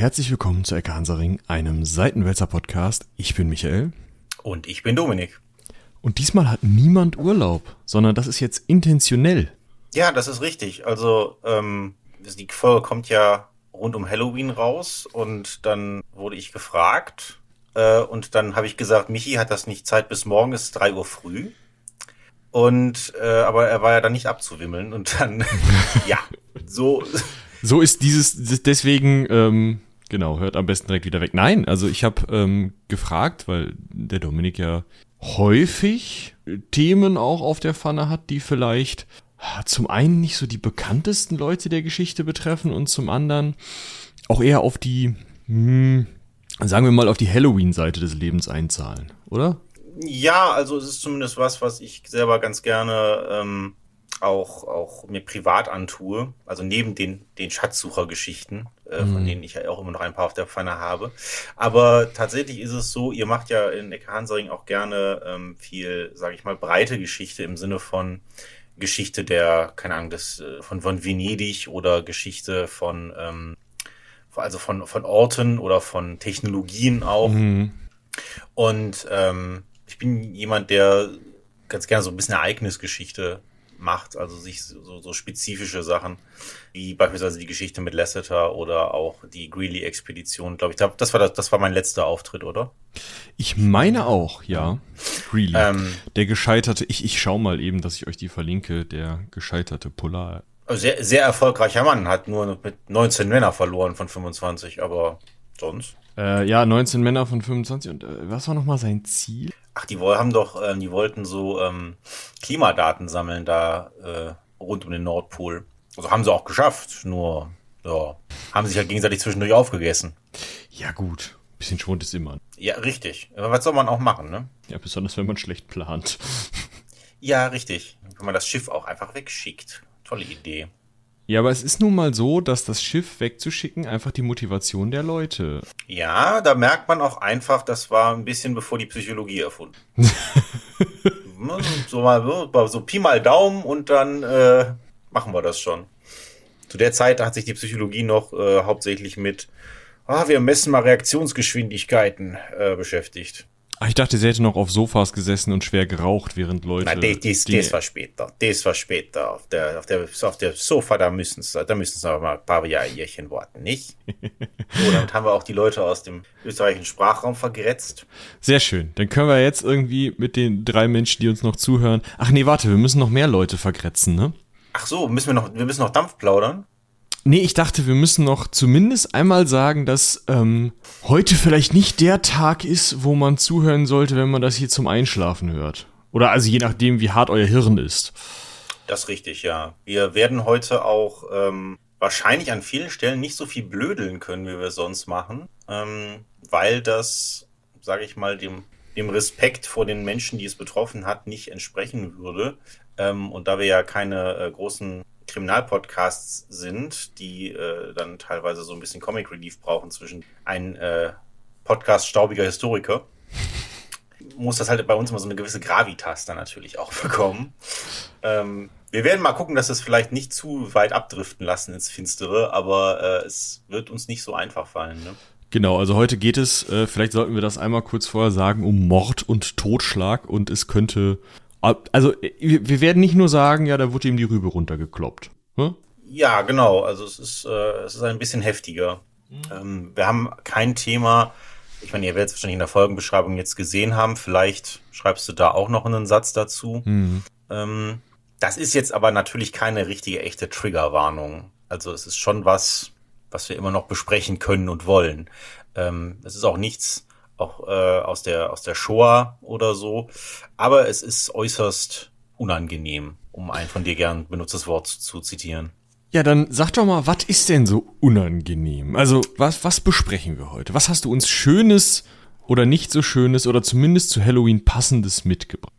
herzlich willkommen zu Ecke Hansaring, einem Seitenwälzer-Podcast. Ich bin Michael. Und ich bin Dominik. Und diesmal hat niemand Urlaub, sondern das ist jetzt intentionell. Ja, das ist richtig. Also, ähm, die Folge kommt ja rund um Halloween raus und dann wurde ich gefragt äh, und dann habe ich gesagt, Michi hat das nicht Zeit bis morgen, es ist drei Uhr früh. Und äh, aber er war ja dann nicht abzuwimmeln und dann ja so so ist dieses deswegen ähm, genau hört am besten direkt wieder weg. Nein, also ich habe ähm, gefragt, weil der Dominik ja häufig Themen auch auf der Pfanne hat, die vielleicht zum einen nicht so die bekanntesten Leute der Geschichte betreffen und zum anderen auch eher auf die, hm, sagen wir mal, auf die Halloween-Seite des Lebens einzahlen, oder? Ja, also es ist zumindest was, was ich selber ganz gerne ähm, auch, auch mir privat antue. Also neben den, den Schatzsuchergeschichten, äh, mhm. von denen ich ja auch immer noch ein paar auf der Pfanne habe. Aber tatsächlich ist es so, ihr macht ja in Ecke auch gerne ähm, viel, sage ich mal, breite Geschichte im Sinne von Geschichte der, keine Ahnung, des, äh, von, von Venedig oder Geschichte von, ähm, also von, von Orten oder von Technologien auch. Mhm. Und ähm, ich bin jemand, der ganz gerne so ein bisschen Ereignisgeschichte macht, also sich so, so spezifische Sachen, wie beispielsweise die Geschichte mit Lasseter oder auch die Greeley-Expedition, glaube ich. Das war, das, das war mein letzter Auftritt, oder? Ich meine auch, ja. Greeley. Ähm, der gescheiterte, ich, ich schau mal eben, dass ich euch die verlinke, der gescheiterte Polar. Sehr, sehr erfolgreicher Mann, hat nur mit 19 Männer verloren von 25, aber sonst. Äh, ja, 19 Männer von 25 und äh, was war nochmal sein Ziel? Ach, die haben doch, äh, die wollten so ähm, Klimadaten sammeln da äh, rund um den Nordpol. Also haben sie auch geschafft, nur ja, haben sich halt gegenseitig zwischendurch aufgegessen. Ja gut, bisschen schont ist immer. Ja, richtig. Aber was soll man auch machen, ne? Ja, besonders wenn man schlecht plant. Ja, richtig. Wenn man das Schiff auch einfach wegschickt. Tolle Idee. Ja, aber es ist nun mal so, dass das Schiff wegzuschicken einfach die Motivation der Leute. Ja, da merkt man auch einfach, das war ein bisschen bevor die Psychologie erfunden. so mal so Pi mal Daumen und dann äh, machen wir das schon. Zu der Zeit hat sich die Psychologie noch äh, hauptsächlich mit, ah, wir messen mal Reaktionsgeschwindigkeiten äh, beschäftigt. Ach, ich dachte, sie hätte noch auf Sofas gesessen und schwer geraucht, während Leute. Nein, das, das war später. Das war später. Auf der, auf der, auf der Sofa, da müssen es, da müssen es noch mal ein paar Jährchen warten, nicht? so, damit haben wir auch die Leute aus dem österreichischen Sprachraum vergrätzt. Sehr schön. Dann können wir jetzt irgendwie mit den drei Menschen, die uns noch zuhören. Ach nee, warte, wir müssen noch mehr Leute vergrätzen, ne? Ach so, müssen wir noch, wir müssen noch Dampf plaudern? Nee, ich dachte, wir müssen noch zumindest einmal sagen, dass ähm, heute vielleicht nicht der Tag ist, wo man zuhören sollte, wenn man das hier zum Einschlafen hört. Oder also je nachdem, wie hart euer Hirn ist. Das ist richtig, ja. Wir werden heute auch ähm, wahrscheinlich an vielen Stellen nicht so viel blödeln können, wie wir sonst machen, ähm, weil das, sage ich mal, dem, dem Respekt vor den Menschen, die es betroffen hat, nicht entsprechen würde. Ähm, und da wir ja keine äh, großen Kriminalpodcasts sind, die äh, dann teilweise so ein bisschen Comic Relief brauchen zwischen ein äh, Podcast staubiger Historiker, muss das halt bei uns immer so eine gewisse Gravitas dann natürlich auch bekommen. Ähm, wir werden mal gucken, dass wir es vielleicht nicht zu weit abdriften lassen ins Finstere, aber äh, es wird uns nicht so einfach fallen. Ne? Genau, also heute geht es, äh, vielleicht sollten wir das einmal kurz vorher sagen, um Mord und Totschlag und es könnte also, wir werden nicht nur sagen, ja, da wurde ihm die Rübe runtergekloppt. Hm? Ja, genau. Also, es ist, äh, es ist ein bisschen heftiger. Mhm. Ähm, wir haben kein Thema. Ich meine, ihr werdet es wahrscheinlich in der Folgenbeschreibung jetzt gesehen haben. Vielleicht schreibst du da auch noch einen Satz dazu. Mhm. Ähm, das ist jetzt aber natürlich keine richtige, echte Triggerwarnung. Also, es ist schon was, was wir immer noch besprechen können und wollen. Ähm, es ist auch nichts, auch äh, aus der aus der Shoah oder so. Aber es ist äußerst unangenehm, um ein von dir gern benutztes Wort zu zitieren. Ja, dann sag doch mal, was ist denn so unangenehm? Also, was, was besprechen wir heute? Was hast du uns Schönes oder nicht so Schönes oder zumindest zu Halloween Passendes mitgebracht?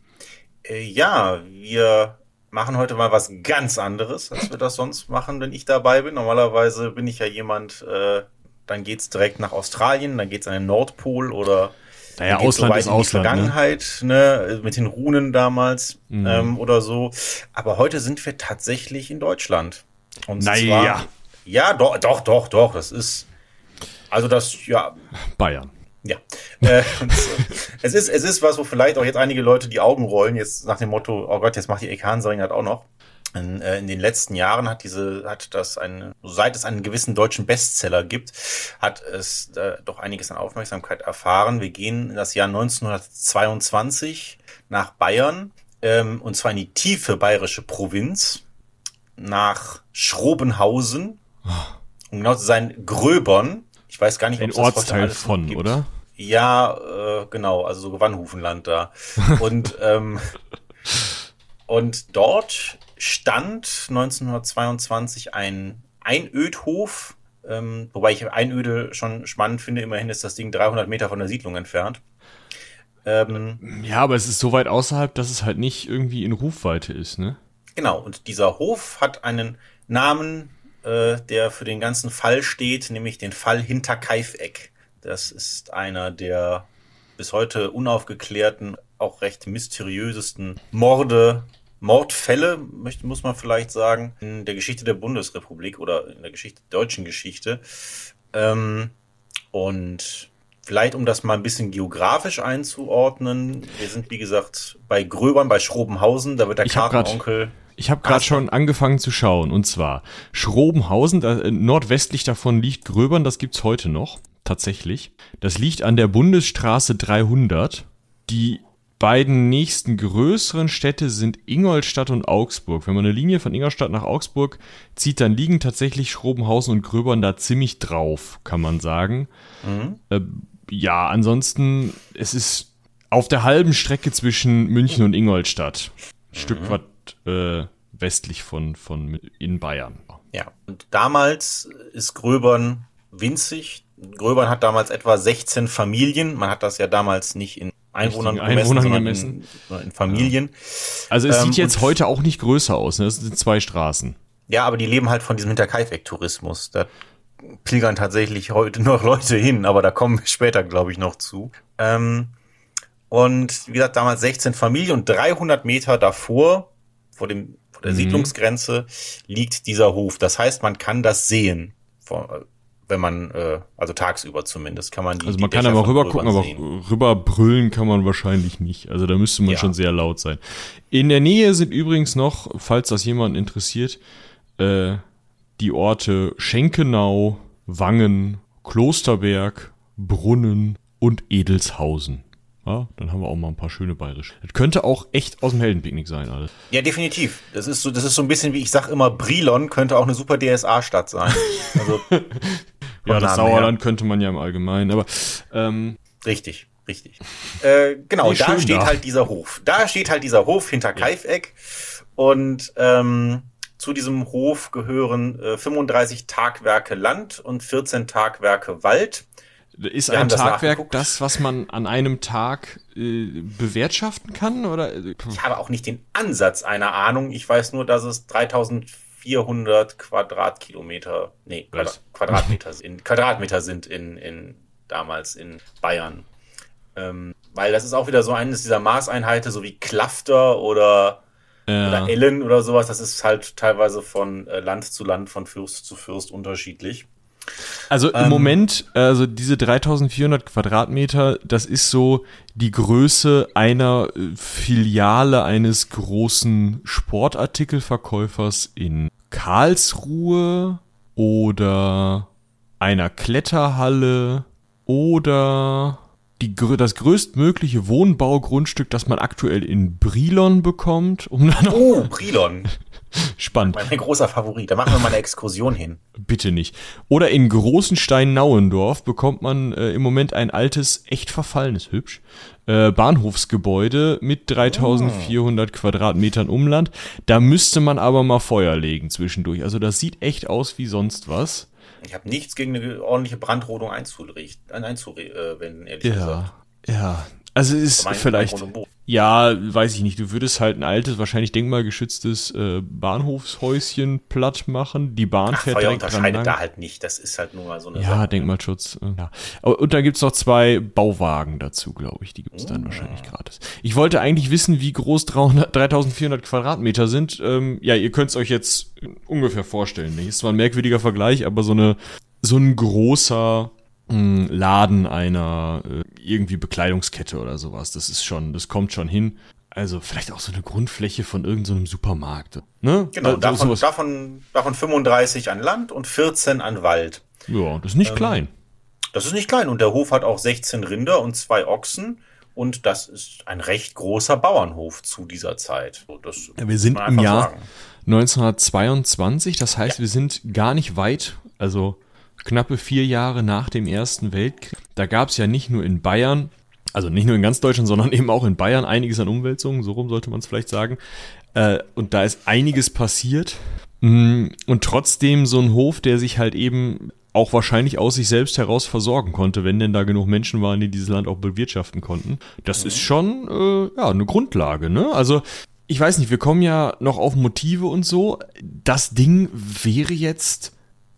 Äh, ja, wir machen heute mal was ganz anderes, als wir das sonst machen, wenn ich dabei bin. Normalerweise bin ich ja jemand, äh, dann geht's direkt nach Australien, dann geht's an den Nordpol oder naja, Ausland so ist Ausland, ne? Vergangenheit, ne? ne? mit den Runen damals mhm. ähm, oder so. Aber heute sind wir tatsächlich in Deutschland. Und naja. ja, doch, doch, doch, doch. Das ist Also das, ja. Bayern. Ja. Äh, es, ist, es ist was, wo vielleicht auch jetzt einige Leute die Augen rollen, jetzt nach dem Motto, oh Gott, jetzt macht die Ekanserin halt auch noch. In, äh, in, den letzten Jahren hat diese, hat das ein, seit es einen gewissen deutschen Bestseller gibt, hat es äh, doch einiges an Aufmerksamkeit erfahren. Wir gehen in das Jahr 1922 nach Bayern, ähm, und zwar in die tiefe bayerische Provinz, nach Schrobenhausen, um genau zu sein, Gröbern. Ich weiß gar nicht, ob es Ein Ortsteil von, gibt. oder? Ja, äh, genau, also so Gewannhufenland da. Und, ähm, und dort stand 1922 ein Einödhof, ähm, wobei ich Einöde schon spannend finde. Immerhin ist das Ding 300 Meter von der Siedlung entfernt. Ähm, ja, aber es ist so weit außerhalb, dass es halt nicht irgendwie in Rufweite ist, ne? Genau, und dieser Hof hat einen Namen, äh, der für den ganzen Fall steht, nämlich den Fall Hinterkaifeck. Das ist einer der bis heute unaufgeklärten, auch recht mysteriösesten Morde Mordfälle, muss man vielleicht sagen, in der Geschichte der Bundesrepublik oder in der Geschichte der deutschen Geschichte. Ähm, und vielleicht, um das mal ein bisschen geografisch einzuordnen, wir sind, wie gesagt, bei Gröbern, bei Schrobenhausen, da wird der Kartenonkel. Ich habe gerade schon angefangen zu schauen. Und zwar Schrobenhausen, da, äh, nordwestlich davon liegt Gröbern, das gibt's heute noch, tatsächlich. Das liegt an der Bundesstraße 300. Die beiden nächsten größeren Städte sind Ingolstadt und Augsburg. Wenn man eine Linie von Ingolstadt nach Augsburg zieht, dann liegen tatsächlich Schrobenhausen und Gröbern da ziemlich drauf, kann man sagen. Mhm. Äh, ja, ansonsten, es ist auf der halben Strecke zwischen München und Ingolstadt. Ein mhm. Stück weit äh, westlich von, von in Bayern. Ja, und damals ist Gröbern winzig. Gröbern hat damals etwa 16 Familien. Man hat das ja damals nicht in Einwohnern gemessen, Einwohnern gemessen. In, in, Familien. Also es ähm, sieht jetzt heute auch nicht größer aus, ne? Das sind zwei Straßen. Ja, aber die leben halt von diesem Hinterkaifeck-Tourismus. Da pilgern tatsächlich heute noch Leute hin, aber da kommen wir später, glaube ich, noch zu. Ähm, und wie gesagt, damals 16 Familien und 300 Meter davor, vor, dem, vor der mhm. Siedlungsgrenze, liegt dieser Hof. Das heißt, man kann das sehen wenn man, äh, also tagsüber zumindest, kann man die. Also man die kann aber rüber gucken, aber rüber brüllen kann man wahrscheinlich nicht. Also da müsste man ja. schon sehr laut sein. In der Nähe sind übrigens noch, falls das jemand interessiert, äh, die Orte Schenkenau, Wangen, Klosterberg, Brunnen und Edelshausen. Ja, dann haben wir auch mal ein paar schöne bayerische. Das könnte auch echt aus dem Heldenpicknick sein, alles. Ja, definitiv. Das ist so, das ist so ein bisschen wie ich sag immer, Brilon könnte auch eine super DSA-Stadt sein. Also, ja, das Sauerland her. könnte man ja im Allgemeinen, aber ähm, richtig, richtig. Äh, genau, da steht da. halt dieser Hof. Da steht halt dieser Hof hinter Kaifeck und ähm, zu diesem Hof gehören äh, 35 Tagwerke Land und 14 Tagwerke Wald. Ist Wir ein Tagwerk das, das, was man an einem Tag äh, bewirtschaften kann? Oder? Ich habe auch nicht den Ansatz einer Ahnung. Ich weiß nur, dass es 3400 Quadratkilometer, nee, was? Quadratmeter, in, Quadratmeter sind in, in, damals in Bayern. Ähm, weil das ist auch wieder so eines dieser Maßeinheiten, so wie Klafter oder, ja. oder Ellen oder sowas. Das ist halt teilweise von äh, Land zu Land, von Fürst zu Fürst unterschiedlich. Also im ähm, Moment, also diese 3400 Quadratmeter, das ist so die Größe einer äh, Filiale eines großen Sportartikelverkäufers in Karlsruhe oder einer Kletterhalle oder die, das größtmögliche Wohnbaugrundstück, das man aktuell in Brilon bekommt. Um oh, Brilon. Spannend. Mein großer Favorit. Da machen wir mal eine Exkursion hin. Bitte nicht. Oder in Großenstein-Nauendorf bekommt man äh, im Moment ein altes, echt verfallenes, hübsch, äh, Bahnhofsgebäude mit 3400 oh. Quadratmetern Umland. Da müsste man aber mal Feuer legen zwischendurch. Also das sieht echt aus wie sonst was. Ich habe nichts gegen eine ordentliche Brandrodung einzuwenden, ehrlich ja, gesagt. Ja, also es ist vielleicht. Ja, weiß ich nicht. Du würdest halt ein altes, wahrscheinlich denkmalgeschütztes äh, Bahnhofshäuschen platt machen. Die Bahn Ach, fährt Feuer direkt unterscheidet dran lang. da halt nicht. Das ist halt nur mal so eine Ja, Sache. Denkmalschutz. Äh, ja. Und da gibt's noch zwei Bauwagen dazu, glaube ich. Die gibt's dann oh. wahrscheinlich gratis. Ich wollte eigentlich wissen, wie groß 300, 3400 Quadratmeter sind. Ähm, ja, ihr könnt's euch jetzt ungefähr vorstellen. Ist zwar ein merkwürdiger Vergleich, aber so eine so ein großer Laden einer äh, irgendwie Bekleidungskette oder sowas. Das ist schon, das kommt schon hin. Also vielleicht auch so eine Grundfläche von irgendeinem so Supermarkt. Ne? Genau, Also davon, davon, davon 35 an Land und 14 an Wald. Ja, das ist nicht Ähm, klein. Das ist nicht klein und der Hof hat auch 16 Rinder und zwei Ochsen und das ist ein recht großer Bauernhof zu dieser Zeit. Das Ja, wir sind im Jahr sagen. 1922, das heißt, wir sind gar nicht weit, also knappe vier Jahre nach dem Ersten Weltkrieg. Da gab es ja nicht nur in Bayern, also nicht nur in ganz Deutschland, sondern eben auch in Bayern einiges an Umwälzungen, so rum sollte man es vielleicht sagen. Äh, und da ist einiges passiert. Mm, Und trotzdem so ein Hof, der sich halt eben auch wahrscheinlich aus sich selbst heraus versorgen konnte, wenn denn da genug Menschen waren, die dieses Land auch bewirtschaften konnten. Das ist schon äh, ja eine Grundlage, ne? Also ich weiß nicht, wir kommen ja noch auf Motive und so. Das Ding wäre jetzt,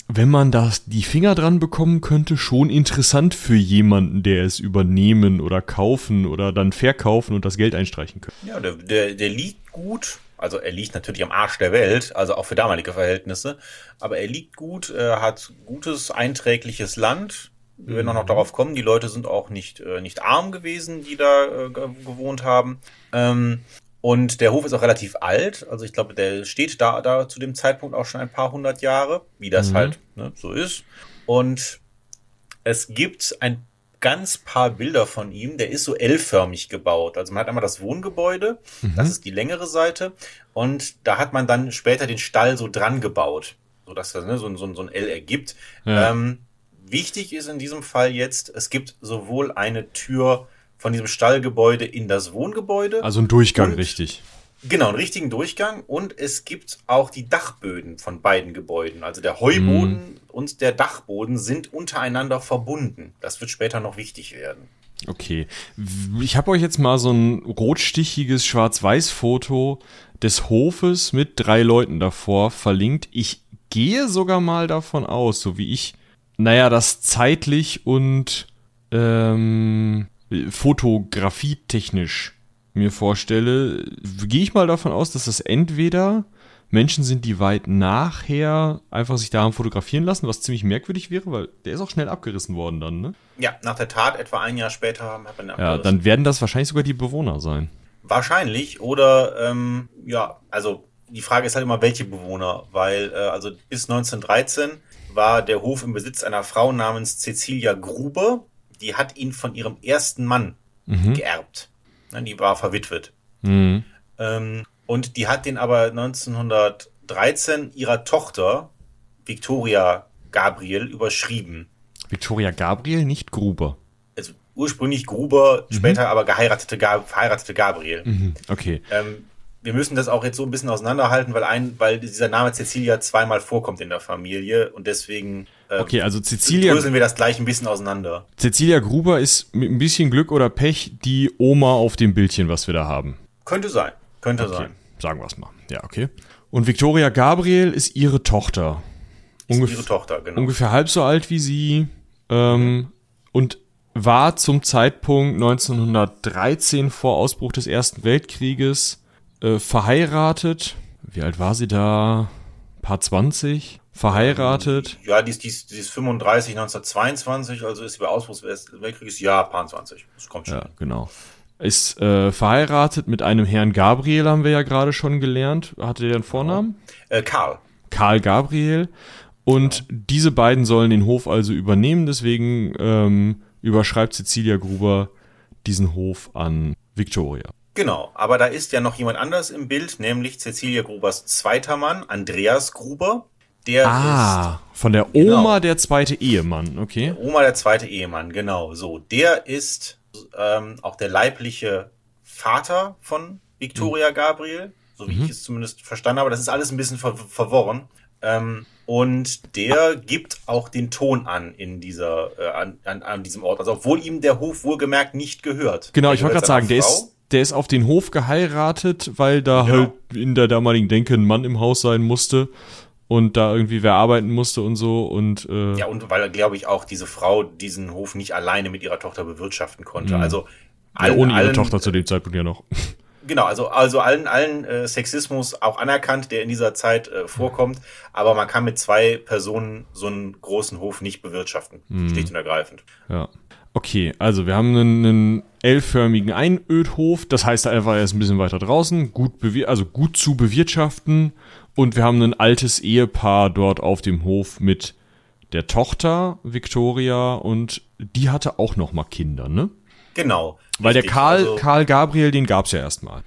wenn man da die Finger dran bekommen könnte, schon interessant für jemanden, der es übernehmen oder kaufen oder dann verkaufen und das Geld einstreichen könnte. Ja, der, der, der liegt gut. Also er liegt natürlich am Arsch der Welt, also auch für damalige Verhältnisse. Aber er liegt gut, er hat gutes, einträgliches Land. Wir werden auch noch darauf kommen, die Leute sind auch nicht, äh, nicht arm gewesen, die da äh, ge- gewohnt haben. Ähm, und der Hof ist auch relativ alt. Also ich glaube, der steht da, da zu dem Zeitpunkt auch schon ein paar hundert Jahre, wie das halt ne, so ist. Und es gibt ein ganz paar Bilder von ihm. Der ist so L-förmig gebaut. Also man hat einmal das Wohngebäude, das ist die längere Seite, und da hat man dann später den Stall so dran gebaut, so dass das ne, so, ein- so, so ein L ergibt. Ja. Ähm, wichtig ist in diesem Fall jetzt, es gibt sowohl eine Tür von diesem Stallgebäude in das Wohngebäude. Also ein Durchgang, Und- richtig. Genau, einen richtigen Durchgang und es gibt auch die Dachböden von beiden Gebäuden. Also der Heuboden und der Dachboden sind untereinander verbunden. Das wird später noch wichtig werden. Okay. Ich habe euch jetzt mal so ein rotstichiges Schwarz-Weiß-Foto des Hofes mit drei Leuten davor verlinkt. Ich gehe sogar mal davon aus, so wie ich, naja, das zeitlich und ähm, fotografietechnisch mir vorstelle, gehe ich mal davon aus, dass das entweder Menschen sind, die weit nachher einfach sich da haben fotografieren lassen, was ziemlich merkwürdig wäre, weil der ist auch schnell abgerissen worden dann, ne? Ja, nach der Tat, etwa ein Jahr später, hat man Ja, dann werden das wahrscheinlich sogar die Bewohner sein. Wahrscheinlich oder ähm, ja, also die Frage ist halt immer, welche Bewohner, weil äh, also bis 1913 war der Hof im Besitz einer Frau namens Cecilia Gruber, die hat ihn von ihrem ersten Mann geerbt. Ne, Die war verwitwet. Mhm. Ähm, und die hat den aber 1913 ihrer Tochter Victoria Gabriel überschrieben. Victoria Gabriel, nicht Gruber. Also ursprünglich Gruber, später aber geheiratete, verheiratete Gabriel. Mhm. Okay. Ähm, wir müssen das auch jetzt so ein bisschen auseinanderhalten, weil ein, weil dieser Name Cecilia zweimal vorkommt in der Familie und deswegen Okay, also Cecilia, dröseln wir das gleich ein bisschen auseinander. Cecilia Gruber ist mit ein bisschen Glück oder Pech die Oma auf dem Bildchen, was wir da haben. Könnte sein, könnte Okay, sein. sagen wir es mal. Ja, okay. Und Victoria Gabriel ist ihre Tochter. Ist Ungef- ihre Tochter, genau. Ungefähr halb so alt wie sie ähm, und war zum Zeitpunkt 1913 vor Ausbruch des Ersten Weltkrieges äh, verheiratet. Wie alt war sie da? Paar 20? Verheiratet. Ja, die ist, die, ist, die ist 35, 1922, also ist sie bei Ausbruch des Weltkrieges, ja, paar 20. Das kommt schon. Ja, genau. Ist äh, verheiratet mit einem Herrn Gabriel, haben wir ja gerade schon gelernt. Hatte der einen Vornamen? Äh, Karl. Karl Gabriel. Und diese beiden sollen den Hof also übernehmen. Deswegen ähm, überschreibt Cecilia Gruber diesen Hof an Victoria. Genau, aber da ist ja noch jemand anders im Bild, nämlich Cecilia Grubers zweiter Mann, Andreas Gruber. Der Ah, von der Genau. Oma der zweite Ehemann, okay. ist Oma der zweite Ehemann, genau. So, der ist ähm, auch der leibliche Vater von Victoria Gabriel, so wie ich es zumindest verstanden habe. Das ist alles ein bisschen ver verworren. Ähm, und der gibt auch den Ton an in dieser, äh, an, an, an diesem Ort. Also obwohl ihm der Hof wohlgemerkt nicht gehört. Genau, Der ich wollte gehört gerade sagen, der seiner ist, der ist auf den Hof geheiratet, weil da Genau. halt in der damaligen Denke ein Mann im Haus sein musste und da irgendwie wer arbeiten musste und so und äh, Ja, und weil, glaube ich, auch diese Frau diesen Hof nicht alleine mit ihrer Tochter bewirtschaften konnte. Also ja, ohne ihre allen- Tochter zu dem Zeitpunkt ja noch. Genau, also, also allen, allen äh, Sexismus auch anerkannt, der in dieser Zeit äh, vorkommt, aber man kann mit zwei Personen so einen großen Hof nicht bewirtschaften. Mhm. Schlicht und ergreifend. Ja. Okay, also wir haben einen, einen L-förmigen Einödhof, das heißt einfach, er ist ein bisschen weiter draußen, gut also gut zu bewirtschaften und wir haben ein altes Ehepaar dort auf dem Hof mit der Tochter Victoria und die hatte auch noch mal Kinder, ne? Genau. Weil richtig. der Karl, also, Karl Gabriel, den gab's ja erstmal.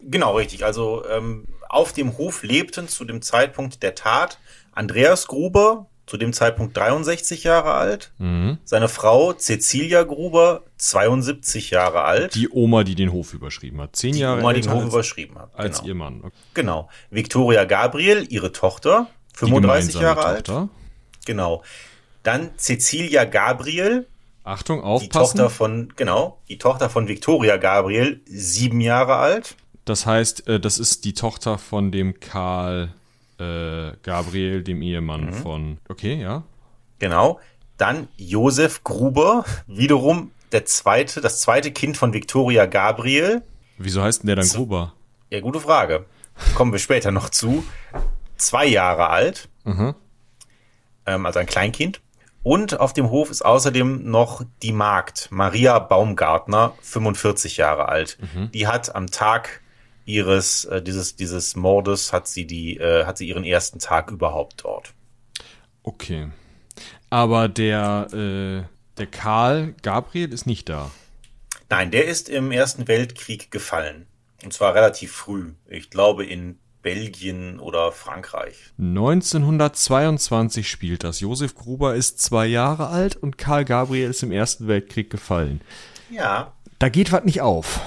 Genau, richtig. Also ähm, auf dem Hof lebten zu dem Zeitpunkt der Tat Andreas Gruber, zu dem Zeitpunkt 63 Jahre alt, mhm. seine Frau Cecilia Gruber, 72 Jahre alt. Die Oma, die den Hof überschrieben hat. Zehn die Jahre Oma, die den Hof als, überschrieben hat. Als genau. ihr Mann. Okay. Genau. Victoria Gabriel, ihre Tochter, 35 Jahre Tochter. alt. Genau. Dann Cecilia Gabriel, Achtung, aufpassen. Die Tochter von, genau, die Tochter von Victoria Gabriel, sieben Jahre alt. Das heißt, äh, das ist die Tochter von dem Karl äh, Gabriel, dem Ehemann mhm. von. Okay, ja. Genau. Dann Josef Gruber, wiederum der zweite, das zweite Kind von Victoria Gabriel. Wieso heißt denn der dann Gruber? Ja, gute Frage. Kommen wir später noch zu. Zwei Jahre alt. Mhm. Ähm, also ein Kleinkind. Und auf dem Hof ist außerdem noch die Magd, Maria Baumgartner, 45 Jahre alt. Mhm. Die hat am Tag ihres, äh, dieses, dieses Mordes, hat sie die, äh, hat sie ihren ersten Tag überhaupt dort. Okay. Aber der, äh, der Karl Gabriel ist nicht da. Nein, der ist im Ersten Weltkrieg gefallen. Und zwar relativ früh. Ich glaube in Belgien oder Frankreich. 1922 spielt das. Josef Gruber ist zwei Jahre alt und Karl Gabriel ist im Ersten Weltkrieg gefallen. Ja. Da geht was nicht auf.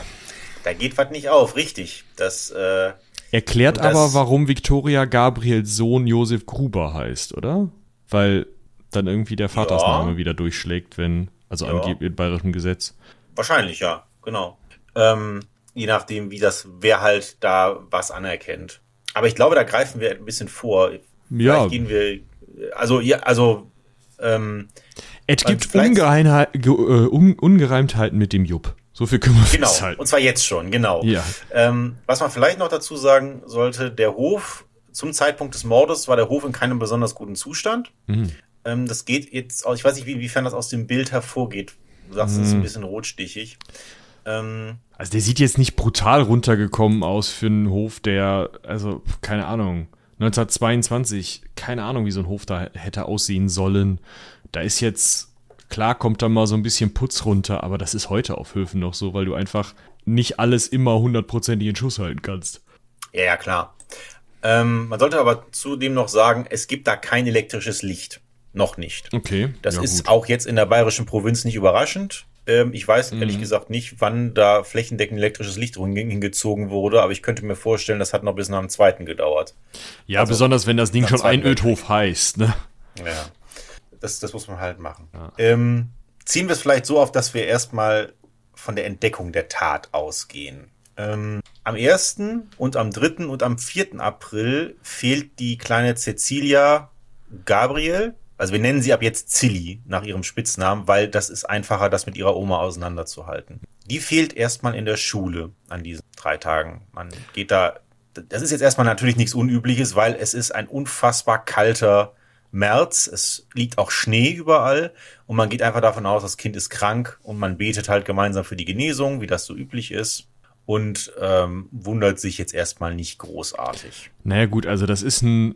Da geht was nicht auf, richtig. Das äh, erklärt das, aber, warum Victoria Gabriels Sohn Josef Gruber heißt, oder? Weil dann irgendwie der Vatersname ja. wieder durchschlägt, wenn, also ja. angeblich bayerischem Gesetz. Wahrscheinlich, ja, genau. Ähm, je nachdem, wie das, wer halt da was anerkennt. Aber ich glaube, da greifen wir ein bisschen vor. Ja. Vielleicht gehen wir, also, ja, also, ähm, es gibt Ungeheimheit, äh, Ungereimtheiten mit dem Jupp. So viel können wir Genau, festhalten. und zwar jetzt schon, genau. Ja. Ähm, was man vielleicht noch dazu sagen sollte, der Hof, zum Zeitpunkt des Mordes war der Hof in keinem besonders guten Zustand. Mhm. Ähm, das geht jetzt, ich weiß nicht, inwiefern das aus dem Bild hervorgeht. Du sagst, es ist ein mhm. bisschen rotstichig. Ähm, also der sieht jetzt nicht brutal runtergekommen aus für einen Hof, der, also keine Ahnung, 1922, keine Ahnung, wie so ein Hof da hätte aussehen sollen. Da ist jetzt, klar kommt da mal so ein bisschen Putz runter, aber das ist heute auf Höfen noch so, weil du einfach nicht alles immer hundertprozentig in Schuss halten kannst. Ja, ja, klar. Ähm, man sollte aber zudem noch sagen, es gibt da kein elektrisches Licht. Noch nicht. Okay. Das ja, ist gut. auch jetzt in der bayerischen Provinz nicht überraschend. Ähm, ich weiß mhm. ehrlich gesagt nicht, wann da flächendeckend elektrisches Licht hingezogen wurde, aber ich könnte mir vorstellen, das hat noch bis nach dem zweiten gedauert. Ja, also, besonders wenn das Ding schon ein Ödhof heißt, ne? Ja. Das, das muss man halt machen. Ja. Ähm, ziehen wir es vielleicht so auf, dass wir erstmal von der Entdeckung der Tat ausgehen. Ähm, am 1. und am 3. und am 4. April fehlt die kleine Cecilia Gabriel, also wir nennen sie ab jetzt Zilli nach ihrem Spitznamen, weil das ist einfacher, das mit ihrer Oma auseinanderzuhalten. Die fehlt erstmal in der Schule an diesen drei Tagen. Man geht da, das ist jetzt erstmal natürlich nichts Unübliches, weil es ist ein unfassbar kalter März. Es liegt auch Schnee überall und man geht einfach davon aus, das Kind ist krank und man betet halt gemeinsam für die Genesung, wie das so üblich ist und ähm, wundert sich jetzt erstmal nicht großartig. Naja gut, also das ist ein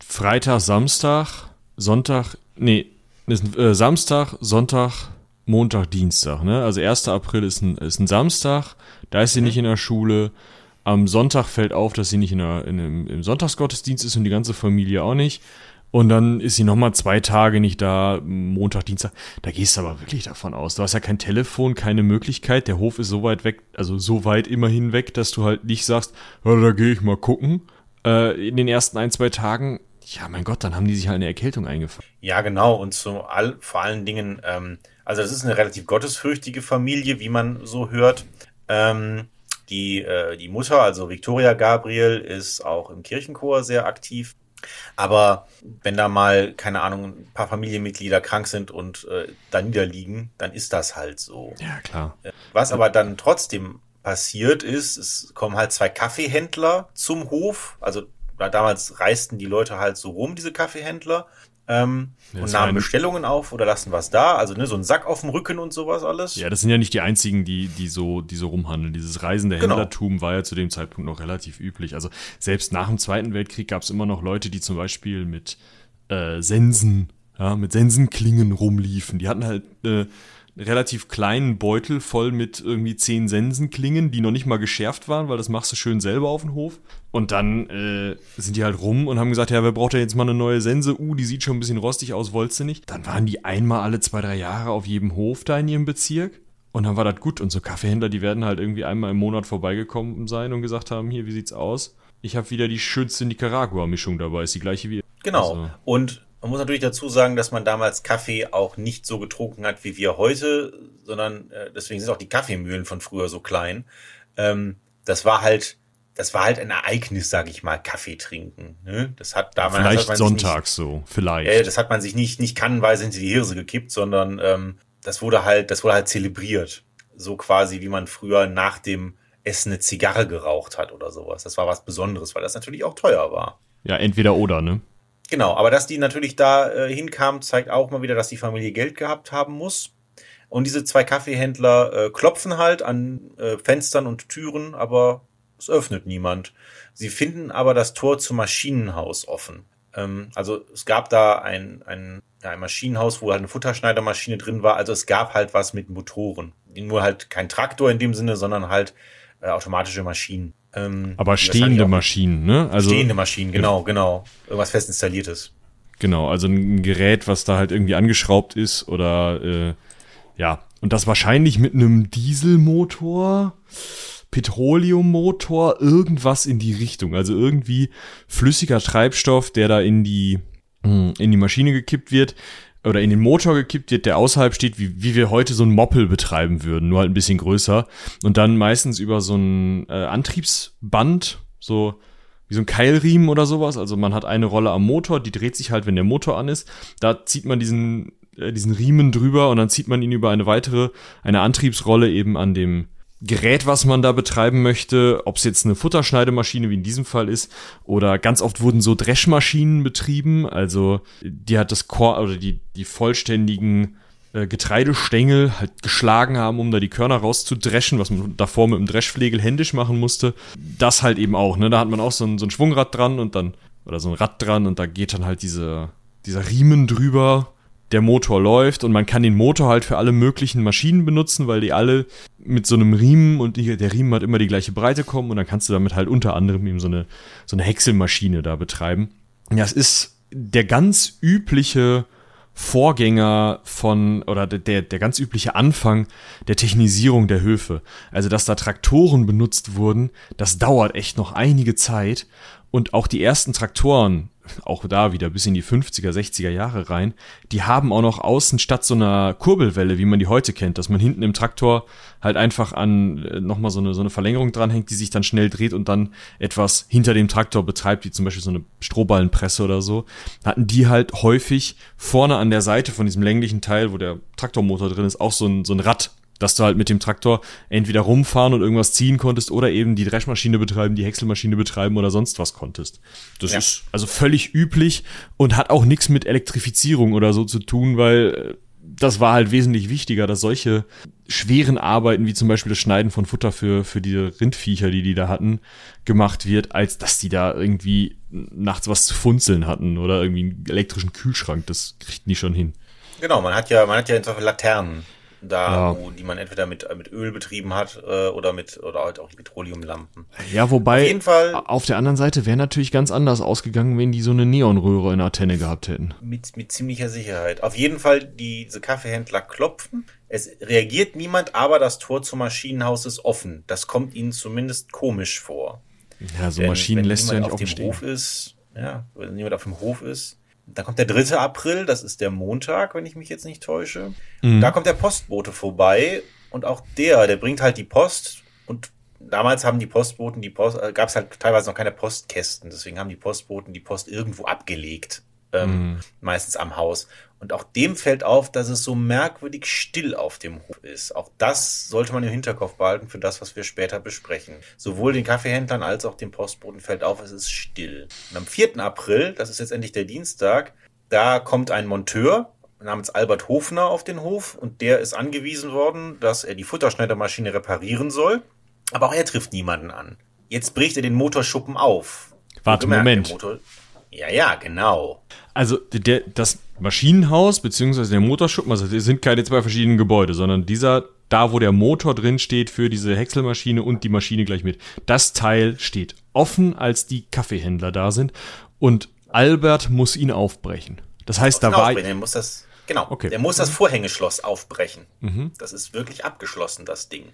Freitag, Samstag Sonntag, nee, ist äh, Samstag, Sonntag, Montag, Dienstag, ne? Also 1. April ist ein, ist ein Samstag, da ist sie mhm. nicht in der Schule. Am Sonntag fällt auf, dass sie nicht in der, in einem, im Sonntagsgottesdienst ist und die ganze Familie auch nicht. Und dann ist sie nochmal zwei Tage nicht da, Montag, Dienstag. Da gehst du aber wirklich davon aus. Du hast ja kein Telefon, keine Möglichkeit. Der Hof ist so weit weg, also so weit immerhin weg, dass du halt nicht sagst, da gehe ich mal gucken. Äh, in den ersten ein, zwei Tagen ja, mein Gott, dann haben die sich halt eine Erkältung eingefangen. Ja, genau. Und zu all, vor allen Dingen, ähm, also das ist eine relativ gottesfürchtige Familie, wie man so hört. Ähm, die, äh, die Mutter, also Victoria Gabriel, ist auch im Kirchenchor sehr aktiv. Aber wenn da mal, keine Ahnung, ein paar Familienmitglieder krank sind und äh, da niederliegen, dann ist das halt so. Ja, klar. Was aber dann trotzdem passiert ist, es kommen halt zwei Kaffeehändler zum Hof. Also damals reisten die Leute halt so rum, diese Kaffeehändler. Ähm, und nahmen Bestellungen auf oder lassen was da, also ne, so ein Sack auf dem Rücken und sowas alles. Ja, das sind ja nicht die einzigen, die, die so, die so rumhandeln. Dieses reisende genau. Händlertum war ja zu dem Zeitpunkt noch relativ üblich. Also selbst nach dem Zweiten Weltkrieg gab es immer noch Leute, die zum Beispiel mit äh, Sensen, ja, mit Sensenklingen rumliefen. Die hatten halt äh, relativ kleinen Beutel voll mit irgendwie zehn Sensenklingen, die noch nicht mal geschärft waren, weil das machst du schön selber auf dem Hof. Und dann äh, sind die halt rum und haben gesagt, ja, wer braucht ja jetzt mal eine neue Sense? Uh, die sieht schon ein bisschen rostig aus, wolltest du nicht? Dann waren die einmal alle zwei, drei Jahre auf jedem Hof da in ihrem Bezirk. Und dann war das gut. Und so Kaffeehändler, die werden halt irgendwie einmal im Monat vorbeigekommen sein und gesagt haben, hier, wie sieht's aus? Ich habe wieder die schönste Nicaragua-Mischung dabei, ist die gleiche wie. Genau. Also. Und man muss natürlich dazu sagen, dass man damals Kaffee auch nicht so getrunken hat wie wir heute, sondern äh, deswegen sind auch die Kaffeemühlen von früher so klein. Ähm, das war halt, das war halt ein Ereignis, sage ich mal, Kaffee trinken. Ne? Das hat damals vielleicht hat sonntags nicht, so, vielleicht. Äh, das hat man sich nicht nicht kannenweise hinter die Hirse gekippt, sondern ähm, das wurde halt, das wurde halt zelebriert, so quasi wie man früher nach dem Essen eine Zigarre geraucht hat oder sowas. Das war was Besonderes, weil das natürlich auch teuer war. Ja, entweder oder, ne? Genau, aber dass die natürlich da äh, hinkamen, zeigt auch mal wieder, dass die Familie Geld gehabt haben muss. Und diese zwei Kaffeehändler äh, klopfen halt an äh, Fenstern und Türen, aber es öffnet niemand. Sie finden aber das Tor zum Maschinenhaus offen. Ähm, also es gab da ein, ein, ja, ein Maschinenhaus, wo halt eine Futterschneidermaschine drin war. Also es gab halt was mit Motoren. Nur halt kein Traktor in dem Sinne, sondern halt äh, automatische Maschinen. Ähm, Aber stehende Maschinen, ne? Also, stehende Maschinen, genau, genau. Irgendwas fest installiertes. Genau, also ein Gerät, was da halt irgendwie angeschraubt ist oder äh, ja, und das wahrscheinlich mit einem Dieselmotor, Petroleummotor, irgendwas in die Richtung. Also irgendwie flüssiger Treibstoff, der da in die, hm, in die Maschine gekippt wird, oder in den Motor gekippt wird, der außerhalb steht, wie, wie wir heute so ein Moppel betreiben würden, nur halt ein bisschen größer. Und dann meistens über so ein äh, Antriebsband, so wie so ein Keilriemen oder sowas. Also man hat eine Rolle am Motor, die dreht sich halt, wenn der Motor an ist. Da zieht man diesen, äh, diesen Riemen drüber und dann zieht man ihn über eine weitere, eine Antriebsrolle eben an dem Gerät, was man da betreiben möchte, ob es jetzt eine Futterschneidemaschine wie in diesem Fall ist oder ganz oft wurden so Dreschmaschinen betrieben, also die hat das Chor oder die die vollständigen äh, Getreidestängel halt geschlagen haben, um da die Körner rauszudreschen, was man davor mit dem Dreschflegel händisch machen musste. Das halt eben auch, ne? Da hat man auch so ein, so ein Schwungrad dran und dann oder so ein Rad dran und da geht dann halt diese dieser Riemen drüber der Motor läuft und man kann den Motor halt für alle möglichen Maschinen benutzen, weil die alle mit so einem Riemen und die, der Riemen hat immer die gleiche Breite kommen und dann kannst du damit halt unter anderem eben so eine, so eine Häckselmaschine da betreiben. Ja, es ist der ganz übliche Vorgänger von oder der, der ganz übliche Anfang der Technisierung der Höfe. Also, dass da Traktoren benutzt wurden, das dauert echt noch einige Zeit. Und auch die ersten Traktoren, auch da wieder bis in die 50er, 60er Jahre rein, die haben auch noch außen statt so einer Kurbelwelle, wie man die heute kennt, dass man hinten im Traktor halt einfach an äh, nochmal so eine, so eine Verlängerung dranhängt, die sich dann schnell dreht und dann etwas hinter dem Traktor betreibt, wie zum Beispiel so eine Strohballenpresse oder so, hatten die halt häufig vorne an der Seite von diesem länglichen Teil, wo der Traktormotor drin ist, auch so ein, so ein Rad, dass du halt mit dem Traktor entweder rumfahren und irgendwas ziehen konntest oder eben die Dreschmaschine betreiben, die Häckselmaschine betreiben oder sonst was konntest. Das ja. ist also völlig üblich und hat auch nichts mit Elektrifizierung oder so zu tun, weil äh, das war halt wesentlich wichtiger, dass solche schweren Arbeiten, wie zum Beispiel das Schneiden von Futter für, für diese Rindviecher, die die da hatten, gemacht wird, als dass die da irgendwie nachts was zu funzeln hatten oder irgendwie einen elektrischen Kühlschrank. Das kriegt die schon hin. Genau, man hat ja, man hat ja einfach Laternen da, ja. wo, die man entweder mit, mit Öl betrieben hat äh, oder mit oder halt auch Petroleumlampen. Ja, wobei auf, jeden Fall, auf der anderen Seite wäre natürlich ganz anders ausgegangen, wenn die so eine Neonröhre in Antenne gehabt hätten. Mit, mit ziemlicher Sicherheit. Auf jeden Fall, diese Kaffeehändler klopfen. Es reagiert niemand, aber das Tor zum Maschinenhaus ist offen. Das kommt ihnen zumindest komisch vor. Ja, so Denn, Maschinen lässt ja nicht auf dem stehen. Hof ist. Ja, wenn jemand auf dem Hof ist, dann kommt der 3. April, das ist der Montag, wenn ich mich jetzt nicht täusche. Mhm. Da kommt der Postbote vorbei und auch der, der bringt halt die Post und damals haben die Postboten die Post, äh, gab es halt teilweise noch keine Postkästen, deswegen haben die Postboten die Post irgendwo abgelegt. Ähm, mhm. meistens am Haus. Und auch dem fällt auf, dass es so merkwürdig still auf dem Hof ist. Auch das sollte man im Hinterkopf behalten für das, was wir später besprechen. Sowohl den Kaffeehändlern als auch dem Postboten fällt auf, es ist still. Und am 4. April, das ist jetzt endlich der Dienstag, da kommt ein Monteur namens Albert Hofner auf den Hof und der ist angewiesen worden, dass er die Futterschneidermaschine reparieren soll. Aber auch er trifft niemanden an. Jetzt bricht er den Motorschuppen auf. Warte, Moment. Motor ja, ja, genau. Also der, das Maschinenhaus beziehungsweise der Motorschuppen, also das sind keine zwei verschiedenen Gebäude, sondern dieser, da wo der Motor drin steht für diese Häckselmaschine und die Maschine gleich mit, das Teil steht offen, als die Kaffeehändler da sind und Albert muss ihn aufbrechen. Das heißt, da war... Er muss das, genau, okay. der muss das. Vorhängeschloss aufbrechen. Mhm. Das ist wirklich abgeschlossen, das Ding.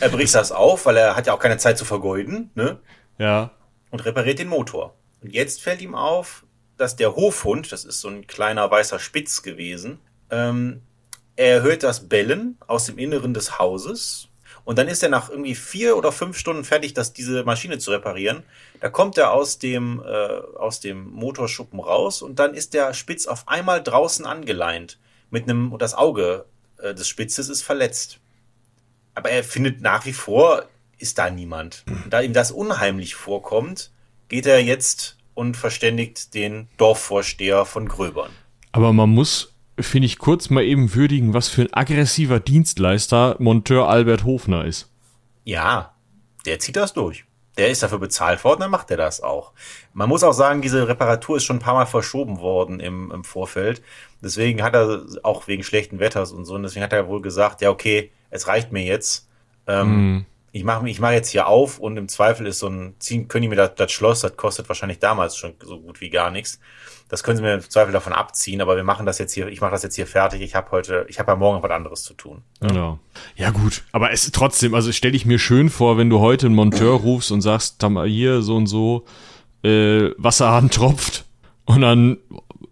Er bricht das auf, weil er hat ja auch keine Zeit zu vergeuden, ne? Ja. Und repariert den Motor. Und jetzt fällt ihm auf, dass der Hofhund, das ist so ein kleiner weißer Spitz gewesen, ähm, er hört das Bellen aus dem Inneren des Hauses. Und dann ist er nach irgendwie vier oder fünf Stunden fertig, das, diese Maschine zu reparieren. Da kommt er aus dem, äh, aus dem Motorschuppen raus und dann ist der Spitz auf einmal draußen angeleint. Mit einem, und das Auge äh, des Spitzes ist verletzt. Aber er findet nach wie vor, ist da niemand. Und da ihm das unheimlich vorkommt, geht er jetzt und verständigt den Dorfvorsteher von Gröbern. Aber man muss, finde ich, kurz mal eben würdigen, was für ein aggressiver Dienstleister Monteur Albert Hofner ist. Ja, der zieht das durch. Der ist dafür bezahlt worden, dann macht er das auch. Man muss auch sagen, diese Reparatur ist schon ein paar Mal verschoben worden im, im Vorfeld. Deswegen hat er auch wegen schlechten Wetters und so, und deswegen hat er wohl gesagt, ja, okay, es reicht mir jetzt. Ähm, mm ich mache ich mach jetzt hier auf und im Zweifel ist so ein, ziehen, können die mir das, das Schloss, das kostet wahrscheinlich damals schon so gut wie gar nichts. Das können sie mir im Zweifel davon abziehen, aber wir machen das jetzt hier, ich mache das jetzt hier fertig. Ich habe heute, ich habe ja morgen was anderes zu tun. Genau. Ja gut, aber es ist trotzdem, also stelle ich mir schön vor, wenn du heute einen Monteur rufst und sagst, hier so und so, äh, Wasserhahn tropft und dann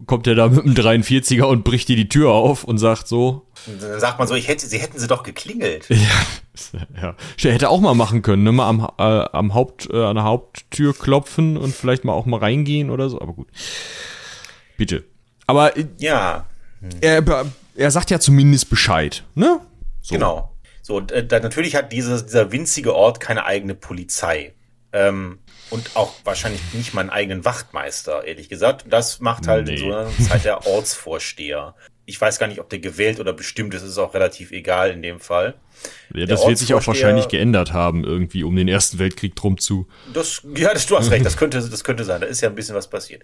kommt er da mit einem 43er und bricht dir die Tür auf und sagt so. Dann sagt man so, ich hätte, sie hätten sie doch geklingelt. Ja, ja. Hätte auch mal machen können, ne? Mal am, äh, am Haupt, äh, an der Haupttür klopfen und vielleicht mal auch mal reingehen oder so, aber gut. Bitte. Aber äh, ja. Er, er sagt ja zumindest Bescheid, ne? So. Genau. So, äh, da, natürlich hat dieses, dieser winzige Ort keine eigene Polizei. Ähm, und auch wahrscheinlich nicht mal einen eigenen Wachtmeister, ehrlich gesagt. Das macht halt nee. in so einer Zeit der Ortsvorsteher. Ich weiß gar nicht, ob der gewählt oder bestimmt ist, ist auch relativ egal in dem Fall. Ja, das wird sich auch wahrscheinlich geändert haben, irgendwie um den Ersten Weltkrieg drum zu. Das, ja, das, du hast recht, das könnte, das könnte sein. Da ist ja ein bisschen was passiert.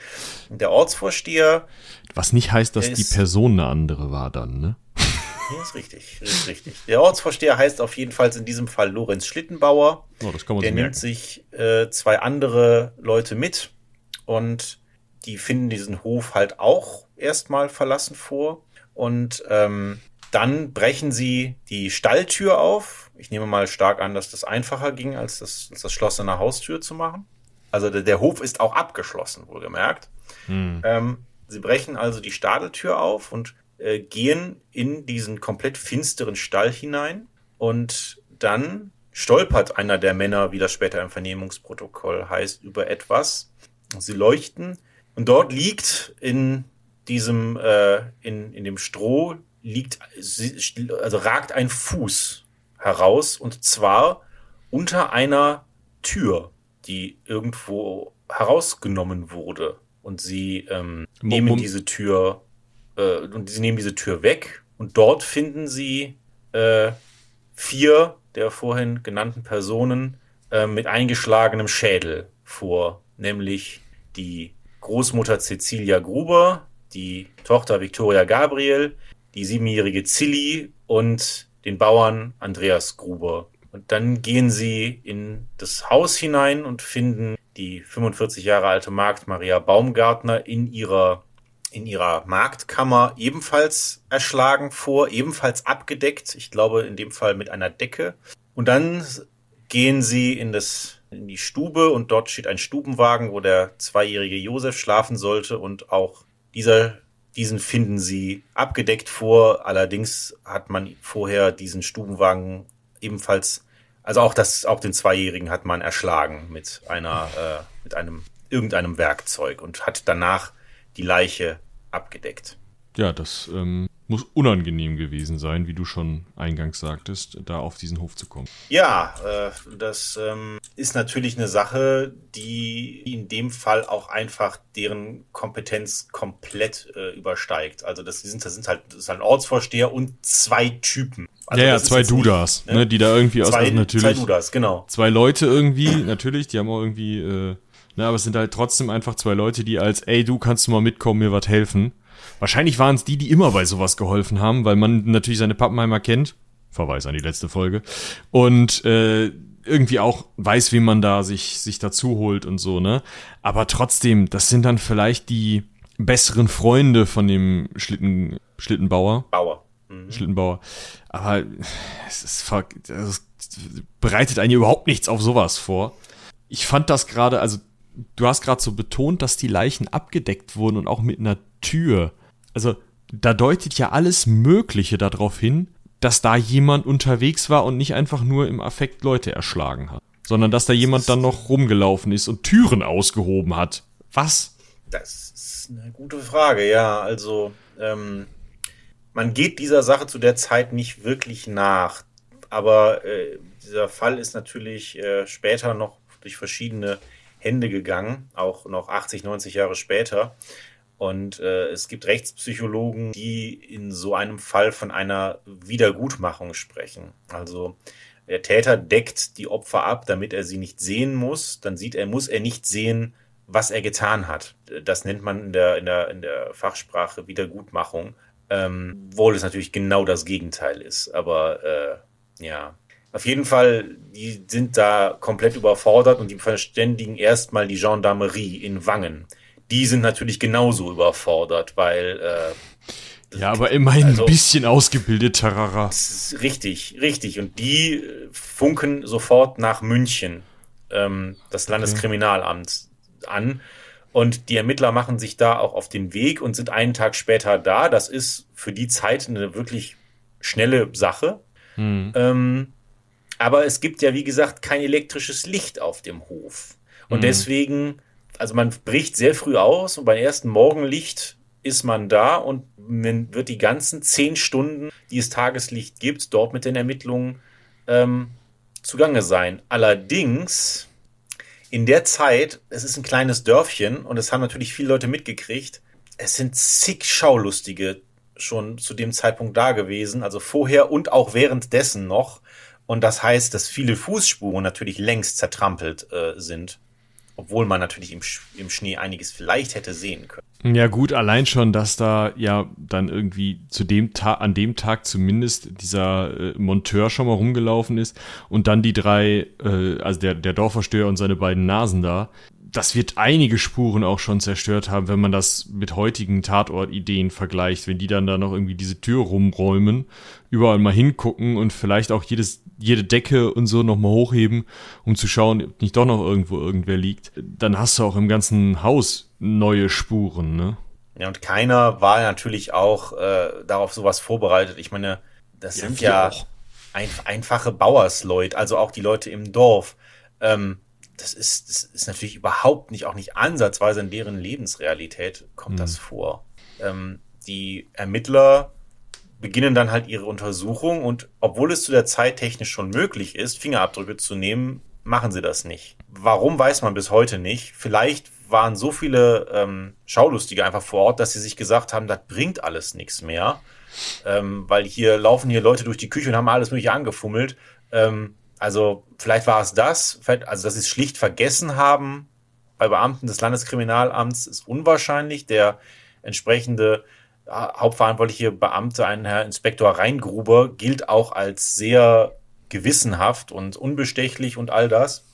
Der Ortsvorsteher. Was nicht heißt, dass die Person eine andere war dann, ne? Ja, ist richtig, ist richtig. Der Ortsvorsteher heißt auf jeden Fall in diesem Fall Lorenz Schlittenbauer. Oh, das kann man Der nimmt sich äh, zwei andere Leute mit und die finden diesen Hof halt auch erstmal verlassen vor. Und ähm, dann brechen sie die Stalltür auf. Ich nehme mal stark an, dass das einfacher ging, als das, als das Schloss an der Haustür zu machen. Also der, der Hof ist auch abgeschlossen, wohlgemerkt. Hm. Ähm, sie brechen also die Stadeltür auf und äh, gehen in diesen komplett finsteren Stall hinein und dann stolpert einer der Männer, wie das später im Vernehmungsprotokoll heißt, über etwas. Sie leuchten und dort liegt in diesem, äh, in, in dem Stroh liegt, also ragt ein Fuß heraus und zwar unter einer Tür, die irgendwo herausgenommen wurde. Und sie ähm, nehmen diese Tür äh, und sie nehmen diese Tür weg und dort finden sie äh, vier der vorhin genannten Personen äh, mit eingeschlagenem Schädel vor, nämlich die Großmutter Cecilia Gruber, die Tochter Victoria Gabriel, die siebenjährige Zilli und den Bauern Andreas Gruber. Und dann gehen sie in das Haus hinein und finden die 45 Jahre alte Magd Maria Baumgartner in ihrer in ihrer Marktkammer ebenfalls erschlagen vor, ebenfalls abgedeckt, ich glaube in dem Fall mit einer Decke. Und dann gehen sie in das in die Stube und dort steht ein Stubenwagen, wo der zweijährige Josef schlafen sollte und auch dieser diesen finden sie abgedeckt vor. Allerdings hat man vorher diesen Stubenwagen ebenfalls, also auch das, auch den Zweijährigen hat man erschlagen mit einer, äh, mit einem irgendeinem Werkzeug und hat danach die Leiche abgedeckt. Ja, das ähm, muss unangenehm gewesen sein, wie du schon eingangs sagtest, da auf diesen Hof zu kommen. Ja, äh, das ähm, ist natürlich eine Sache, die in dem Fall auch einfach deren Kompetenz komplett äh, übersteigt. Also das sind, das sind halt, das ist halt ein Ortsvorsteher und zwei Typen. Also ja, ja, zwei Dudas, nicht, ne, die da irgendwie zwei, aus also natürlich. Zwei Dudas, genau. Zwei Leute irgendwie, natürlich, die haben auch irgendwie, äh, ne, aber es sind halt trotzdem einfach zwei Leute, die als, ey, du kannst du mal mitkommen, mir was helfen Wahrscheinlich waren es die, die immer bei sowas geholfen haben, weil man natürlich seine Pappenheimer kennt. Verweis an die letzte Folge. Und äh, irgendwie auch weiß, wie man da sich, sich dazu holt und so, ne? Aber trotzdem, das sind dann vielleicht die besseren Freunde von dem Schlitten, Schlittenbauer. Bauer. Mhm. Schlittenbauer. Aber es ist, es bereitet einen überhaupt nichts auf sowas vor. Ich fand das gerade, also du hast gerade so betont, dass die Leichen abgedeckt wurden und auch mit einer Tür also da deutet ja alles Mögliche darauf hin, dass da jemand unterwegs war und nicht einfach nur im Affekt Leute erschlagen hat, sondern dass da jemand dann noch rumgelaufen ist und Türen ausgehoben hat. Was? Das ist eine gute Frage, ja. Also, ähm, man geht dieser Sache zu der Zeit nicht wirklich nach. Aber äh, dieser Fall ist natürlich äh, später noch durch verschiedene Hände gegangen, auch noch 80, 90 Jahre später. Und äh, es gibt Rechtspsychologen, die in so einem Fall von einer Wiedergutmachung sprechen. Also der Täter deckt die Opfer ab, damit er sie nicht sehen muss. Dann sieht er, muss er nicht sehen, was er getan hat. Das nennt man in der, in der, in der Fachsprache Wiedergutmachung. Ähm, obwohl es natürlich genau das Gegenteil ist. Aber äh, ja, auf jeden Fall, die sind da komplett überfordert und die verständigen erstmal die Gendarmerie in Wangen die sind natürlich genauso überfordert, weil äh, ja, aber immerhin also, ein bisschen ausgebildet, Tarara. Richtig, richtig. Und die funken sofort nach München, ähm, das Landeskriminalamt, an. Und die Ermittler machen sich da auch auf den Weg und sind einen Tag später da. Das ist für die Zeit eine wirklich schnelle Sache. Hm. Ähm, aber es gibt ja, wie gesagt, kein elektrisches Licht auf dem Hof. Und hm. deswegen also man bricht sehr früh aus und beim ersten Morgenlicht ist man da und man wird die ganzen zehn Stunden, die es Tageslicht gibt, dort mit den Ermittlungen ähm, zugange sein. Allerdings in der Zeit, es ist ein kleines Dörfchen und es haben natürlich viele Leute mitgekriegt, es sind zig Schaulustige schon zu dem Zeitpunkt da gewesen, also vorher und auch währenddessen noch. Und das heißt, dass viele Fußspuren natürlich längst zertrampelt äh, sind obwohl man natürlich im, im Schnee einiges vielleicht hätte sehen können. Ja gut, allein schon, dass da ja dann irgendwie zu dem Tag, an dem Tag zumindest dieser äh, Monteur schon mal rumgelaufen ist und dann die drei, äh, also der, der Dorfversteher und seine beiden Nasen da, das wird einige Spuren auch schon zerstört haben, wenn man das mit heutigen Tatortideen vergleicht, wenn die dann da noch irgendwie diese Tür rumräumen, überall mal hingucken und vielleicht auch jedes, jede Decke und so nochmal hochheben, um zu schauen, ob nicht doch noch irgendwo irgendwer liegt, dann hast du auch im ganzen Haus neue Spuren, ne? Ja, und keiner war natürlich auch äh, darauf sowas vorbereitet. Ich meine, das ja, sind ja ein, einfache Bauersleute, also auch die Leute im Dorf. Ähm, das ist, das ist natürlich überhaupt nicht, auch nicht ansatzweise in deren Lebensrealität kommt mhm. das vor. Ähm, die Ermittler beginnen dann halt ihre Untersuchung und obwohl es zu der Zeit technisch schon möglich ist, Fingerabdrücke zu nehmen, machen sie das nicht. Warum weiß man bis heute nicht. Vielleicht waren so viele ähm, Schaulustige einfach vor Ort, dass sie sich gesagt haben, das bringt alles nichts mehr. Ähm, weil hier laufen hier Leute durch die Küche und haben alles mögliche angefummelt. Ähm, also vielleicht war es das, also dass sie es schlicht vergessen haben bei Beamten des Landeskriminalamts ist unwahrscheinlich. Der entsprechende hauptverantwortliche Beamte, ein Herr Inspektor Reingruber, gilt auch als sehr gewissenhaft und unbestechlich und all das.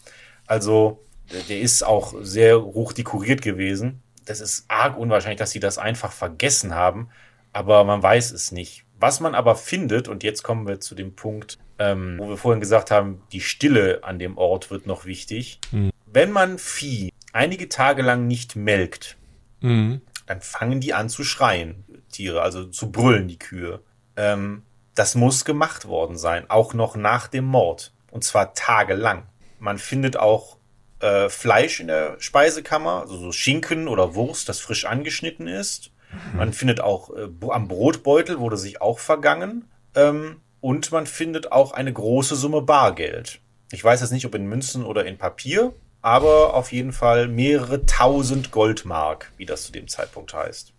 Also der ist auch sehr hoch dekoriert gewesen. Das ist arg unwahrscheinlich, dass sie das einfach vergessen haben, aber man weiß es nicht. Was man aber findet, und jetzt kommen wir zu dem Punkt, ähm, wo wir vorhin gesagt haben, die Stille an dem Ort wird noch wichtig. Mhm. Wenn man Vieh einige Tage lang nicht melkt, mhm. dann fangen die an zu schreien, Tiere, also zu brüllen, die Kühe. Ähm, das muss gemacht worden sein, auch noch nach dem Mord. Und zwar tagelang. Man findet auch äh, Fleisch in der Speisekammer, also so Schinken oder Wurst, das frisch angeschnitten ist. Mhm. Man findet auch äh, am Brotbeutel wurde sich auch vergangen. Ähm, und man findet auch eine große Summe Bargeld. Ich weiß jetzt nicht, ob in Münzen oder in Papier, aber auf jeden Fall mehrere tausend Goldmark, wie das zu dem Zeitpunkt heißt.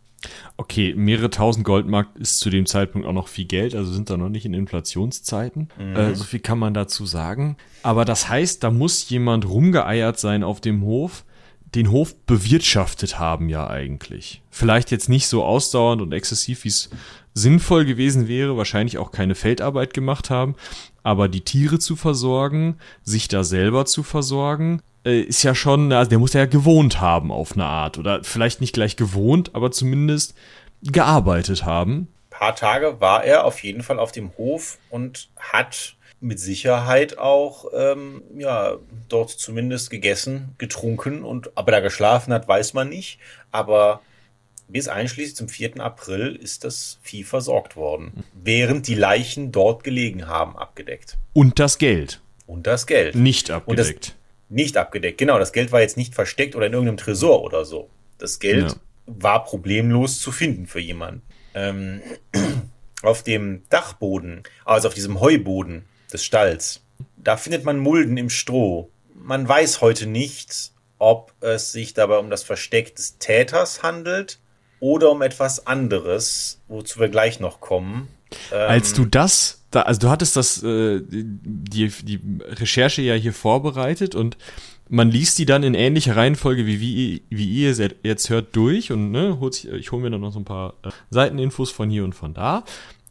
Okay, mehrere tausend Goldmark ist zu dem Zeitpunkt auch noch viel Geld, also sind da noch nicht in Inflationszeiten. Mhm. Äh, so viel kann man dazu sagen. Aber das heißt, da muss jemand rumgeeiert sein auf dem Hof, den Hof bewirtschaftet haben ja eigentlich. Vielleicht jetzt nicht so ausdauernd und exzessiv, wie es sinnvoll gewesen wäre, wahrscheinlich auch keine Feldarbeit gemacht haben, aber die Tiere zu versorgen, sich da selber zu versorgen, äh, ist ja schon, also der muss ja gewohnt haben auf eine Art oder vielleicht nicht gleich gewohnt, aber zumindest gearbeitet haben. Ein paar Tage war er auf jeden Fall auf dem Hof und hat mit Sicherheit auch ähm, ja dort zumindest gegessen, getrunken und aber da geschlafen hat, weiß man nicht. Aber bis einschließlich zum 4. April ist das Vieh versorgt worden, während die Leichen dort gelegen haben, abgedeckt. Und das Geld. Und das Geld. Nicht abgedeckt. nicht abgedeckt, genau. Das Geld war jetzt nicht versteckt oder in irgendeinem Tresor oder so. Das Geld ja. war problemlos zu finden für jemanden. Ähm, auf dem Dachboden, also auf diesem Heuboden des Stalls, da findet man Mulden im Stroh. Man weiß heute nicht, ob es sich dabei um das Versteck des Täters handelt oder um etwas anderes, wozu wir gleich noch kommen. Ähm, Als du das, da, also du hattest das, äh, die, die Recherche ja hier vorbereitet und man liest die dann in ähnlicher Reihenfolge, wie, wie, wie ihr jetzt hört, durch und ne, holt sich, ich hole mir dann noch so ein paar äh, Seiteninfos von hier und von da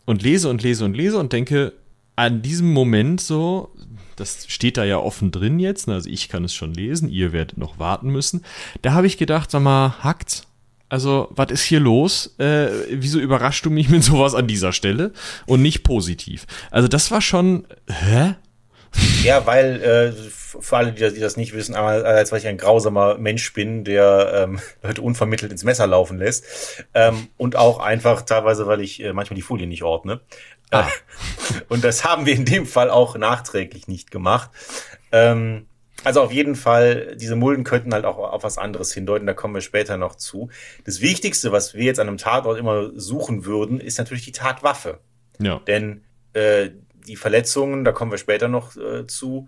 und lese und lese und lese und denke, an diesem Moment so, das steht da ja offen drin jetzt, ne, also ich kann es schon lesen, ihr werdet noch warten müssen, da habe ich gedacht, sag mal, hackt's? Also, was ist hier los? Äh, wieso überraschst du mich mit sowas an dieser Stelle und nicht positiv? Also, das war schon. Hä? Ja, weil äh, für alle, die, die das nicht wissen, als weil ich ein grausamer Mensch bin, der ähm, Leute unvermittelt ins Messer laufen lässt ähm, und auch einfach teilweise, weil ich äh, manchmal die Folie nicht ordne. Ah. und das haben wir in dem Fall auch nachträglich nicht gemacht. Ähm, also auf jeden Fall, diese Mulden könnten halt auch auf was anderes hindeuten, da kommen wir später noch zu. Das Wichtigste, was wir jetzt an einem Tatort immer suchen würden, ist natürlich die Tatwaffe. Ja. Denn äh, die Verletzungen, da kommen wir später noch äh, zu,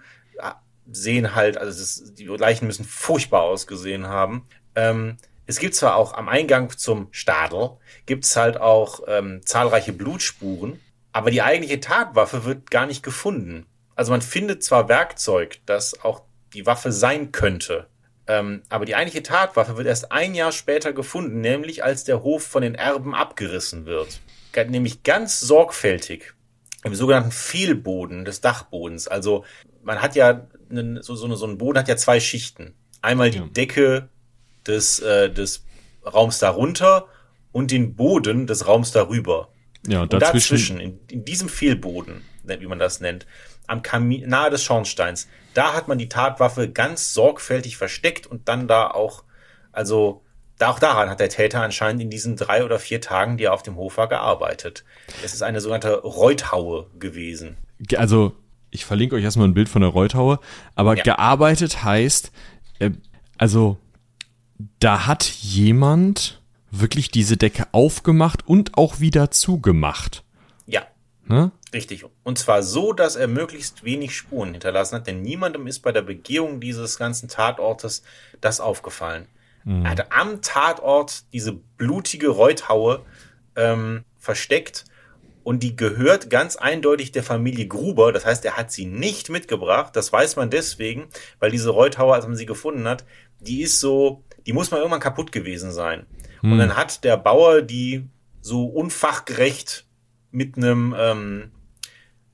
sehen halt, also das, die Leichen müssen furchtbar ausgesehen haben. Ähm, es gibt zwar auch am Eingang zum Stadel, gibt's halt auch ähm, zahlreiche Blutspuren, aber die eigentliche Tatwaffe wird gar nicht gefunden. Also man findet zwar Werkzeug, das auch die Waffe sein könnte. Ähm, aber die eigentliche Tatwaffe wird erst ein Jahr später gefunden, nämlich als der Hof von den Erben abgerissen wird. Nämlich ganz sorgfältig im sogenannten Fehlboden des Dachbodens. Also man hat ja einen, so, so, eine, so ein Boden hat ja zwei Schichten. Einmal die ja. Decke des, äh, des Raums darunter und den Boden des Raums darüber. Ja, und dazwischen, dazwischen in, in diesem Fehlboden, wie man das nennt, am Kamin, nahe des Schornsteins. Da hat man die Tatwaffe ganz sorgfältig versteckt und dann da auch, also auch daran hat der Täter anscheinend in diesen drei oder vier Tagen, die er auf dem Hof war, gearbeitet. Es ist eine sogenannte Reuthaue gewesen. Also, ich verlinke euch erstmal ein Bild von der Reuthaue, aber ja. gearbeitet heißt, äh, also, da hat jemand wirklich diese Decke aufgemacht und auch wieder zugemacht. Ja. Ne? Richtig. Und zwar so, dass er möglichst wenig Spuren hinterlassen hat, denn niemandem ist bei der Begehung dieses ganzen Tatortes das aufgefallen. Mhm. Er hatte am Tatort diese blutige Reuthaue ähm, versteckt und die gehört ganz eindeutig der Familie Gruber. Das heißt, er hat sie nicht mitgebracht. Das weiß man deswegen, weil diese Reuthaue, als man sie gefunden hat, die ist so, die muss mal irgendwann kaputt gewesen sein. Mhm. Und dann hat der Bauer die so unfachgerecht mit einem ähm,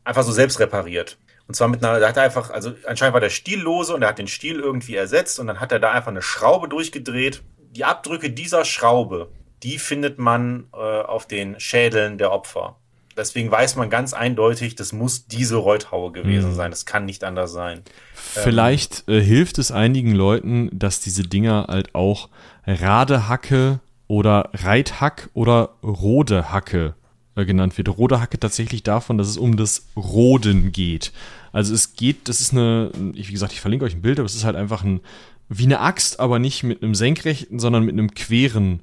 einfach so selbst repariert. Und zwar mit einer, da hat er einfach, also anscheinend war der Stiel lose und er hat den Stiel irgendwie ersetzt und dann hat er da einfach eine Schraube durchgedreht. Die Abdrücke dieser Schraube, die findet man äh, auf den Schädeln der Opfer. Deswegen weiß man ganz eindeutig, das muss diese Reuthaue gewesen mhm. sein. Das kann nicht anders sein. Vielleicht ähm, äh, hilft es einigen Leuten, dass diese Dinger halt auch Radehacke oder Reithack oder Rodehacke genannt wird. Rote Hacke tatsächlich davon, dass es um das Roden geht. Also es geht, das ist eine, wie gesagt, ich verlinke euch ein Bild, aber es ist halt einfach ein, wie eine Axt, aber nicht mit einem senkrechten, sondern mit einem queren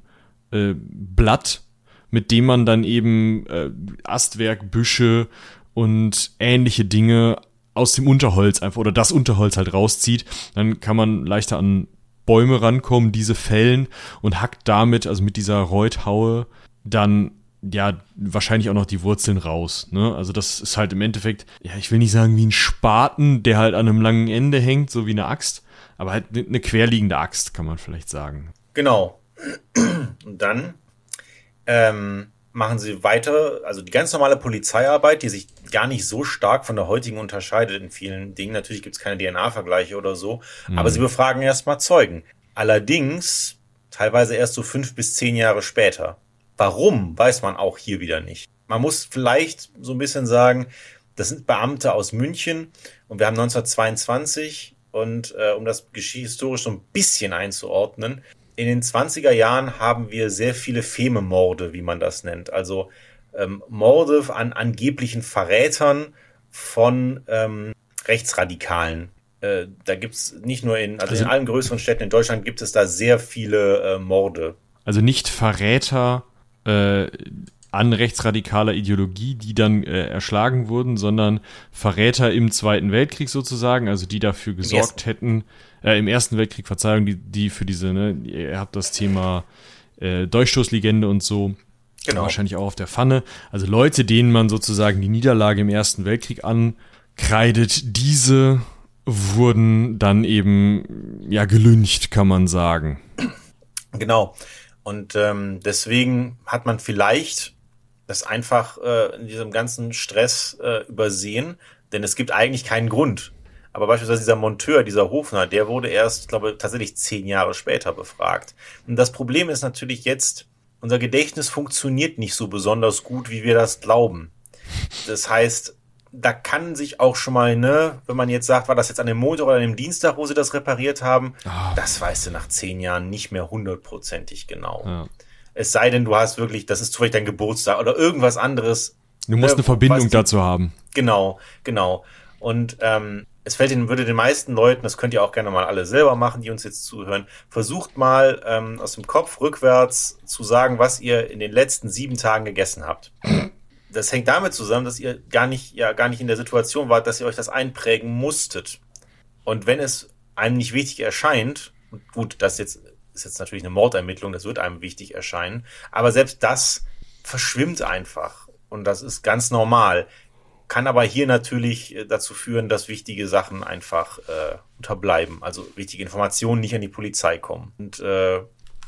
äh, Blatt, mit dem man dann eben äh, Astwerk, Büsche und ähnliche Dinge aus dem Unterholz einfach oder das Unterholz halt rauszieht. Dann kann man leichter an Bäume rankommen, diese fällen und hackt damit, also mit dieser Reuthaue, dann ja wahrscheinlich auch noch die Wurzeln raus. Ne? Also das ist halt im Endeffekt, ja, ich will nicht sagen wie ein Spaten, der halt an einem langen Ende hängt, so wie eine Axt, aber halt eine querliegende Axt, kann man vielleicht sagen. Genau. Und dann ähm, machen sie weiter, also die ganz normale Polizeiarbeit, die sich gar nicht so stark von der heutigen unterscheidet in vielen Dingen. Natürlich gibt es keine DNA-Vergleiche oder so, mhm. aber sie befragen erstmal Zeugen. Allerdings teilweise erst so fünf bis zehn Jahre später. Warum, weiß man auch hier wieder nicht. Man muss vielleicht so ein bisschen sagen, das sind Beamte aus München und wir haben 1922 und äh, um das historisch so ein bisschen einzuordnen, in den 20er Jahren haben wir sehr viele Fememorde, wie man das nennt. Also ähm, Morde an angeblichen Verrätern von ähm, Rechtsradikalen. Äh, da gibt es nicht nur in, also, also, in allen größeren Städten in Deutschland gibt es da sehr viele äh, Morde. Also nicht Verräter äh, an rechtsradikaler Ideologie, die dann äh, erschlagen wurden, sondern Verräter im Zweiten Weltkrieg sozusagen, also die dafür gesorgt hätten, äh, im Ersten Weltkrieg, Verzeihung, die, die für diese, ne, ihr habt das Thema äh, Durchstoßlegende und so. Genau. Wahrscheinlich auch auf der Pfanne. Also Leute, denen man sozusagen die Niederlage im Ersten Weltkrieg ankreidet, diese wurden dann eben ja gelüncht, kann man sagen. Genau. Und ähm, deswegen hat man vielleicht das einfach äh, in diesem ganzen Stress äh, übersehen, denn es gibt eigentlich keinen Grund, aber beispielsweise dieser Monteur, dieser Hofner, der wurde erst, ich glaube, tatsächlich zehn Jahre später befragt. Und das Problem ist natürlich jetzt, unser Gedächtnis funktioniert nicht so besonders gut, wie wir das glauben. Das heißt, da kann sich auch schon mal, ne, wenn man jetzt sagt, war das jetzt an dem Montag oder an dem Dienstag, wo sie das repariert haben, oh. das weißt du nach zehn Jahren nicht mehr hundertprozentig genau. Ja. Es sei denn, du hast wirklich, das ist zufällig dein Geburtstag oder irgendwas anderes. Du musst ne, eine Verbindung die, dazu haben. Genau, genau. Und ähm, es fällt den, würde den meisten Leuten, das könnt ihr auch gerne mal alle selber machen, die uns jetzt zuhören, versucht mal ähm, aus dem Kopf rückwärts zu sagen, was ihr in den letzten sieben Tagen gegessen habt. Das hängt damit zusammen, dass ihr gar nicht, ja, gar nicht in der Situation wart, dass ihr euch das einprägen musstet. Und wenn es einem nicht wichtig erscheint, gut, das jetzt ist jetzt natürlich eine Mordermittlung, das wird einem wichtig erscheinen, aber selbst das verschwimmt einfach. Und das ist ganz normal kann aber hier natürlich äh, dazu führen, dass wichtige Sachen einfach äh, unterbleiben, also wichtige Informationen nicht an die Polizei kommen. Und äh,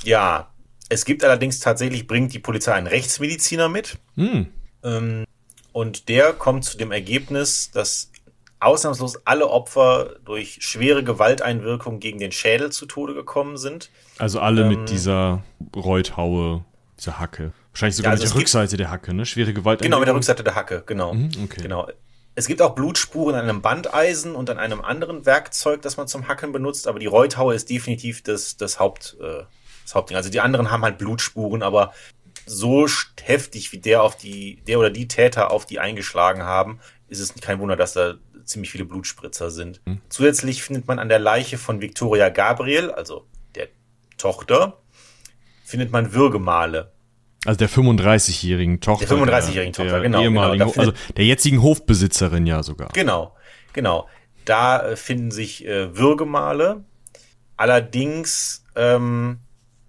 ja, es gibt allerdings tatsächlich, bringt die Polizei einen Rechtsmediziner mit. Hm. Ähm, und der kommt zu dem Ergebnis, dass ausnahmslos alle Opfer durch schwere Gewalteinwirkung gegen den Schädel zu Tode gekommen sind. Also alle ähm, mit dieser Reuthaue, dieser Hacke. Wahrscheinlich sogar ja, also mit der Rückseite der Hacke, ne? Schwere Gewalt. Genau, mit der Rückseite der Hacke, genau. Mhm, okay. Genau. Es gibt auch Blutspuren an einem Bandeisen und an einem anderen Werkzeug, das man zum Hacken benutzt, aber die Reuthaue ist definitiv das, das, Haupt, äh, das Hauptding. Also die anderen haben halt Blutspuren, aber so heftig wie der auf die, der oder die Täter auf die eingeschlagen haben, ist es kein Wunder, dass da ziemlich viele Blutspritzer sind. Mhm. Zusätzlich findet man an der Leiche von Victoria Gabriel, also der Tochter, findet man Würgemale. Also der 35-jährigen Tochter. Der 35-jährigen Tochter, genau. Ehemaligen, genau also der jetzigen Hofbesitzerin ja sogar. Genau, genau. Da äh, finden sich äh, Würgemale. Allerdings ähm,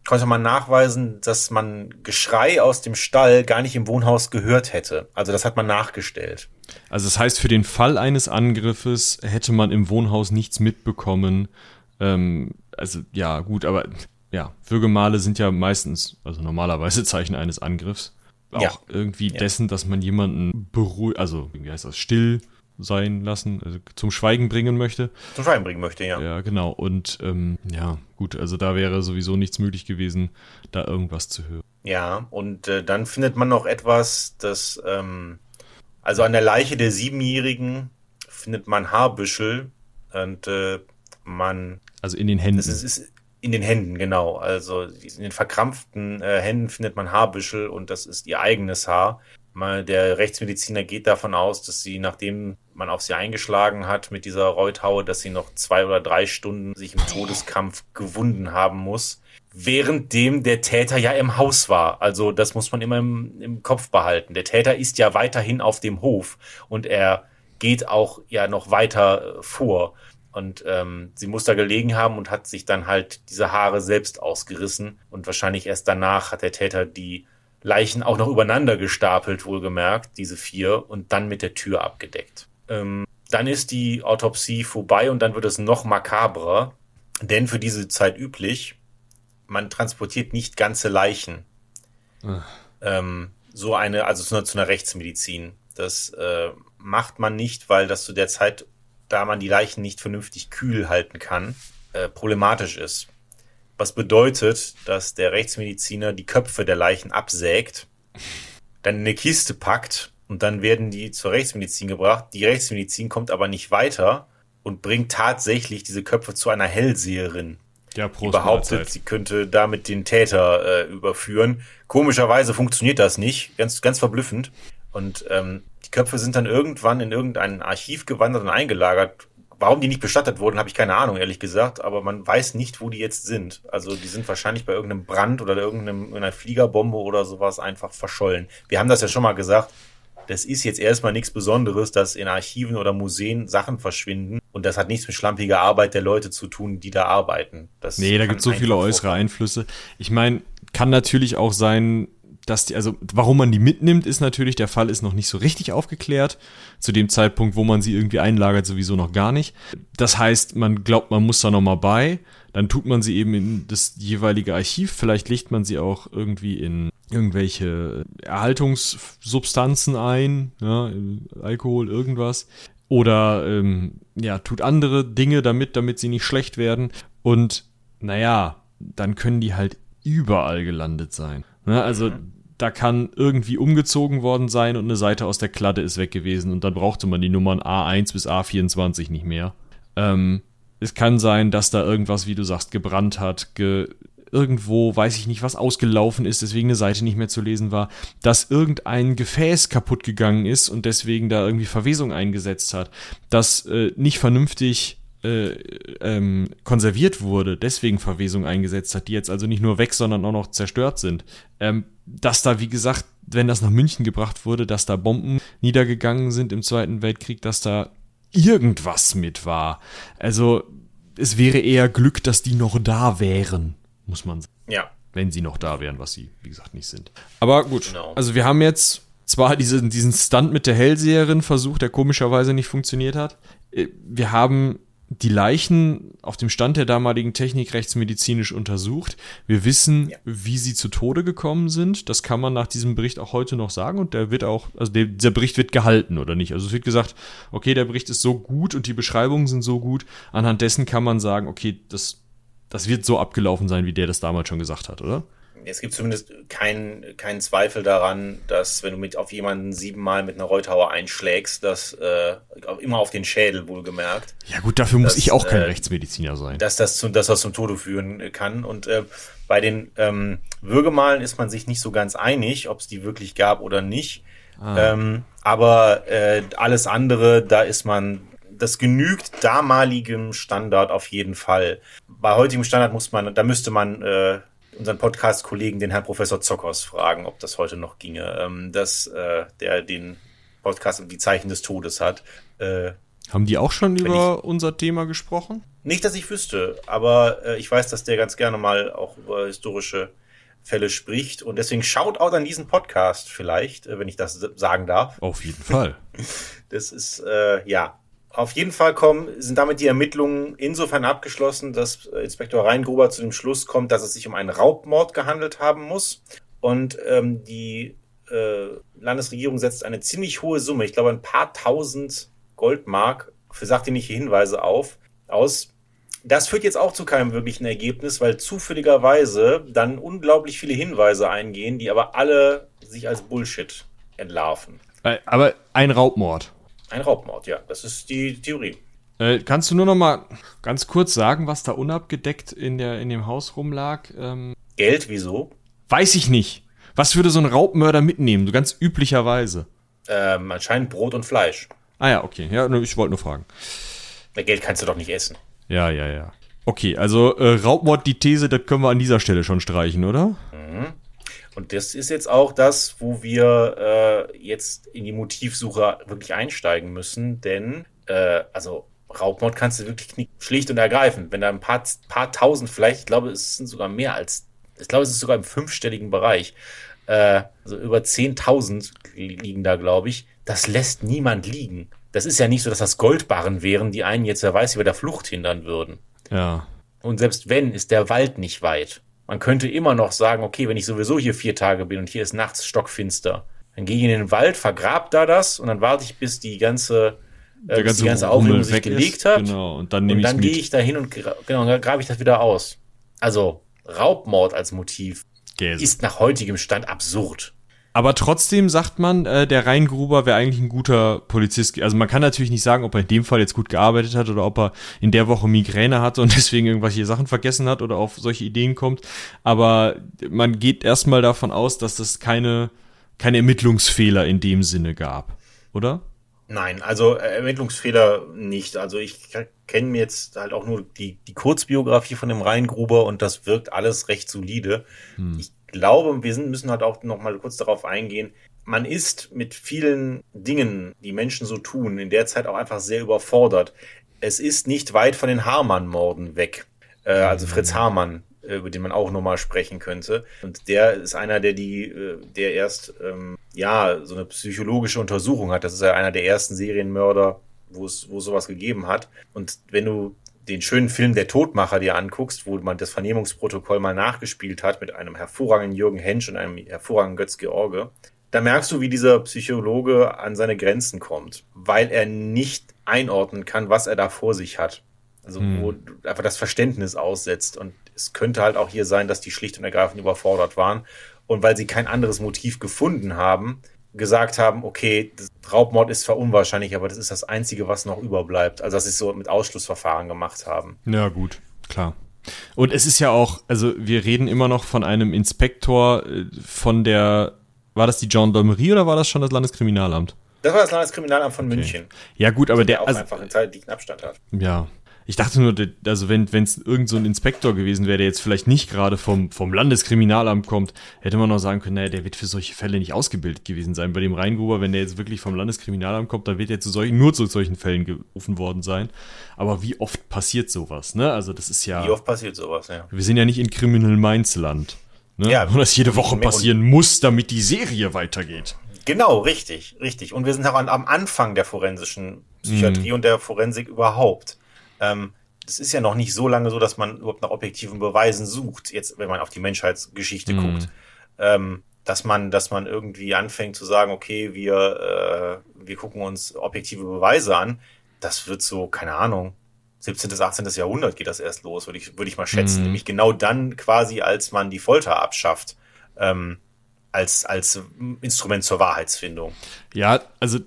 konnte man nachweisen, dass man Geschrei aus dem Stall gar nicht im Wohnhaus gehört hätte. Also das hat man nachgestellt. Also das heißt, für den Fall eines Angriffes hätte man im Wohnhaus nichts mitbekommen. Ähm, also ja, gut, aber ja, Würgemale sind ja meistens, also normalerweise Zeichen eines Angriffs. Auch ja. irgendwie ja. dessen, dass man jemanden beruhigt, also wie heißt das, still sein lassen, also zum Schweigen bringen möchte. Zum Schweigen bringen möchte, ja. Ja, genau. Und ähm, ja, gut, also da wäre sowieso nichts möglich gewesen, da irgendwas zu hören. Ja, und äh, dann findet man noch etwas, das, ähm, also an der Leiche der Siebenjährigen findet man Haarbüschel und äh, man. Also in den Händen. Das ist, ist in den Händen, genau. Also in den verkrampften äh, Händen findet man Haarbüschel und das ist ihr eigenes Haar. Der Rechtsmediziner geht davon aus, dass sie, nachdem man auf sie eingeschlagen hat mit dieser Reuthaue, dass sie noch zwei oder drei Stunden sich im Todeskampf gewunden haben muss, währenddem der Täter ja im Haus war. Also das muss man immer im, im Kopf behalten. Der Täter ist ja weiterhin auf dem Hof und er geht auch ja noch weiter äh, vor. Und ähm, sie muss da gelegen haben und hat sich dann halt diese Haare selbst ausgerissen. Und wahrscheinlich erst danach hat der Täter die Leichen auch noch übereinander gestapelt, wohlgemerkt, diese vier, und dann mit der Tür abgedeckt. Ähm, dann ist die Autopsie vorbei und dann wird es noch makabrer, denn für diese Zeit üblich, man transportiert nicht ganze Leichen. Ähm, so eine, also zu einer, zu einer Rechtsmedizin. Das äh, macht man nicht, weil das zu der Zeit da man die Leichen nicht vernünftig kühl halten kann, äh, problematisch ist. Was bedeutet, dass der Rechtsmediziner die Köpfe der Leichen absägt, dann in eine Kiste packt und dann werden die zur Rechtsmedizin gebracht. Die Rechtsmedizin kommt aber nicht weiter und bringt tatsächlich diese Köpfe zu einer Hellseherin. Ja, Prost, die behauptet, sie könnte damit den Täter äh, überführen. Komischerweise funktioniert das nicht, ganz, ganz verblüffend. Und ähm, Köpfe sind dann irgendwann in irgendein Archiv gewandert und eingelagert. Warum die nicht bestattet wurden, habe ich keine Ahnung, ehrlich gesagt. Aber man weiß nicht, wo die jetzt sind. Also die sind wahrscheinlich bei irgendeinem Brand oder irgendeiner Fliegerbombe oder sowas einfach verschollen. Wir haben das ja schon mal gesagt. Das ist jetzt erstmal nichts Besonderes, dass in Archiven oder Museen Sachen verschwinden. Und das hat nichts mit schlampiger Arbeit der Leute zu tun, die da arbeiten. Das nee, da gibt es so viele äußere Einflüsse. Ich meine, kann natürlich auch sein, dass die, also warum man die mitnimmt, ist natürlich, der Fall ist noch nicht so richtig aufgeklärt. Zu dem Zeitpunkt, wo man sie irgendwie einlagert, sowieso noch gar nicht. Das heißt, man glaubt, man muss da nochmal bei. Dann tut man sie eben in das jeweilige Archiv. Vielleicht legt man sie auch irgendwie in irgendwelche Erhaltungssubstanzen ein, ja, Alkohol, irgendwas. Oder ähm, ja, tut andere Dinge damit, damit sie nicht schlecht werden. Und naja, dann können die halt überall gelandet sein. Ne? Also mhm da kann irgendwie umgezogen worden sein und eine Seite aus der Kladde ist weg gewesen und dann brauchte man die Nummern A1 bis A24 nicht mehr. Ähm, es kann sein, dass da irgendwas, wie du sagst, gebrannt hat, ge irgendwo, weiß ich nicht, was ausgelaufen ist, deswegen eine Seite nicht mehr zu lesen war, dass irgendein Gefäß kaputt gegangen ist und deswegen da irgendwie Verwesung eingesetzt hat, dass äh, nicht vernünftig äh, ähm, konserviert wurde, deswegen Verwesung eingesetzt hat, die jetzt also nicht nur weg, sondern auch noch zerstört sind. Ähm, dass da, wie gesagt, wenn das nach München gebracht wurde, dass da Bomben niedergegangen sind im Zweiten Weltkrieg, dass da irgendwas mit war. Also es wäre eher Glück, dass die noch da wären, muss man sagen. Ja. Wenn sie noch da wären, was sie, wie gesagt, nicht sind. Aber gut, genau. also wir haben jetzt zwar diesen, diesen Stunt mit der Hellseherin versucht, der komischerweise nicht funktioniert hat. Äh, wir haben die Leichen auf dem Stand der damaligen Technik rechtsmedizinisch untersucht. Wir wissen, ja. wie sie zu Tode gekommen sind. Das kann man nach diesem Bericht auch heute noch sagen und der wird auch, also der, der, Bericht wird gehalten oder nicht. Also es wird gesagt, okay, der Bericht ist so gut und die Beschreibungen sind so gut. Anhand dessen kann man sagen, okay, das, das wird so abgelaufen sein, wie der das damals schon gesagt hat, oder? Es gibt zumindest keinen kein Zweifel daran, dass wenn du mit auf jemanden siebenmal mit einer Reutauer einschlägst, dass äh, immer auf den Schädel wohlgemerkt. Ja gut, dafür dass, muss ich auch kein äh, Rechtsmediziner sein. Dass das, zu, dass das zum Tode führen kann. Und äh, bei den ähm, Würgemalen ist man sich nicht so ganz einig, ob es die wirklich gab oder nicht. Ah. Ähm, aber äh, alles andere, da ist man das genügt damaligem Standard auf jeden Fall. Bei heutigem Standard muss man, da müsste man äh, unseren Podcast-Kollegen, den Herrn Professor Zockers, fragen, ob das heute noch ginge, ähm, dass äh, der den Podcast um die Zeichen des Todes hat. Äh, Haben die auch schon über ich, unser Thema gesprochen? Nicht, dass ich wüsste, aber äh, ich weiß, dass der ganz gerne mal auch über historische Fälle spricht und deswegen schaut auch an diesen Podcast vielleicht, äh, wenn ich das sagen darf. Auf jeden Fall. Das ist, äh, ja, auf jeden Fall kommen, sind damit die Ermittlungen insofern abgeschlossen, dass äh, Inspektor Reingruber zu dem Schluss kommt, dass es sich um einen Raubmord gehandelt haben muss. Und ähm, die äh, Landesregierung setzt eine ziemlich hohe Summe, ich glaube ein paar tausend Goldmark für sachdienliche Hinweise auf, aus. Das führt jetzt auch zu keinem wirklichen Ergebnis, weil zufälligerweise dann unglaublich viele Hinweise eingehen, die aber alle sich als Bullshit entlarven. Äh, aber ein Raubmord. Ein Raubmord, ja. Das ist die Theorie. Äh, kannst du nur noch mal ganz kurz sagen, was da unabgedeckt in, der, in dem Haus rumlag? Ähm, Geld, wieso? Weiß ich nicht. Was würde so ein Raubmörder mitnehmen, so ganz üblicherweise? Ähm, anscheinend Brot und Fleisch. Ah ja, okay. Ja, ich wollte nur fragen. Na, Geld kannst du doch nicht essen. Ja, ja, ja. Okay, also äh, Raubmord, die These, das können wir an dieser Stelle schon streichen, oder? Mhm. Und das ist jetzt auch das, wo wir äh, jetzt in die Motivsuche wirklich einsteigen müssen, denn äh, also Raubmord kannst du wirklich schlicht und ergreifend. Wenn da ein paar, paar tausend, vielleicht, ich glaube, es sind sogar mehr als, ich glaube, es ist sogar im fünfstelligen Bereich, äh, also über 10.000 liegen da, glaube ich, das lässt niemand liegen. Das ist ja nicht so, dass das Goldbarren wären, die einen jetzt, wer weiß, über der Flucht hindern würden. Ja. Und selbst wenn, ist der Wald nicht weit. Man könnte immer noch sagen, okay, wenn ich sowieso hier vier Tage bin und hier ist nachts stockfinster, dann gehe ich in den Wald, vergrab da das und dann warte ich, bis die ganze, äh, bis die ganze Aufregung sich gelegt ist. hat. Genau, und dann, nehme und dann gehe ich da hin und genau, dann grabe ich das wieder aus. Also Raubmord als Motiv Käse. ist nach heutigem Stand absurd. Aber trotzdem sagt man, äh, der Rheingruber wäre eigentlich ein guter Polizist. Also man kann natürlich nicht sagen, ob er in dem Fall jetzt gut gearbeitet hat oder ob er in der Woche Migräne hatte und deswegen irgendwelche Sachen vergessen hat oder auf solche Ideen kommt. Aber man geht erstmal davon aus, dass das keine, keine Ermittlungsfehler in dem Sinne gab, oder? Nein, also äh, Ermittlungsfehler nicht. Also ich kenne mir jetzt halt auch nur die, die Kurzbiografie von dem Rheingruber und das wirkt alles recht solide. Hm. Ich glaube, wir sind, müssen halt auch noch mal kurz darauf eingehen. Man ist mit vielen Dingen, die Menschen so tun, in der Zeit auch einfach sehr überfordert. Es ist nicht weit von den Hamann-Morden weg. Äh, also Fritz mhm. Hamann, äh, über den man auch nochmal sprechen könnte. Und der ist einer, der die, äh, der erst, ähm, ja, so eine psychologische Untersuchung hat. Das ist ja einer der ersten Serienmörder, wo es, wo sowas gegeben hat. Und wenn du den schönen Film Der Todmacher dir anguckst, wo man das Vernehmungsprotokoll mal nachgespielt hat mit einem hervorragenden Jürgen Hensch und einem hervorragenden Götz George, da merkst du, wie dieser Psychologe an seine Grenzen kommt, weil er nicht einordnen kann, was er da vor sich hat. Also hm. wo einfach das Verständnis aussetzt. Und es könnte halt auch hier sein, dass die schlicht und ergreifend überfordert waren. Und weil sie kein anderes Motiv gefunden haben, gesagt haben, okay, Raubmord ist zwar unwahrscheinlich, aber das ist das Einzige, was noch überbleibt. Also, dass sie es so mit Ausschlussverfahren gemacht haben. Ja, gut, klar. Und es ist ja auch, also wir reden immer noch von einem Inspektor äh, von der, war das die Gendarmerie oder war das schon das Landeskriminalamt? Das war das Landeskriminalamt von okay. München. Ja, gut, aber der. auch also, einfach einen zeitlichen Abstand hat. Ja, ich dachte nur, also wenn es irgend so ein Inspektor gewesen wäre, der jetzt vielleicht nicht gerade vom, vom Landeskriminalamt kommt, hätte man noch sagen können, naja, der wird für solche Fälle nicht ausgebildet gewesen sein. Bei dem Rheingruber, wenn der jetzt wirklich vom Landeskriminalamt kommt, dann wird er zu solchen, nur zu solchen Fällen gerufen worden sein. Aber wie oft passiert sowas, ne? Also das ist ja. Wie oft passiert sowas, ja. Wir sind ja nicht in Criminal Minds Land. Ne? Ja, Wo das jede Woche passieren muss, damit die Serie weitergeht. Genau, richtig, richtig. Und wir sind auch an, am Anfang der forensischen Psychiatrie mm. und der Forensik überhaupt. Ähm, das ist ja noch nicht so lange so, dass man überhaupt nach objektiven Beweisen sucht, jetzt, wenn man auf die Menschheitsgeschichte mhm. guckt. Ähm, dass man, dass man irgendwie anfängt zu sagen, okay, wir, äh, wir gucken uns objektive Beweise an. Das wird so, keine Ahnung, 17. bis 18. Jahrhundert geht das erst los, würde ich, würde ich mal schätzen. Mhm. Nämlich genau dann quasi, als man die Folter abschafft. Ähm, als, als Instrument zur Wahrheitsfindung. Ja, also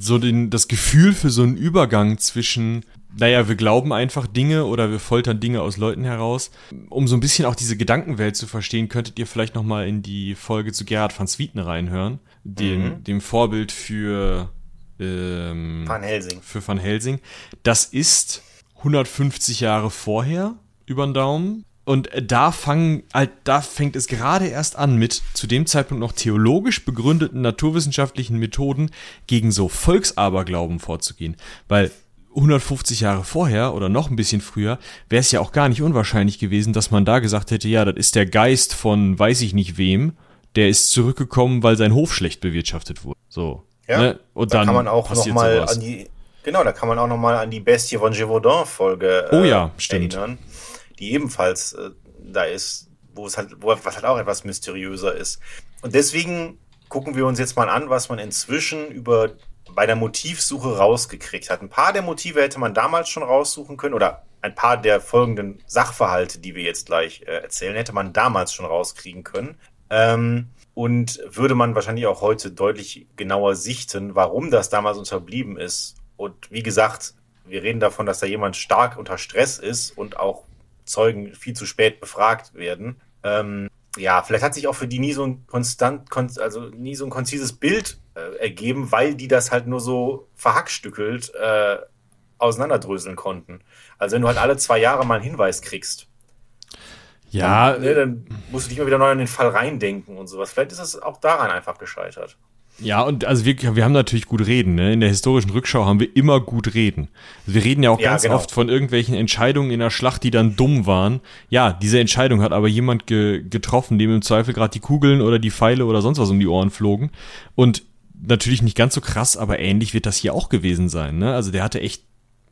so den, das Gefühl für so einen Übergang zwischen naja, wir glauben einfach Dinge oder wir foltern Dinge aus Leuten heraus. Um so ein bisschen auch diese Gedankenwelt zu verstehen, könntet ihr vielleicht nochmal in die Folge zu Gerhard van Swieten reinhören, dem, mhm. dem Vorbild für ähm, Van Helsing. Für Van Helsing. Das ist 150 Jahre vorher über den Daumen. Und da fangen, halt, da fängt es gerade erst an mit zu dem Zeitpunkt noch theologisch begründeten naturwissenschaftlichen Methoden gegen so Volksaberglauben vorzugehen. Weil 150 Jahre vorher oder noch ein bisschen früher wäre es ja auch gar nicht unwahrscheinlich gewesen, dass man da gesagt hätte, ja, das ist der Geist von weiß ich nicht wem, der ist zurückgekommen, weil sein Hof schlecht bewirtschaftet wurde. So. Ja, ne? und da dann kann man auch noch mal sowas. an die genau, da kann man auch noch mal an die Bestie von Gévaudan Folge äh, oh ja, stimmt. erinnern, die ebenfalls äh, da ist, wo es halt wo was halt auch etwas mysteriöser ist. Und deswegen gucken wir uns jetzt mal an, was man inzwischen über bei der Motivsuche rausgekriegt hat. Ein paar der Motive hätte man damals schon raussuchen können oder ein paar der folgenden Sachverhalte, die wir jetzt gleich äh, erzählen, hätte man damals schon rauskriegen können. Ähm, und würde man wahrscheinlich auch heute deutlich genauer sichten, warum das damals unterblieben ist. Und wie gesagt, wir reden davon, dass da jemand stark unter Stress ist und auch Zeugen viel zu spät befragt werden. Ähm, ja, vielleicht hat sich auch für die nie so ein konstant, also nie so ein konzises Bild äh, ergeben, weil die das halt nur so verhackstückelt äh, auseinanderdröseln konnten. Also wenn du halt alle zwei Jahre mal einen Hinweis kriegst, ja, dann, ne, dann musst du dich mal wieder neu in den Fall reindenken und sowas. Vielleicht ist es auch daran einfach gescheitert. Ja, und also wir, wir haben natürlich gut reden. Ne? In der historischen Rückschau haben wir immer gut reden. Wir reden ja auch ja, ganz genau. oft von irgendwelchen Entscheidungen in der Schlacht, die dann dumm waren. Ja, diese Entscheidung hat aber jemand ge getroffen, dem im Zweifel gerade die Kugeln oder die Pfeile oder sonst was um die Ohren flogen. Und natürlich nicht ganz so krass, aber ähnlich wird das hier auch gewesen sein. Ne? Also der hatte echt,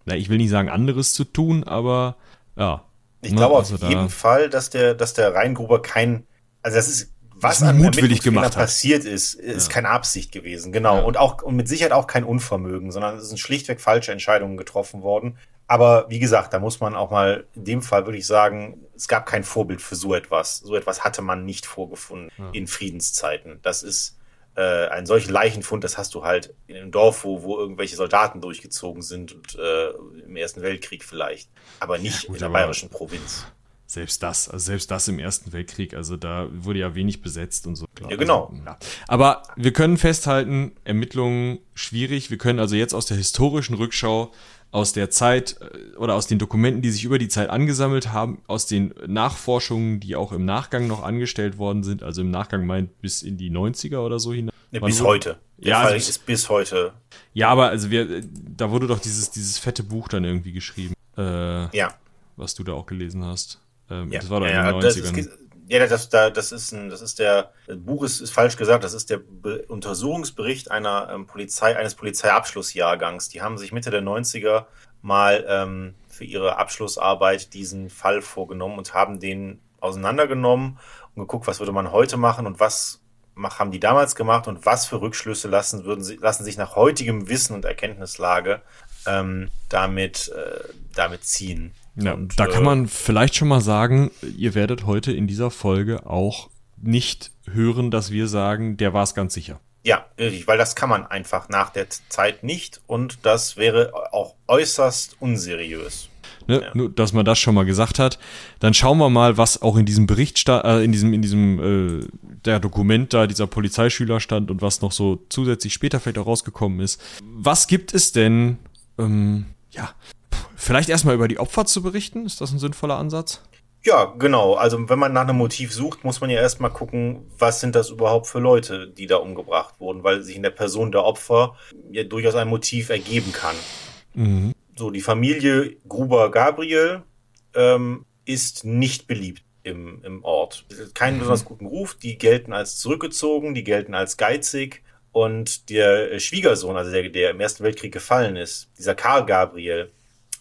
na, ich will nicht sagen anderes zu tun, aber ja. Ich glaube also auf jeden Fall, dass der, dass der Rheingruber kein, also das ist was an mutwillig gemacht passiert ist, ist ja. keine Absicht gewesen, genau. Ja. Und auch und mit Sicherheit auch kein Unvermögen, sondern es sind schlichtweg falsche Entscheidungen getroffen worden. Aber wie gesagt, da muss man auch mal in dem Fall würde ich sagen, es gab kein Vorbild für so etwas. So etwas hatte man nicht vorgefunden ja. in Friedenszeiten. Das ist äh, ein solcher Leichenfund, das hast du halt in einem Dorf, wo, wo irgendwelche Soldaten durchgezogen sind und äh, im Ersten Weltkrieg vielleicht, aber nicht gut, in der bayerischen Provinz selbst das, also selbst das im Ersten Weltkrieg, also da wurde ja wenig besetzt und so. Klar. Ja, genau. Also. Aber wir können festhalten, Ermittlungen schwierig. Wir können also jetzt aus der historischen Rückschau, aus der Zeit äh, oder aus den Dokumenten, die sich über die Zeit angesammelt haben, aus den Nachforschungen, die auch im Nachgang noch angestellt worden sind, also im Nachgang meint bis in die 90er oder so hinein. Ja, bis heute. Der ja, Fall also, ist bis heute. Ja, aber also wir, da wurde doch dieses, dieses fette Buch dann irgendwie geschrieben. Äh, ja. Was du da auch gelesen hast. Ähm, ja. Das war doch ja, in den 90ern. Ist, ja, das, das, ist ein, das ist der, das Buch ist, ist falsch gesagt, das ist der Be Untersuchungsbericht einer ähm, Polizei, eines Polizeiabschlussjahrgangs. Die haben sich Mitte der 90er mal ähm, für ihre Abschlussarbeit diesen Fall vorgenommen und haben den auseinandergenommen und geguckt, was würde man heute machen und was haben die damals gemacht und was für Rückschlüsse lassen, würden sie, lassen sich nach heutigem Wissen und Erkenntnislage ähm, damit, äh, damit ziehen. Ja, und, da kann man vielleicht schon mal sagen, ihr werdet heute in dieser Folge auch nicht hören, dass wir sagen, der war es ganz sicher. Ja, richtig, weil das kann man einfach nach der Zeit nicht und das wäre auch äußerst unseriös. Ne, ja. Nur, dass man das schon mal gesagt hat. Dann schauen wir mal, was auch in diesem Bericht äh, in diesem, in diesem äh, der Dokument da, dieser Polizeischüler stand und was noch so zusätzlich später vielleicht auch rausgekommen ist. Was gibt es denn, ähm, ja, Vielleicht erstmal über die Opfer zu berichten, ist das ein sinnvoller Ansatz? Ja, genau. Also wenn man nach einem Motiv sucht, muss man ja erstmal gucken, was sind das überhaupt für Leute, die da umgebracht wurden, weil sich in der Person der Opfer ja durchaus ein Motiv ergeben kann. Mhm. So, die Familie Gruber-Gabriel ähm, ist nicht beliebt im, im Ort. Keinen mhm. besonders guten Ruf, die gelten als zurückgezogen, die gelten als geizig. Und der Schwiegersohn, also der, der im Ersten Weltkrieg gefallen ist, dieser Karl Gabriel,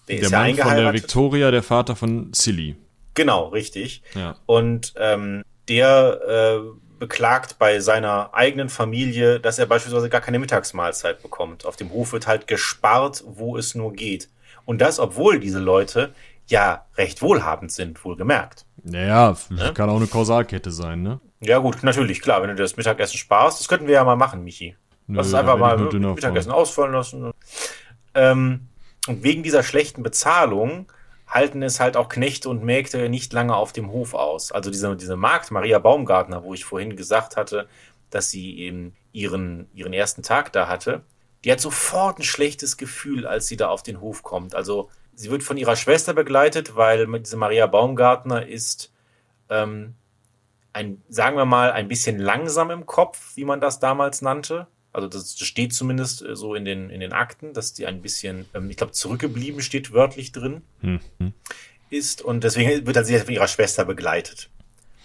der, der ist Mann ja von der Victoria, der Vater von Silly. Genau, richtig. Ja. Und ähm, der äh, beklagt bei seiner eigenen Familie, dass er beispielsweise gar keine Mittagsmahlzeit bekommt. Auf dem Hof wird halt gespart, wo es nur geht. Und das, obwohl diese Leute ja recht wohlhabend sind, wohlgemerkt. Naja, ne? kann auch eine Kausalkette sein, ne? Ja, gut, natürlich, klar, wenn du das Mittagessen sparst, das könnten wir ja mal machen, Michi. Lass es einfach mal Mittagessen ausfallen lassen. Ähm, und wegen dieser schlechten Bezahlung halten es halt auch Knechte und Mägde nicht lange auf dem Hof aus. Also diese, diese Magd, Maria Baumgartner, wo ich vorhin gesagt hatte, dass sie eben ihren, ihren ersten Tag da hatte, die hat sofort ein schlechtes Gefühl, als sie da auf den Hof kommt. Also sie wird von ihrer Schwester begleitet, weil diese Maria Baumgartner ist, ähm, ein, sagen wir mal, ein bisschen langsam im Kopf, wie man das damals nannte. Also das steht zumindest äh, so in den, in den Akten, dass die ein bisschen, ähm, ich glaube, zurückgeblieben steht wörtlich drin, mhm. ist. Und deswegen wird er sehr von ihrer Schwester begleitet.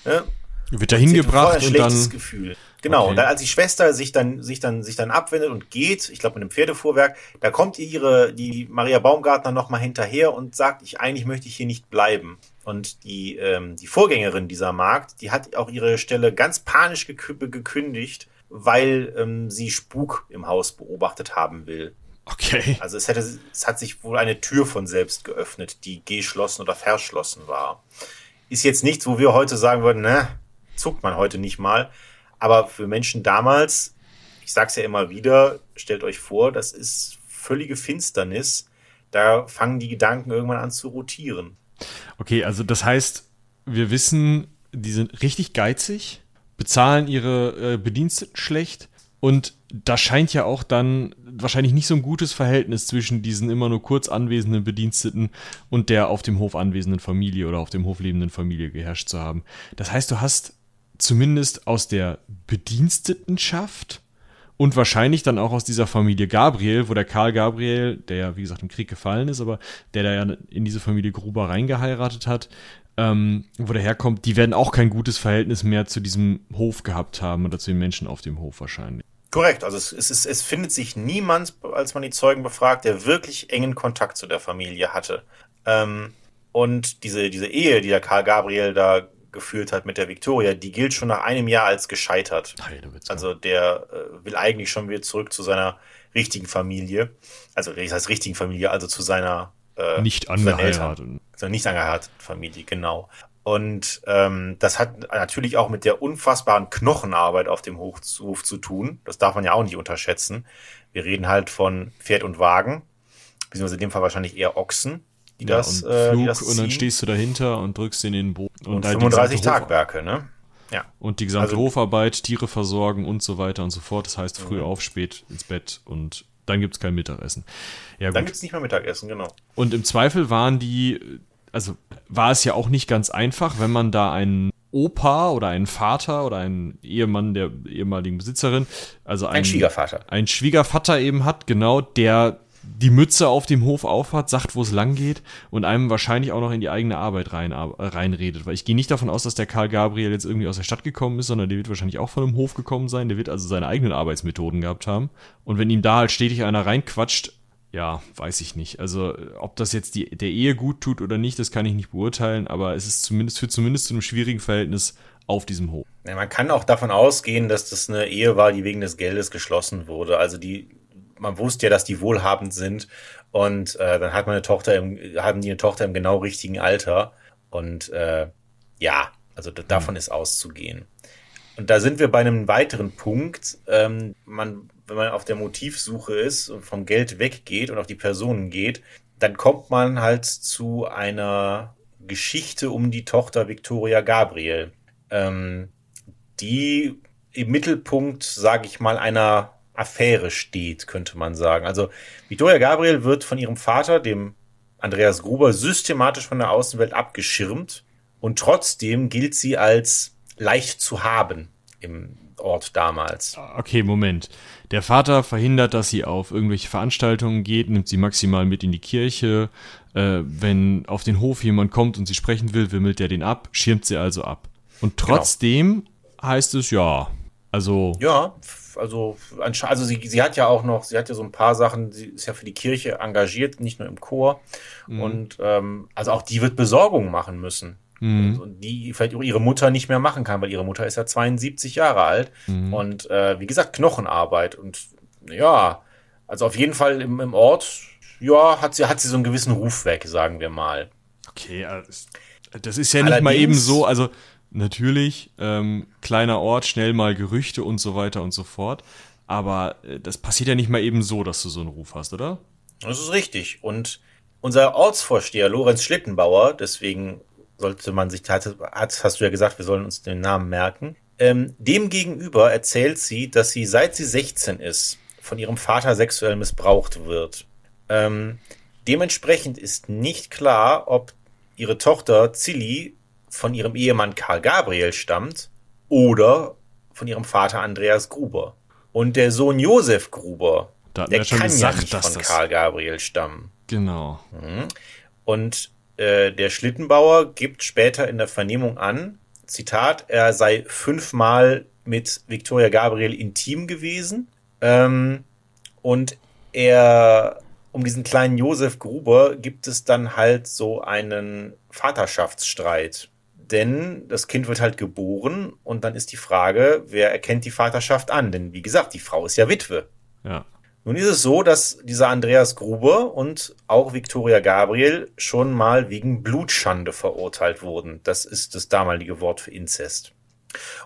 Ja? Wird da hingebracht ein und dann Gefühl. Genau. Okay. Und dann, als die Schwester sich dann, sich dann, sich dann abwendet und geht, ich glaube mit einem Pferdefuhrwerk, da kommt ihre, die Maria Baumgartner nochmal hinterher und sagt, ich eigentlich möchte ich hier nicht bleiben. Und die, ähm, die Vorgängerin dieser Markt, die hat auch ihre Stelle ganz panisch gekündigt weil ähm, sie Spuk im Haus beobachtet haben will. Okay. Also es, hätte, es hat sich wohl eine Tür von selbst geöffnet, die geschlossen oder verschlossen war. Ist jetzt nichts, wo wir heute sagen würden, ne, zuckt man heute nicht mal. Aber für Menschen damals, ich sag's ja immer wieder, stellt euch vor, das ist völlige Finsternis. Da fangen die Gedanken irgendwann an zu rotieren. Okay, also das heißt, wir wissen, die sind richtig geizig, bezahlen ihre äh, Bediensteten schlecht und da scheint ja auch dann wahrscheinlich nicht so ein gutes Verhältnis zwischen diesen immer nur kurz anwesenden Bediensteten und der auf dem Hof anwesenden Familie oder auf dem Hof lebenden Familie geherrscht zu haben. Das heißt, du hast zumindest aus der Bedienstetenschaft und wahrscheinlich dann auch aus dieser Familie Gabriel, wo der Karl Gabriel, der ja wie gesagt im Krieg gefallen ist, aber der da ja in diese Familie Gruber reingeheiratet hat, ähm, wo der herkommt, die werden auch kein gutes Verhältnis mehr zu diesem Hof gehabt haben oder zu den Menschen auf dem Hof wahrscheinlich. Korrekt, also es, es, es findet sich niemand, als man die Zeugen befragt, der wirklich engen Kontakt zu der Familie hatte. Ähm, und diese, diese Ehe, die der Karl Gabriel da geführt hat mit der Victoria, die gilt schon nach einem Jahr als gescheitert. Also der äh, will eigentlich schon wieder zurück zu seiner richtigen Familie. Also das heißt richtigen Familie, also zu seiner äh, nicht angeheirateten. Also nicht angeheirateten Familie, genau. Und ähm, das hat natürlich auch mit der unfassbaren Knochenarbeit auf dem Hof zu, tun. Das darf man ja auch nicht unterschätzen. Wir reden halt von Pferd und Wagen, beziehungsweise in dem Fall wahrscheinlich eher Ochsen, die ja, das, und äh, Flug, das Und dann stehst du dahinter und drückst in den Boden. Und, und 35 Tagwerke, ne? Ja. Und die gesamte also, Hofarbeit, Tiere versorgen und so weiter und so fort. Das heißt, früh mhm. auf, spät ins Bett und dann gibt's kein Mittagessen. Ja, dann gibt's nicht mehr Mittagessen, genau. Und im Zweifel waren die also war es ja auch nicht ganz einfach, wenn man da einen Opa oder einen Vater oder einen Ehemann der ehemaligen Besitzerin, also ein, ein Schwiegervater. Ein Schwiegervater eben hat, genau, der die Mütze auf dem Hof aufhat, sagt, wo es lang geht und einem wahrscheinlich auch noch in die eigene Arbeit rein, äh, reinredet. Weil ich gehe nicht davon aus, dass der Karl Gabriel jetzt irgendwie aus der Stadt gekommen ist, sondern der wird wahrscheinlich auch von einem Hof gekommen sein. Der wird also seine eigenen Arbeitsmethoden gehabt haben. Und wenn ihm da halt stetig einer reinquatscht, ja, weiß ich nicht. Also, ob das jetzt die, der Ehe gut tut oder nicht, das kann ich nicht beurteilen, aber es ist zumindest, führt zumindest zu einem schwierigen Verhältnis auf diesem Hof. Ja, man kann auch davon ausgehen, dass das eine Ehe war, die wegen des Geldes geschlossen wurde. Also die, man wusste ja, dass die wohlhabend sind und äh, dann hat man eine Tochter im, haben die eine Tochter im genau richtigen Alter und äh, ja, also davon mhm. ist auszugehen. Und da sind wir bei einem weiteren Punkt. Ähm, man wenn man auf der Motivsuche ist und vom Geld weggeht und auf die Personen geht, dann kommt man halt zu einer Geschichte um die Tochter Victoria Gabriel, ähm, die im Mittelpunkt, sage ich mal, einer Affäre steht, könnte man sagen. Also Victoria Gabriel wird von ihrem Vater, dem Andreas Gruber, systematisch von der Außenwelt abgeschirmt und trotzdem gilt sie als leicht zu haben im Ort damals. Okay, Moment. Der Vater verhindert, dass sie auf irgendwelche Veranstaltungen geht, nimmt sie maximal mit in die Kirche. Äh, wenn auf den Hof jemand kommt und sie sprechen will, wimmelt er den ab, schirmt sie also ab. Und genau. trotzdem genau. heißt es ja. Also. Ja, also, also sie, sie hat ja auch noch, sie hat ja so ein paar Sachen, sie ist ja für die Kirche engagiert, nicht nur im Chor. Mhm. Und ähm, also auch die wird Besorgung machen müssen. Mhm. Also, die vielleicht auch ihre Mutter nicht mehr machen kann, weil ihre Mutter ist ja 72 Jahre alt. Mhm. Und äh, wie gesagt, Knochenarbeit. Und ja, also auf jeden Fall im, im Ort, ja, hat sie, hat sie so einen gewissen Ruf weg, sagen wir mal. Okay, das ist ja nicht Allerdings, mal eben so, also natürlich, ähm, kleiner Ort, schnell mal Gerüchte und so weiter und so fort. Aber äh, das passiert ja nicht mal eben so, dass du so einen Ruf hast, oder? Das ist richtig. Und unser Ortsvorsteher Lorenz Schlittenbauer, deswegen sollte man sich, hat, hast du ja gesagt, wir sollen uns den Namen merken. Ähm, Demgegenüber erzählt sie, dass sie seit sie 16 ist, von ihrem Vater sexuell missbraucht wird. Ähm, dementsprechend ist nicht klar, ob ihre Tochter Zilli von ihrem Ehemann Karl Gabriel stammt oder von ihrem Vater Andreas Gruber. Und der Sohn Josef Gruber, der kann gesagt, ja nicht von Karl Gabriel stammen. Genau. Mhm. Und äh, der Schlittenbauer gibt später in der Vernehmung an, Zitat, er sei fünfmal mit Viktoria Gabriel intim gewesen ähm, und er um diesen kleinen Josef Gruber gibt es dann halt so einen Vaterschaftsstreit. Denn das Kind wird halt geboren und dann ist die Frage, wer erkennt die Vaterschaft an? Denn wie gesagt, die Frau ist ja Witwe. Ja. Nun ist es so, dass dieser Andreas Gruber und auch Viktoria Gabriel schon mal wegen Blutschande verurteilt wurden. Das ist das damalige Wort für Inzest.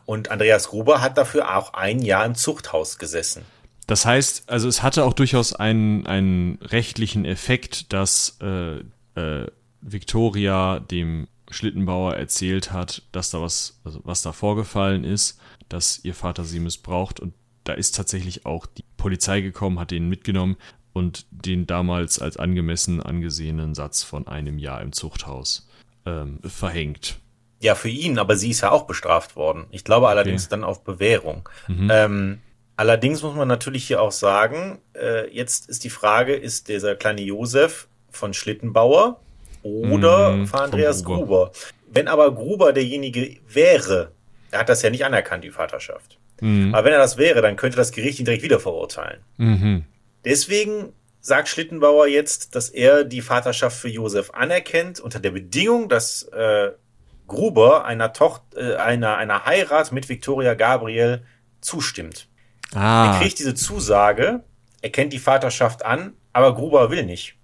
Und Andreas Gruber hat dafür auch ein Jahr im Zuchthaus gesessen. Das heißt, also es hatte auch durchaus einen, einen rechtlichen Effekt, dass äh, äh, Victoria dem Schlittenbauer erzählt hat, dass da was, also was da vorgefallen ist, dass ihr Vater sie missbraucht und da ist tatsächlich auch die Polizei gekommen, hat den mitgenommen und den damals als angemessen angesehenen Satz von einem Jahr im Zuchthaus ähm, verhängt. Ja, für ihn, aber sie ist ja auch bestraft worden. Ich glaube allerdings okay. dann auf Bewährung. Mhm. Ähm, allerdings muss man natürlich hier auch sagen, äh, jetzt ist die Frage, ist dieser kleine Josef von Schlittenbauer oder mhm, von Andreas Gruber. Gruber? Wenn aber Gruber derjenige wäre, er hat das ja nicht anerkannt, die Vaterschaft. Mhm. Aber wenn er das wäre, dann könnte das Gericht ihn direkt wieder verurteilen. Mhm. Deswegen sagt Schlittenbauer jetzt, dass er die Vaterschaft für Josef anerkennt, unter der Bedingung, dass äh, Gruber einer, Tochter, äh, einer, einer Heirat mit Victoria Gabriel zustimmt. Ah. Er kriegt diese Zusage, er kennt die Vaterschaft an, aber Gruber will nicht.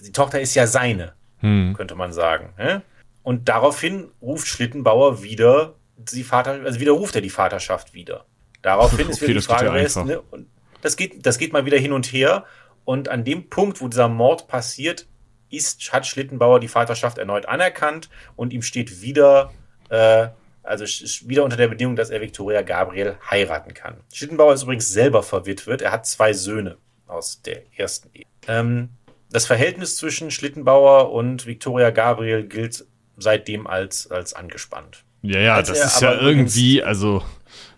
Die Tochter ist ja seine, hm. könnte man sagen. Ne? Und daraufhin ruft Schlittenbauer wieder die Vater, also widerruft er die Vaterschaft wieder. Daraufhin okay, ist wieder die Frage, wer ist, ne? Und das geht, das geht mal wieder hin und her. Und an dem Punkt, wo dieser Mord passiert, ist, hat Schlittenbauer die Vaterschaft erneut anerkannt und ihm steht wieder, äh, also wieder unter der Bedingung, dass er Viktoria Gabriel heiraten kann. Schlittenbauer ist übrigens selber verwitwet. Er hat zwei Söhne aus der ersten Ehe. Ähm, das Verhältnis zwischen Schlittenbauer und Viktoria Gabriel gilt seitdem als, als angespannt. Ja, ja, als das ist ja irgendwie, also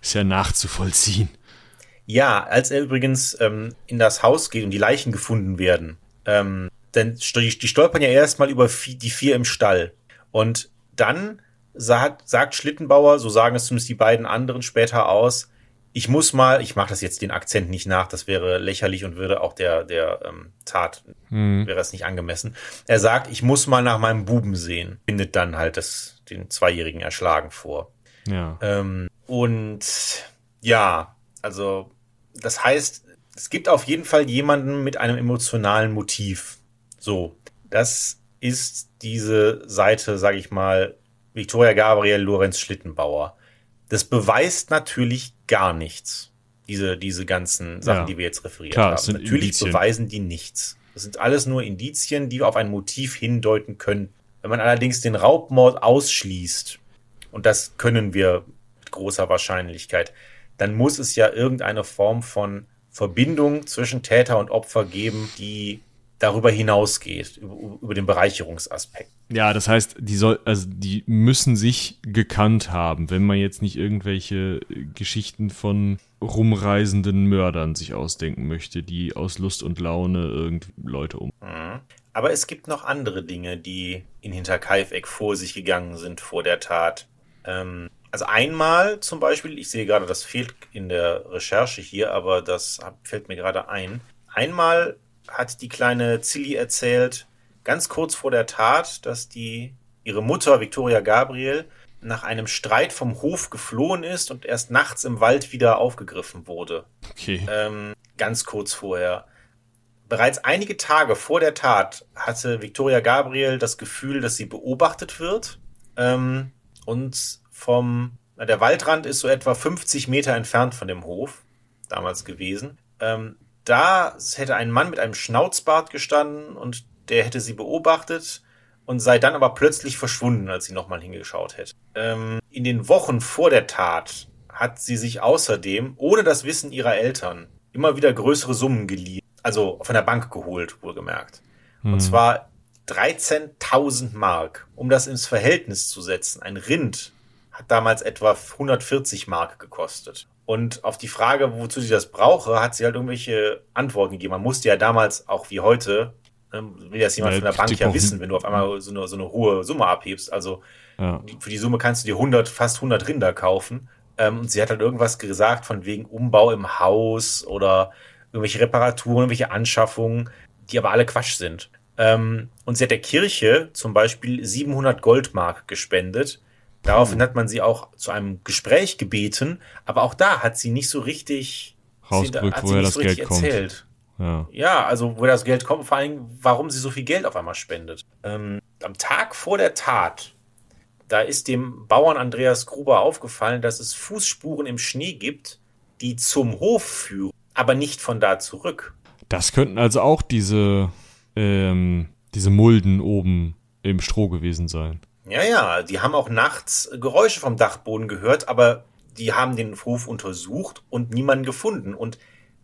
ist ja nachzuvollziehen. Ja, als er übrigens ähm, in das Haus geht und die Leichen gefunden werden, ähm, denn die, die stolpern ja erstmal über die vier im Stall. Und dann sagt, sagt Schlittenbauer, so sagen es zumindest die beiden anderen später aus, ich muss mal, ich mache das jetzt den Akzent nicht nach, das wäre lächerlich und würde auch der, der ähm, Tat, hm. wäre es nicht angemessen. Er sagt, ich muss mal nach meinem Buben sehen, findet dann halt das, den Zweijährigen erschlagen vor. Ja. Ähm, und ja, also das heißt, es gibt auf jeden Fall jemanden mit einem emotionalen Motiv. So, das ist diese Seite, sage ich mal, Victoria Gabriel, Lorenz Schlittenbauer. Das beweist natürlich gar nichts. Diese, diese ganzen Sachen, ja. die wir jetzt referiert Klar, haben. Natürlich Indizien. beweisen die nichts. Das sind alles nur Indizien, die auf ein Motiv hindeuten können. Wenn man allerdings den Raubmord ausschließt, und das können wir mit großer Wahrscheinlichkeit, dann muss es ja irgendeine Form von Verbindung zwischen Täter und Opfer geben, die darüber hinausgeht, über, über den Bereicherungsaspekt. Ja, das heißt, die soll, also die müssen sich gekannt haben, wenn man jetzt nicht irgendwelche Geschichten von rumreisenden Mördern sich ausdenken möchte, die aus Lust und Laune irgendwie Leute um. Mhm. Aber es gibt noch andere Dinge, die in Hinterkaifeck vor sich gegangen sind vor der Tat. Ähm, also einmal zum Beispiel, ich sehe gerade, das fehlt in der Recherche hier, aber das fällt mir gerade ein. Einmal hat die kleine Zilli erzählt, ganz kurz vor der Tat, dass die ihre Mutter Victoria Gabriel nach einem Streit vom Hof geflohen ist und erst nachts im Wald wieder aufgegriffen wurde. Okay. Ähm, ganz kurz vorher. Bereits einige Tage vor der Tat hatte Victoria Gabriel das Gefühl, dass sie beobachtet wird. Ähm, und vom, na, der Waldrand ist so etwa 50 Meter entfernt von dem Hof damals gewesen. Ähm, da hätte ein Mann mit einem Schnauzbart gestanden und der hätte sie beobachtet und sei dann aber plötzlich verschwunden, als sie nochmal hingeschaut hätte. Ähm, in den Wochen vor der Tat hat sie sich außerdem, ohne das Wissen ihrer Eltern, immer wieder größere Summen geliehen. Also von der Bank geholt, wohlgemerkt. Hm. Und zwar 13.000 Mark. Um das ins Verhältnis zu setzen, ein Rind hat damals etwa 140 Mark gekostet. Und auf die Frage, wozu sie das brauche, hat sie halt irgendwelche Antworten gegeben. Man musste ja damals, auch wie heute, ähm, will das jemand ja, von der Bank ja wissen, wenn du auf einmal so eine, so eine hohe Summe abhebst. Also ja. für die Summe kannst du dir 100, fast 100 Rinder kaufen. Ähm, und sie hat halt irgendwas gesagt von wegen Umbau im Haus oder irgendwelche Reparaturen, irgendwelche Anschaffungen, die aber alle Quatsch sind. Ähm, und sie hat der Kirche zum Beispiel 700 Goldmark gespendet Daraufhin hat man sie auch zu einem Gespräch gebeten, aber auch da hat sie nicht so richtig, so Geld erzählt. Ja. ja, also wo das Geld kommt, vor allem, warum sie so viel Geld auf einmal spendet. Ähm, am Tag vor der Tat, da ist dem Bauern Andreas Gruber aufgefallen, dass es Fußspuren im Schnee gibt, die zum Hof führen, aber nicht von da zurück. Das könnten also auch diese, ähm, diese Mulden oben im Stroh gewesen sein. Ja, ja, die haben auch nachts Geräusche vom Dachboden gehört, aber die haben den Hof untersucht und niemanden gefunden. Und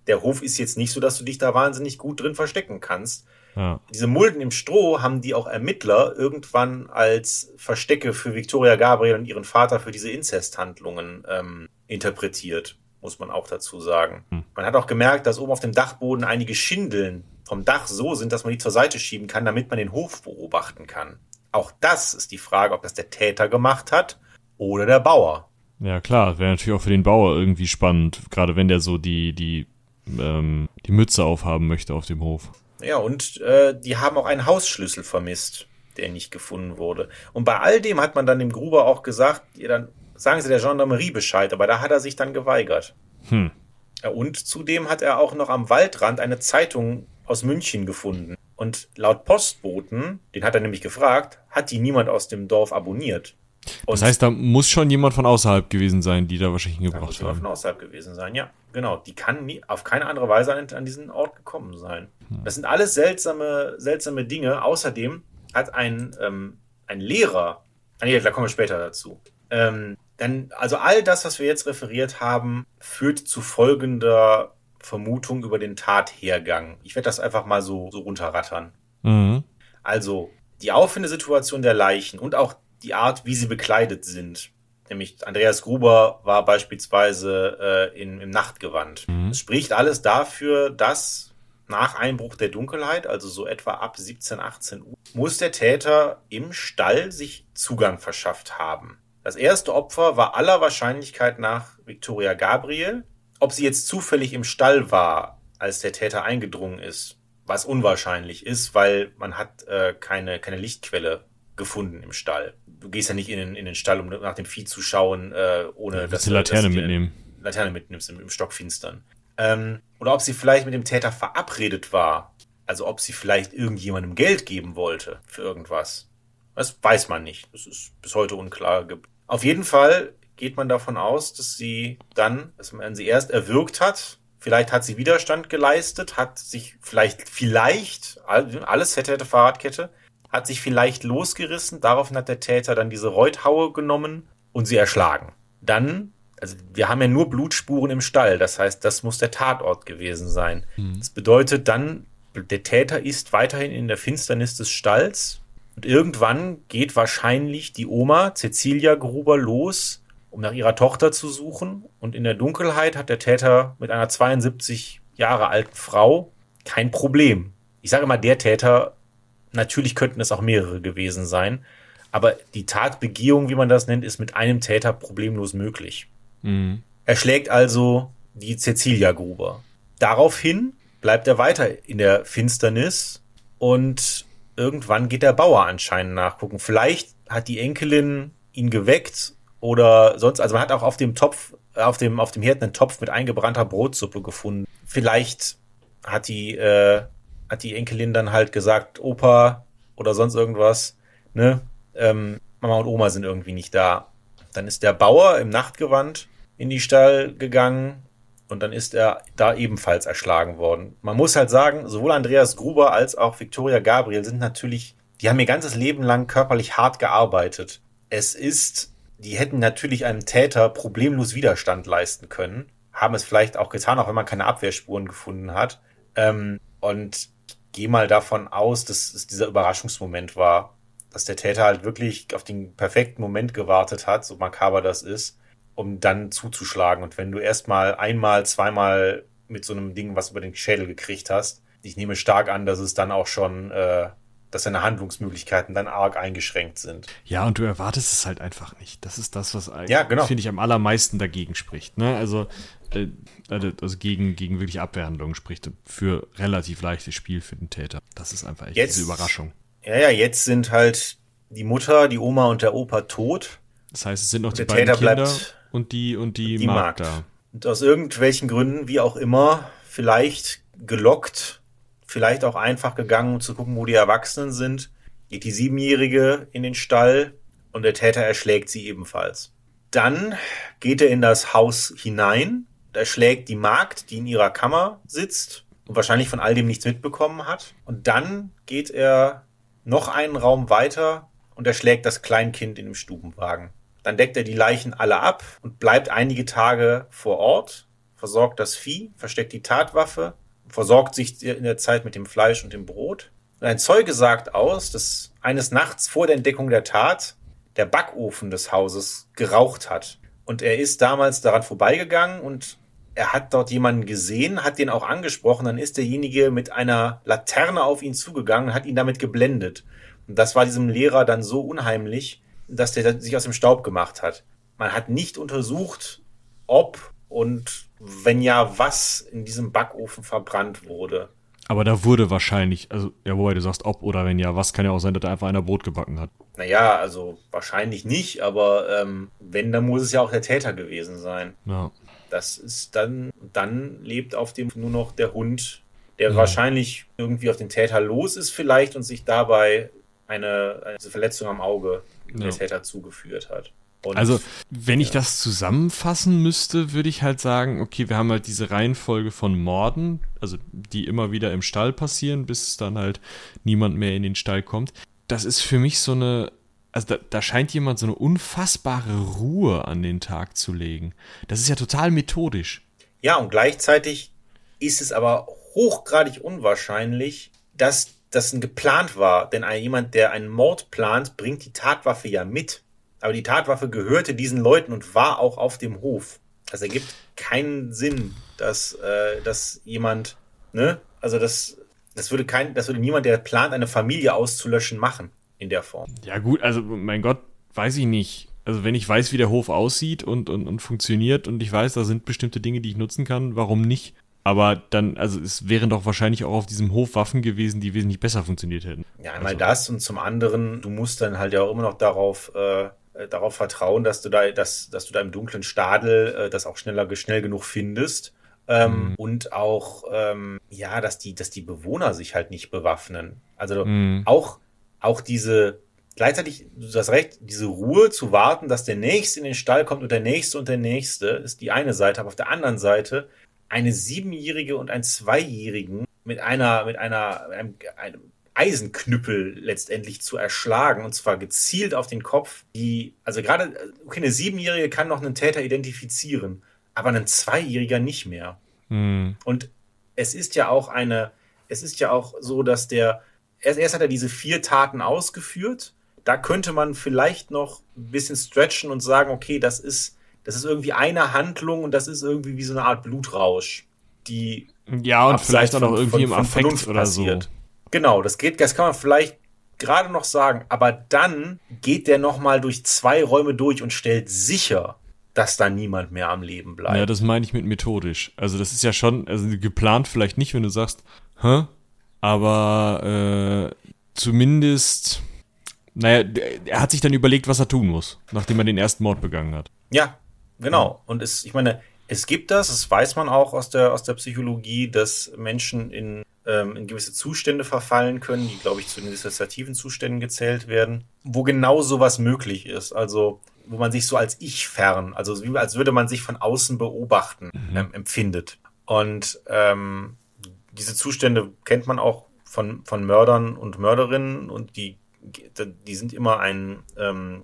der Hof ist jetzt nicht so, dass du dich da wahnsinnig gut drin verstecken kannst. Ja. Diese Mulden im Stroh haben die auch Ermittler irgendwann als Verstecke für Victoria Gabriel und ihren Vater für diese Inzesthandlungen ähm, interpretiert, muss man auch dazu sagen. Hm. Man hat auch gemerkt, dass oben auf dem Dachboden einige Schindeln vom Dach so sind, dass man die zur Seite schieben kann, damit man den Hof beobachten kann. Auch das ist die Frage, ob das der Täter gemacht hat oder der Bauer. Ja, klar, wäre natürlich auch für den Bauer irgendwie spannend, gerade wenn der so die, die, ähm, die Mütze aufhaben möchte auf dem Hof. Ja, und äh, die haben auch einen Hausschlüssel vermisst, der nicht gefunden wurde. Und bei all dem hat man dann dem Gruber auch gesagt, ja, dann sagen Sie der Gendarmerie Bescheid, aber da hat er sich dann geweigert. Hm. Und zudem hat er auch noch am Waldrand eine Zeitung aus München gefunden. Und laut Postboten, den hat er nämlich gefragt, hat die niemand aus dem Dorf abonniert. Und das heißt, da muss schon jemand von außerhalb gewesen sein, die da wahrscheinlich hingebracht haben. muss jemand von außerhalb gewesen sein, ja. Genau. Die kann nie, auf keine andere Weise an, an diesen Ort gekommen sein. Hm. Das sind alles seltsame, seltsame Dinge. Außerdem hat ein, ähm, ein Lehrer, ah, nee, da kommen wir später dazu. Ähm, dann, also all das, was wir jetzt referiert haben, führt zu folgender Vermutung über den Tathergang. Ich werde das einfach mal so, so runterrattern. Mhm. Also die Auffindesituation der Leichen und auch die Art, wie sie bekleidet sind. Nämlich Andreas Gruber war beispielsweise äh, in, im Nachtgewand. Mhm. Es spricht alles dafür, dass nach Einbruch der Dunkelheit, also so etwa ab 17, 18 Uhr, muss der Täter im Stall sich Zugang verschafft haben. Das erste Opfer war aller Wahrscheinlichkeit nach Victoria Gabriel, ob sie jetzt zufällig im Stall war, als der Täter eingedrungen ist, was unwahrscheinlich ist, weil man hat äh, keine, keine Lichtquelle gefunden im Stall. Du gehst ja nicht in den, in den Stall, um nach dem Vieh zu schauen, äh, ohne ja, dass du die Laterne mitnehmen. Laterne mitnimmst im, im Stockfinstern. Ähm, oder ob sie vielleicht mit dem Täter verabredet war. Also ob sie vielleicht irgendjemandem Geld geben wollte für irgendwas. Das weiß man nicht. Das ist bis heute unklar. Auf jeden Fall geht man davon aus, dass sie dann, dass man sie erst erwürgt hat. Vielleicht hat sie Widerstand geleistet, hat sich vielleicht, vielleicht, alles hätte, hätte Fahrradkette, hat sich vielleicht losgerissen. Daraufhin hat der Täter dann diese Reuthaue genommen und sie erschlagen. Dann, also wir haben ja nur Blutspuren im Stall. Das heißt, das muss der Tatort gewesen sein. Mhm. Das bedeutet dann, der Täter ist weiterhin in der Finsternis des Stalls. Und irgendwann geht wahrscheinlich die Oma, Cecilia Gruber, los um nach ihrer Tochter zu suchen. Und in der Dunkelheit hat der Täter mit einer 72 Jahre alten Frau kein Problem. Ich sage immer der Täter, natürlich könnten es auch mehrere gewesen sein, aber die Tatbegehung, wie man das nennt, ist mit einem Täter problemlos möglich. Mhm. Er schlägt also die Cecilia Gruber. Daraufhin bleibt er weiter in der Finsternis und irgendwann geht der Bauer anscheinend nachgucken. Vielleicht hat die Enkelin ihn geweckt oder sonst, also man hat auch auf dem Topf, auf dem, auf dem Herd einen Topf mit eingebrannter Brotsuppe gefunden. Vielleicht hat die, äh, hat die Enkelin dann halt gesagt, Opa oder sonst irgendwas, ne? Ähm, Mama und Oma sind irgendwie nicht da. Dann ist der Bauer im Nachtgewand in die Stall gegangen und dann ist er da ebenfalls erschlagen worden. Man muss halt sagen, sowohl Andreas Gruber als auch Victoria Gabriel sind natürlich, die haben ihr ganzes Leben lang körperlich hart gearbeitet. Es ist die hätten natürlich einem Täter problemlos Widerstand leisten können, haben es vielleicht auch getan, auch wenn man keine Abwehrspuren gefunden hat. Ähm, und gehe mal davon aus, dass es dieser Überraschungsmoment war, dass der Täter halt wirklich auf den perfekten Moment gewartet hat, so makaber das ist, um dann zuzuschlagen. Und wenn du erstmal einmal, zweimal mit so einem Ding was über den Schädel gekriegt hast, ich nehme stark an, dass es dann auch schon äh, dass seine Handlungsmöglichkeiten dann arg eingeschränkt sind. Ja, und du erwartest es halt einfach nicht. Das ist das, was ja, genau. finde ich am allermeisten dagegen spricht. Ne? Also, äh, also, also gegen, gegen wirklich Abwehrhandlungen spricht für relativ leichtes Spiel für den Täter. Das ist einfach echt jetzt, diese Überraschung. Ja, ja, jetzt sind halt die Mutter, die Oma und der Opa tot. Das heißt, es sind noch die beiden Täter Kinder und die und die, die Magd. Und aus irgendwelchen Gründen, wie auch immer, vielleicht gelockt vielleicht auch einfach gegangen, um zu gucken, wo die Erwachsenen sind. Geht die Siebenjährige in den Stall und der Täter erschlägt sie ebenfalls. Dann geht er in das Haus hinein, da schlägt die Magd, die in ihrer Kammer sitzt und wahrscheinlich von all dem nichts mitbekommen hat. Und dann geht er noch einen Raum weiter und erschlägt das Kleinkind in dem Stubenwagen. Dann deckt er die Leichen alle ab und bleibt einige Tage vor Ort, versorgt das Vieh, versteckt die Tatwaffe, versorgt sich in der Zeit mit dem Fleisch und dem Brot. Und ein Zeuge sagt aus, dass eines Nachts vor der Entdeckung der Tat der Backofen des Hauses geraucht hat. Und er ist damals daran vorbeigegangen und er hat dort jemanden gesehen, hat den auch angesprochen, dann ist derjenige mit einer Laterne auf ihn zugegangen, hat ihn damit geblendet. Und das war diesem Lehrer dann so unheimlich, dass der sich aus dem Staub gemacht hat. Man hat nicht untersucht, ob und wenn ja, was in diesem Backofen verbrannt wurde. Aber da wurde wahrscheinlich, also ja, wobei du sagst ob oder wenn ja, was kann ja auch sein, dass da einfach einer Brot gebacken hat. Naja, also wahrscheinlich nicht, aber ähm, wenn, dann muss es ja auch der Täter gewesen sein. Ja. Das ist dann, dann lebt auf dem nur noch der Hund, der ja. wahrscheinlich irgendwie auf den Täter los ist vielleicht und sich dabei eine, eine Verletzung am Auge ja. der Täter zugeführt hat. Und, also, wenn ich das zusammenfassen müsste, würde ich halt sagen, okay, wir haben halt diese Reihenfolge von Morden, also die immer wieder im Stall passieren, bis dann halt niemand mehr in den Stall kommt. Das ist für mich so eine, also da, da scheint jemand so eine unfassbare Ruhe an den Tag zu legen. Das ist ja total methodisch. Ja, und gleichzeitig ist es aber hochgradig unwahrscheinlich, dass das geplant war. Denn jemand, der einen Mord plant, bringt die Tatwaffe ja mit. Aber die Tatwaffe gehörte diesen Leuten und war auch auf dem Hof. Das ergibt keinen Sinn, dass, äh, dass jemand, ne, also das, das würde kein, das würde niemand, der plant, eine Familie auszulöschen, machen in der Form. Ja, gut, also mein Gott, weiß ich nicht. Also wenn ich weiß, wie der Hof aussieht und, und, und funktioniert und ich weiß, da sind bestimmte Dinge, die ich nutzen kann, warum nicht? Aber dann, also es wären doch wahrscheinlich auch auf diesem Hof Waffen gewesen, die wesentlich besser funktioniert hätten. Ja, einmal also. das und zum anderen, du musst dann halt ja auch immer noch darauf äh, äh, darauf vertrauen, dass du da, dass, dass du da im dunklen Stadel äh, das auch schneller, schnell genug findest. Ähm, mhm. Und auch, ähm, ja, dass die, dass die Bewohner sich halt nicht bewaffnen. Also mhm. auch, auch diese, gleichzeitig, du hast recht, diese Ruhe zu warten, dass der Nächste in den Stall kommt und der Nächste und der Nächste, ist die eine Seite, aber auf der anderen Seite eine Siebenjährige und ein Zweijährigen mit einer, mit einer, einem, einem Eisenknüppel letztendlich zu erschlagen und zwar gezielt auf den Kopf. Die, also gerade, okay, eine Siebenjährige kann noch einen Täter identifizieren, aber ein Zweijähriger nicht mehr. Mhm. Und es ist ja auch eine, es ist ja auch so, dass der, erst, erst hat er diese vier Taten ausgeführt. Da könnte man vielleicht noch ein bisschen stretchen und sagen, okay, das ist, das ist irgendwie eine Handlung und das ist irgendwie wie so eine Art Blutrausch, die ja und vielleicht auch noch irgendwie von, im Affekt oder passiert. so. Genau, das geht, das kann man vielleicht gerade noch sagen, aber dann geht der nochmal durch zwei Räume durch und stellt sicher, dass da niemand mehr am Leben bleibt. Ja, das meine ich mit methodisch. Also das ist ja schon, also geplant vielleicht nicht, wenn du sagst, hä? Aber äh, zumindest, naja, er hat sich dann überlegt, was er tun muss, nachdem er den ersten Mord begangen hat. Ja, genau. Und es, ich meine, es gibt das, das weiß man auch aus der, aus der Psychologie, dass Menschen in ähm, in gewisse Zustände verfallen können, die, glaube ich, zu den dissoziativen Zuständen gezählt werden, wo genau sowas möglich ist. Also wo man sich so als ich fern, also wie, als würde man sich von außen beobachten, mhm. ähm, empfindet. Und ähm, diese Zustände kennt man auch von, von Mördern und Mörderinnen und die, die sind immer ein, ähm,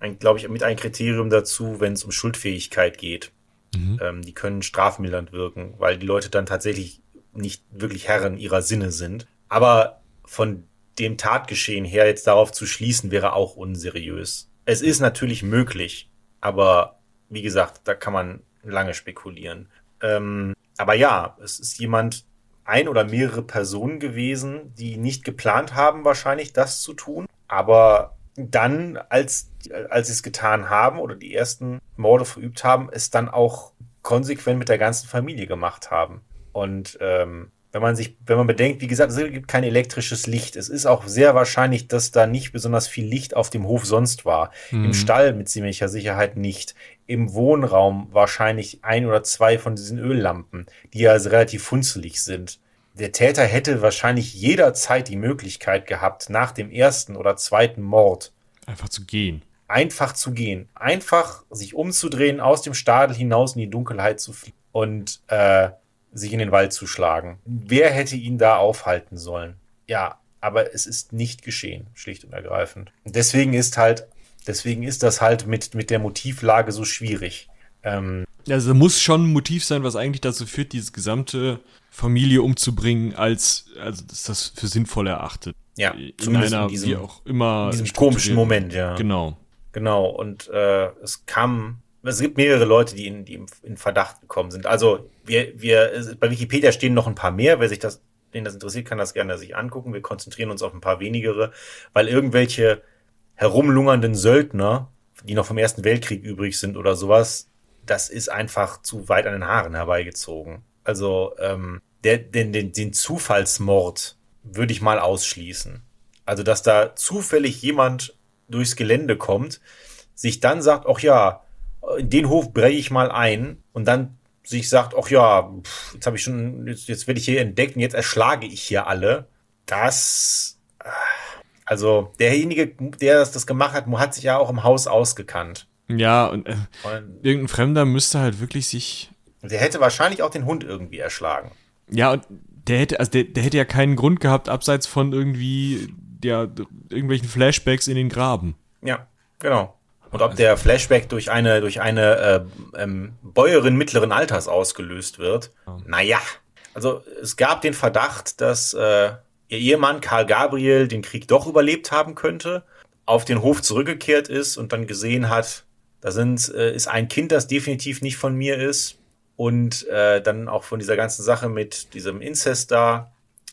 ein glaube ich, mit ein Kriterium dazu, wenn es um Schuldfähigkeit geht. Mhm. Ähm, die können strafmildernd wirken, weil die Leute dann tatsächlich nicht wirklich Herren ihrer Sinne sind. Aber von dem Tatgeschehen her jetzt darauf zu schließen, wäre auch unseriös. Es ist natürlich möglich, aber wie gesagt, da kann man lange spekulieren. Ähm, aber ja, es ist jemand, ein oder mehrere Personen gewesen, die nicht geplant haben, wahrscheinlich das zu tun, aber dann, als, als sie es getan haben oder die ersten Morde verübt haben, es dann auch konsequent mit der ganzen Familie gemacht haben. Und ähm, wenn man sich, wenn man bedenkt, wie gesagt, es gibt kein elektrisches Licht. Es ist auch sehr wahrscheinlich, dass da nicht besonders viel Licht auf dem Hof sonst war. Mhm. Im Stall mit ziemlicher Sicherheit nicht. Im Wohnraum wahrscheinlich ein oder zwei von diesen Öllampen, die ja relativ funzelig sind. Der Täter hätte wahrscheinlich jederzeit die Möglichkeit gehabt, nach dem ersten oder zweiten Mord einfach zu gehen. Einfach zu gehen. Einfach sich umzudrehen, aus dem Stadel hinaus in die Dunkelheit zu fliegen. Und äh, sich in den Wald zu schlagen. Wer hätte ihn da aufhalten sollen? Ja, aber es ist nicht geschehen, schlicht und ergreifend. Deswegen ist halt, deswegen ist das halt mit, mit der Motivlage so schwierig. Ähm, also muss schon ein Motiv sein, was eigentlich dazu führt, diese gesamte Familie umzubringen, als also dass das für sinnvoll erachtet. Ja, in einer, in diesem, wie auch immer. In diesem komischen Moment, ja. Genau. Genau. Und äh, es kam, es gibt mehrere Leute, die in, die in Verdacht gekommen sind. Also wir, wir, bei Wikipedia stehen noch ein paar mehr. Wer sich das, den das interessiert, kann das gerne sich angucken. Wir konzentrieren uns auf ein paar wenigere, weil irgendwelche herumlungernden Söldner, die noch vom Ersten Weltkrieg übrig sind oder sowas, das ist einfach zu weit an den Haaren herbeigezogen. Also ähm, der, den, den, den Zufallsmord würde ich mal ausschließen. Also, dass da zufällig jemand durchs Gelände kommt, sich dann sagt, ach ja, den Hof breche ich mal ein und dann sich sagt, ach ja, jetzt habe ich schon, jetzt, jetzt werde ich hier entdeckt und jetzt erschlage ich hier alle. Das, äh, also derjenige, der das gemacht hat, hat sich ja auch im Haus ausgekannt. Ja, und, äh, und irgendein Fremder müsste halt wirklich sich. Der hätte wahrscheinlich auch den Hund irgendwie erschlagen. Ja, und der hätte, also der, der hätte ja keinen Grund gehabt, abseits von irgendwie ja, irgendwelchen Flashbacks in den Graben. Ja, genau. Und ob der Flashback durch eine, durch eine äh, ähm, Bäuerin mittleren Alters ausgelöst wird, ja. naja. Also es gab den Verdacht, dass äh, ihr Ehemann Karl Gabriel den Krieg doch überlebt haben könnte, auf den Hof zurückgekehrt ist und dann gesehen hat, da sind, äh, ist ein Kind, das definitiv nicht von mir ist und äh, dann auch von dieser ganzen Sache mit diesem Inzest da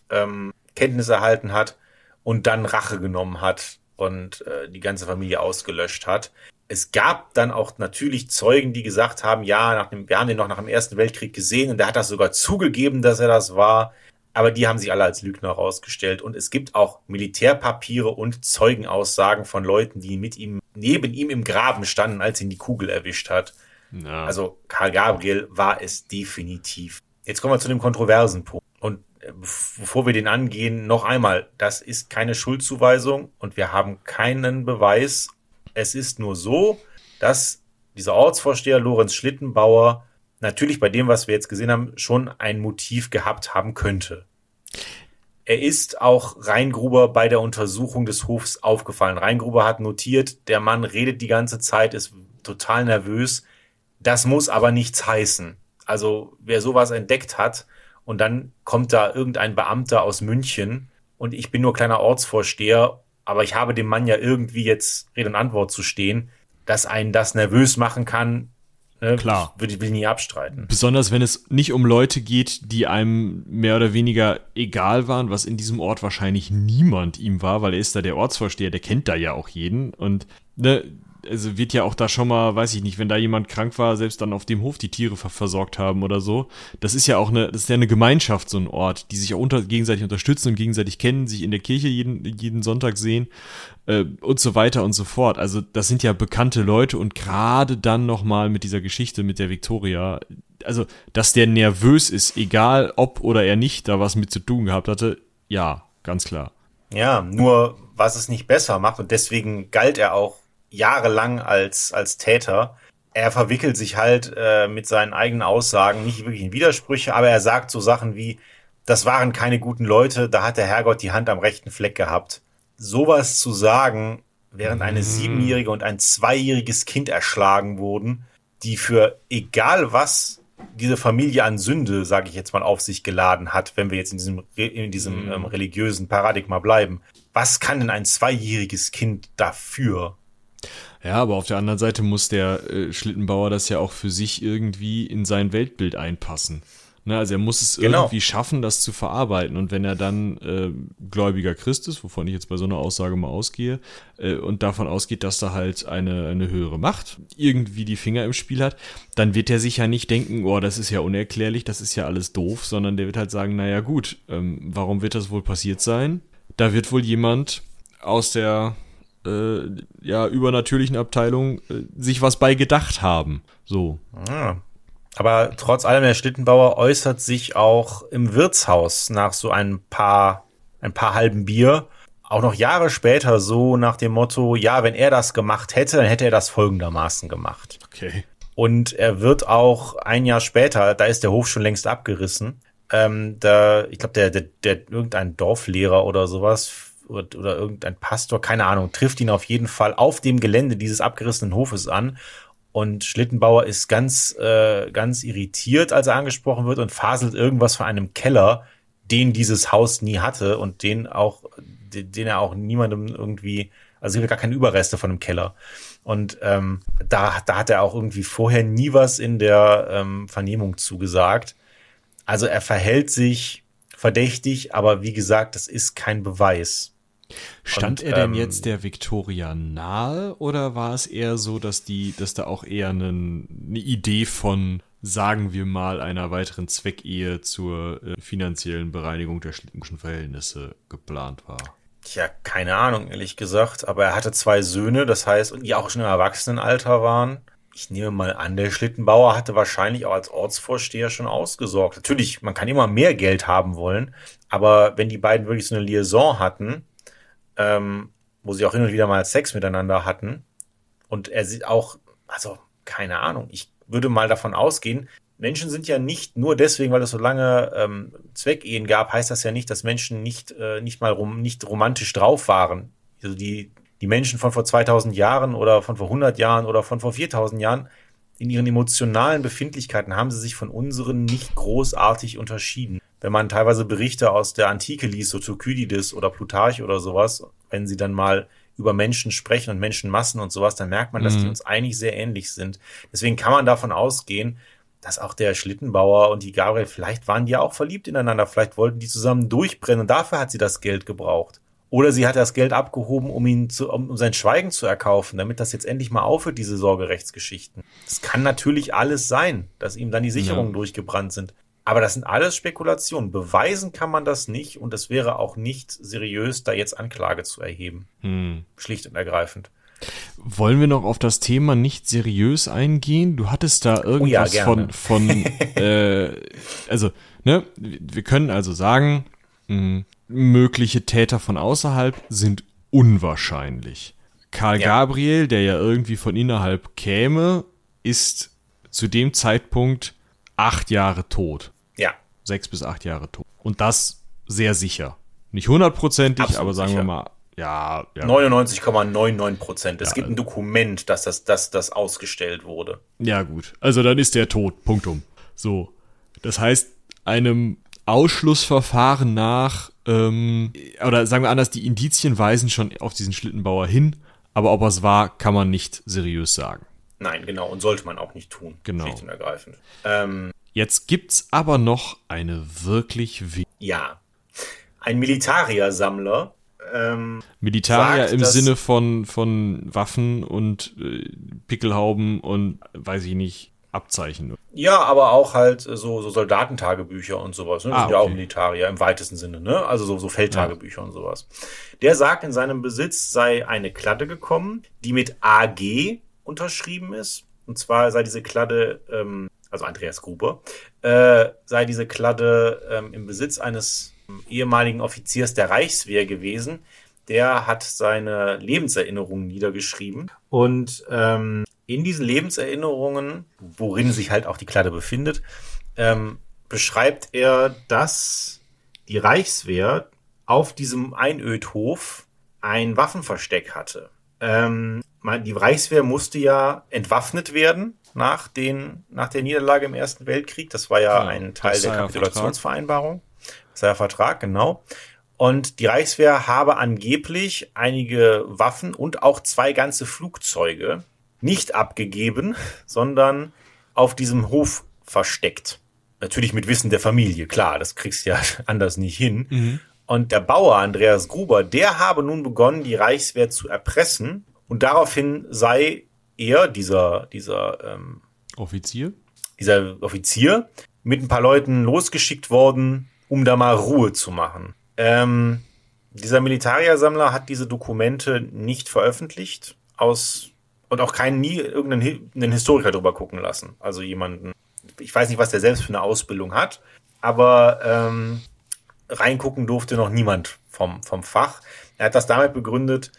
ähm, Kenntnis erhalten hat und dann Rache genommen hat und äh, die ganze Familie ausgelöscht hat. Es gab dann auch natürlich Zeugen, die gesagt haben, ja, nach dem, wir haben den noch nach dem Ersten Weltkrieg gesehen und der hat das sogar zugegeben, dass er das war. Aber die haben sich alle als Lügner herausgestellt. Und es gibt auch Militärpapiere und Zeugenaussagen von Leuten, die mit ihm, neben ihm im Graben standen, als ihn die Kugel erwischt hat. Ja. Also Karl Gabriel war es definitiv. Jetzt kommen wir zu dem kontroversen Punkt. Und bevor wir den angehen, noch einmal, das ist keine Schuldzuweisung und wir haben keinen Beweis. Es ist nur so, dass dieser Ortsvorsteher Lorenz Schlittenbauer natürlich bei dem, was wir jetzt gesehen haben, schon ein Motiv gehabt haben könnte. Er ist auch Reingruber bei der Untersuchung des Hofs aufgefallen. Reingruber hat notiert, der Mann redet die ganze Zeit, ist total nervös. Das muss aber nichts heißen. Also wer sowas entdeckt hat und dann kommt da irgendein Beamter aus München und ich bin nur kleiner Ortsvorsteher, aber ich habe dem Mann ja irgendwie jetzt Rede und Antwort zu stehen, dass einen das nervös machen kann, Ne? Klar. Würde ich will nie abstreiten. Besonders wenn es nicht um Leute geht, die einem mehr oder weniger egal waren, was in diesem Ort wahrscheinlich niemand ihm war, weil er ist da der Ortsvorsteher, der kennt da ja auch jeden. Und ne, also wird ja auch da schon mal, weiß ich nicht, wenn da jemand krank war, selbst dann auf dem Hof die Tiere versorgt haben oder so. Das ist ja auch eine, das ist ja eine Gemeinschaft, so ein Ort, die sich auch unter, gegenseitig unterstützen und gegenseitig kennen, sich in der Kirche jeden, jeden Sonntag sehen äh, und so weiter und so fort. Also das sind ja bekannte Leute und gerade dann nochmal mit dieser Geschichte mit der Victoria, also dass der nervös ist, egal ob oder er nicht da was mit zu tun gehabt hatte, ja, ganz klar. Ja, nur was es nicht besser macht und deswegen galt er auch jahrelang als, als Täter. Er verwickelt sich halt äh, mit seinen eigenen Aussagen nicht wirklich in Widersprüche, aber er sagt so Sachen wie, das waren keine guten Leute, da hat der Herrgott die Hand am rechten Fleck gehabt. Sowas zu sagen, während eine mhm. siebenjährige und ein zweijähriges Kind erschlagen wurden, die für egal was diese Familie an Sünde, sage ich jetzt mal, auf sich geladen hat, wenn wir jetzt in diesem, in diesem mm. ähm, religiösen Paradigma bleiben. Was kann denn ein zweijähriges Kind dafür? Ja, aber auf der anderen Seite muss der äh, Schlittenbauer das ja auch für sich irgendwie in sein Weltbild einpassen. Ne, also er muss es genau. irgendwie schaffen, das zu verarbeiten. Und wenn er dann äh, gläubiger Christ ist, wovon ich jetzt bei so einer Aussage mal ausgehe, äh, und davon ausgeht, dass da halt eine, eine höhere Macht irgendwie die Finger im Spiel hat, dann wird er sich ja nicht denken, oh, das ist ja unerklärlich, das ist ja alles doof, sondern der wird halt sagen, naja gut, ähm, warum wird das wohl passiert sein? Da wird wohl jemand aus der äh, ja, übernatürlichen Abteilung äh, sich was bei gedacht haben. So. Ja. Aber trotz allem, der Schlittenbauer äußert sich auch im Wirtshaus nach so ein paar, ein paar halben Bier. Auch noch Jahre später so nach dem Motto, ja, wenn er das gemacht hätte, dann hätte er das folgendermaßen gemacht. Okay. Und er wird auch ein Jahr später, da ist der Hof schon längst abgerissen, ähm, da, ich glaube, der, der, der irgendein Dorflehrer oder sowas oder, oder irgendein Pastor, keine Ahnung, trifft ihn auf jeden Fall auf dem Gelände dieses abgerissenen Hofes an. Und Schlittenbauer ist ganz, äh, ganz irritiert, als er angesprochen wird und faselt irgendwas von einem Keller, den dieses Haus nie hatte und den auch, den, er auch niemandem irgendwie, also es gibt gar keine Überreste von einem Keller. Und ähm, da, da hat er auch irgendwie vorher nie was in der ähm, Vernehmung zugesagt. Also er verhält sich verdächtig, aber wie gesagt, das ist kein Beweis. Stand und, er denn ähm, jetzt der Victoria nahe oder war es eher so, dass die, dass da auch eher eine, eine Idee von, sagen wir mal, einer weiteren Zweckehe zur äh, finanziellen Bereinigung der schlittenschen Verhältnisse geplant war? Tja, keine Ahnung, ehrlich gesagt. Aber er hatte zwei Söhne, das heißt, und die auch schon im Erwachsenenalter waren. Ich nehme mal an, der Schlittenbauer hatte wahrscheinlich auch als Ortsvorsteher schon ausgesorgt. Natürlich, man kann immer mehr Geld haben wollen, aber wenn die beiden wirklich so eine Liaison hatten, ähm, wo sie auch hin und wieder mal Sex miteinander hatten. Und er sieht auch, also keine Ahnung, ich würde mal davon ausgehen, Menschen sind ja nicht nur deswegen, weil es so lange ähm, Zweckehen gab, heißt das ja nicht, dass Menschen nicht, äh, nicht mal rom nicht romantisch drauf waren. Also die, die Menschen von vor 2000 Jahren oder von vor 100 Jahren oder von vor 4000 Jahren, in ihren emotionalen Befindlichkeiten haben sie sich von unseren nicht großartig unterschieden wenn man teilweise Berichte aus der Antike liest, so Thukydides oder Plutarch oder sowas, wenn sie dann mal über Menschen sprechen und Menschenmassen und sowas, dann merkt man, dass die mhm. uns eigentlich sehr ähnlich sind. Deswegen kann man davon ausgehen, dass auch der Schlittenbauer und die Gabriel, vielleicht waren die ja auch verliebt ineinander, vielleicht wollten die zusammen durchbrennen und dafür hat sie das Geld gebraucht. Oder sie hat das Geld abgehoben, um ihn zu, um sein Schweigen zu erkaufen, damit das jetzt endlich mal aufhört, diese Sorgerechtsgeschichten. Das kann natürlich alles sein, dass ihm dann die Sicherungen ja. durchgebrannt sind. Aber das sind alles Spekulationen. Beweisen kann man das nicht und es wäre auch nicht seriös, da jetzt Anklage zu erheben. Hm. Schlicht und ergreifend. Wollen wir noch auf das Thema nicht seriös eingehen? Du hattest da irgendwas oh ja, von, von äh, also, ne, wir können also sagen, mh, hm, mögliche Täter von außerhalb sind unwahrscheinlich. Karl ja. Gabriel, der ja irgendwie von innerhalb käme, ist zu dem Zeitpunkt acht Jahre tot sechs bis acht Jahre tot. Und das sehr sicher. Nicht hundertprozentig, aber sagen sicher. wir mal, ja. ja. 99,99 Prozent. Es ja. gibt ein Dokument, dass das, dass das ausgestellt wurde. Ja, gut. Also dann ist der tot. Punktum. So. Das heißt, einem Ausschlussverfahren nach, ähm, oder sagen wir anders, die Indizien weisen schon auf diesen Schlittenbauer hin, aber ob er es war, kann man nicht seriös sagen. Nein, genau, und sollte man auch nicht tun. Genau. Schlicht und ergreifend. Ähm, Jetzt gibt's aber noch eine wirklich Ja. Ein Militariersammler. Ähm, Militarier sagt, im Sinne von, von Waffen und äh, Pickelhauben und weiß ich nicht, Abzeichen. Ja, aber auch halt so, so Soldatentagebücher und sowas. Ne? Das ah, sind ja auch Militarier im weitesten Sinne, ne? Also so, so Feldtagebücher ja. und sowas. Der sagt, in seinem Besitz sei eine Kladde gekommen, die mit AG unterschrieben ist. Und zwar sei diese Kladde ähm, also Andreas Gruber, äh, sei diese Kladde ähm, im Besitz eines ehemaligen Offiziers der Reichswehr gewesen. Der hat seine Lebenserinnerungen niedergeschrieben und ähm, in diesen Lebenserinnerungen, worin sich halt auch die Kladde befindet, ähm, beschreibt er, dass die Reichswehr auf diesem Einödhof ein Waffenversteck hatte. Ähm, die Reichswehr musste ja entwaffnet werden nach, den, nach der Niederlage im Ersten Weltkrieg. Das war ja, ja ein Teil der Kapitulationsvereinbarung. Das war ja Vertrag, genau. Und die Reichswehr habe angeblich einige Waffen und auch zwei ganze Flugzeuge nicht abgegeben, sondern auf diesem Hof versteckt. Natürlich mit Wissen der Familie, klar, das kriegst du ja anders nicht hin. Mhm. Und der Bauer Andreas Gruber, der habe nun begonnen, die Reichswehr zu erpressen und daraufhin sei er, dieser, dieser ähm, Offizier, dieser Offizier, mit ein paar Leuten losgeschickt worden, um da mal Ruhe zu machen. Ähm, dieser Militariersammler hat diese Dokumente nicht veröffentlicht, aus und auch keinen nie irgendeinen Historiker drüber gucken lassen. Also jemanden, ich weiß nicht, was der selbst für eine Ausbildung hat, aber ähm, reingucken durfte noch niemand vom, vom Fach. Er hat das damit begründet,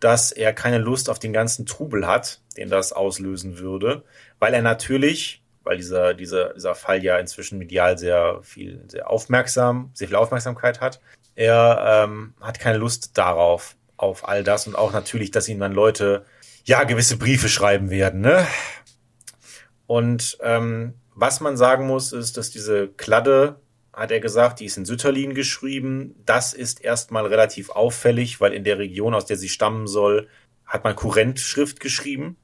dass er keine Lust auf den ganzen Trubel hat, den das auslösen würde, weil er natürlich weil dieser, dieser, dieser Fall ja inzwischen medial sehr viel, sehr aufmerksam, sehr viel Aufmerksamkeit hat. Er ähm, hat keine Lust darauf, auf all das und auch natürlich, dass ihm dann Leute ja gewisse Briefe schreiben werden. Ne? Und ähm, was man sagen muss, ist, dass diese Kladde, hat er gesagt, die ist in Sütterlin geschrieben. Das ist erstmal relativ auffällig, weil in der Region, aus der sie stammen soll, hat man Kurrentschrift geschrieben.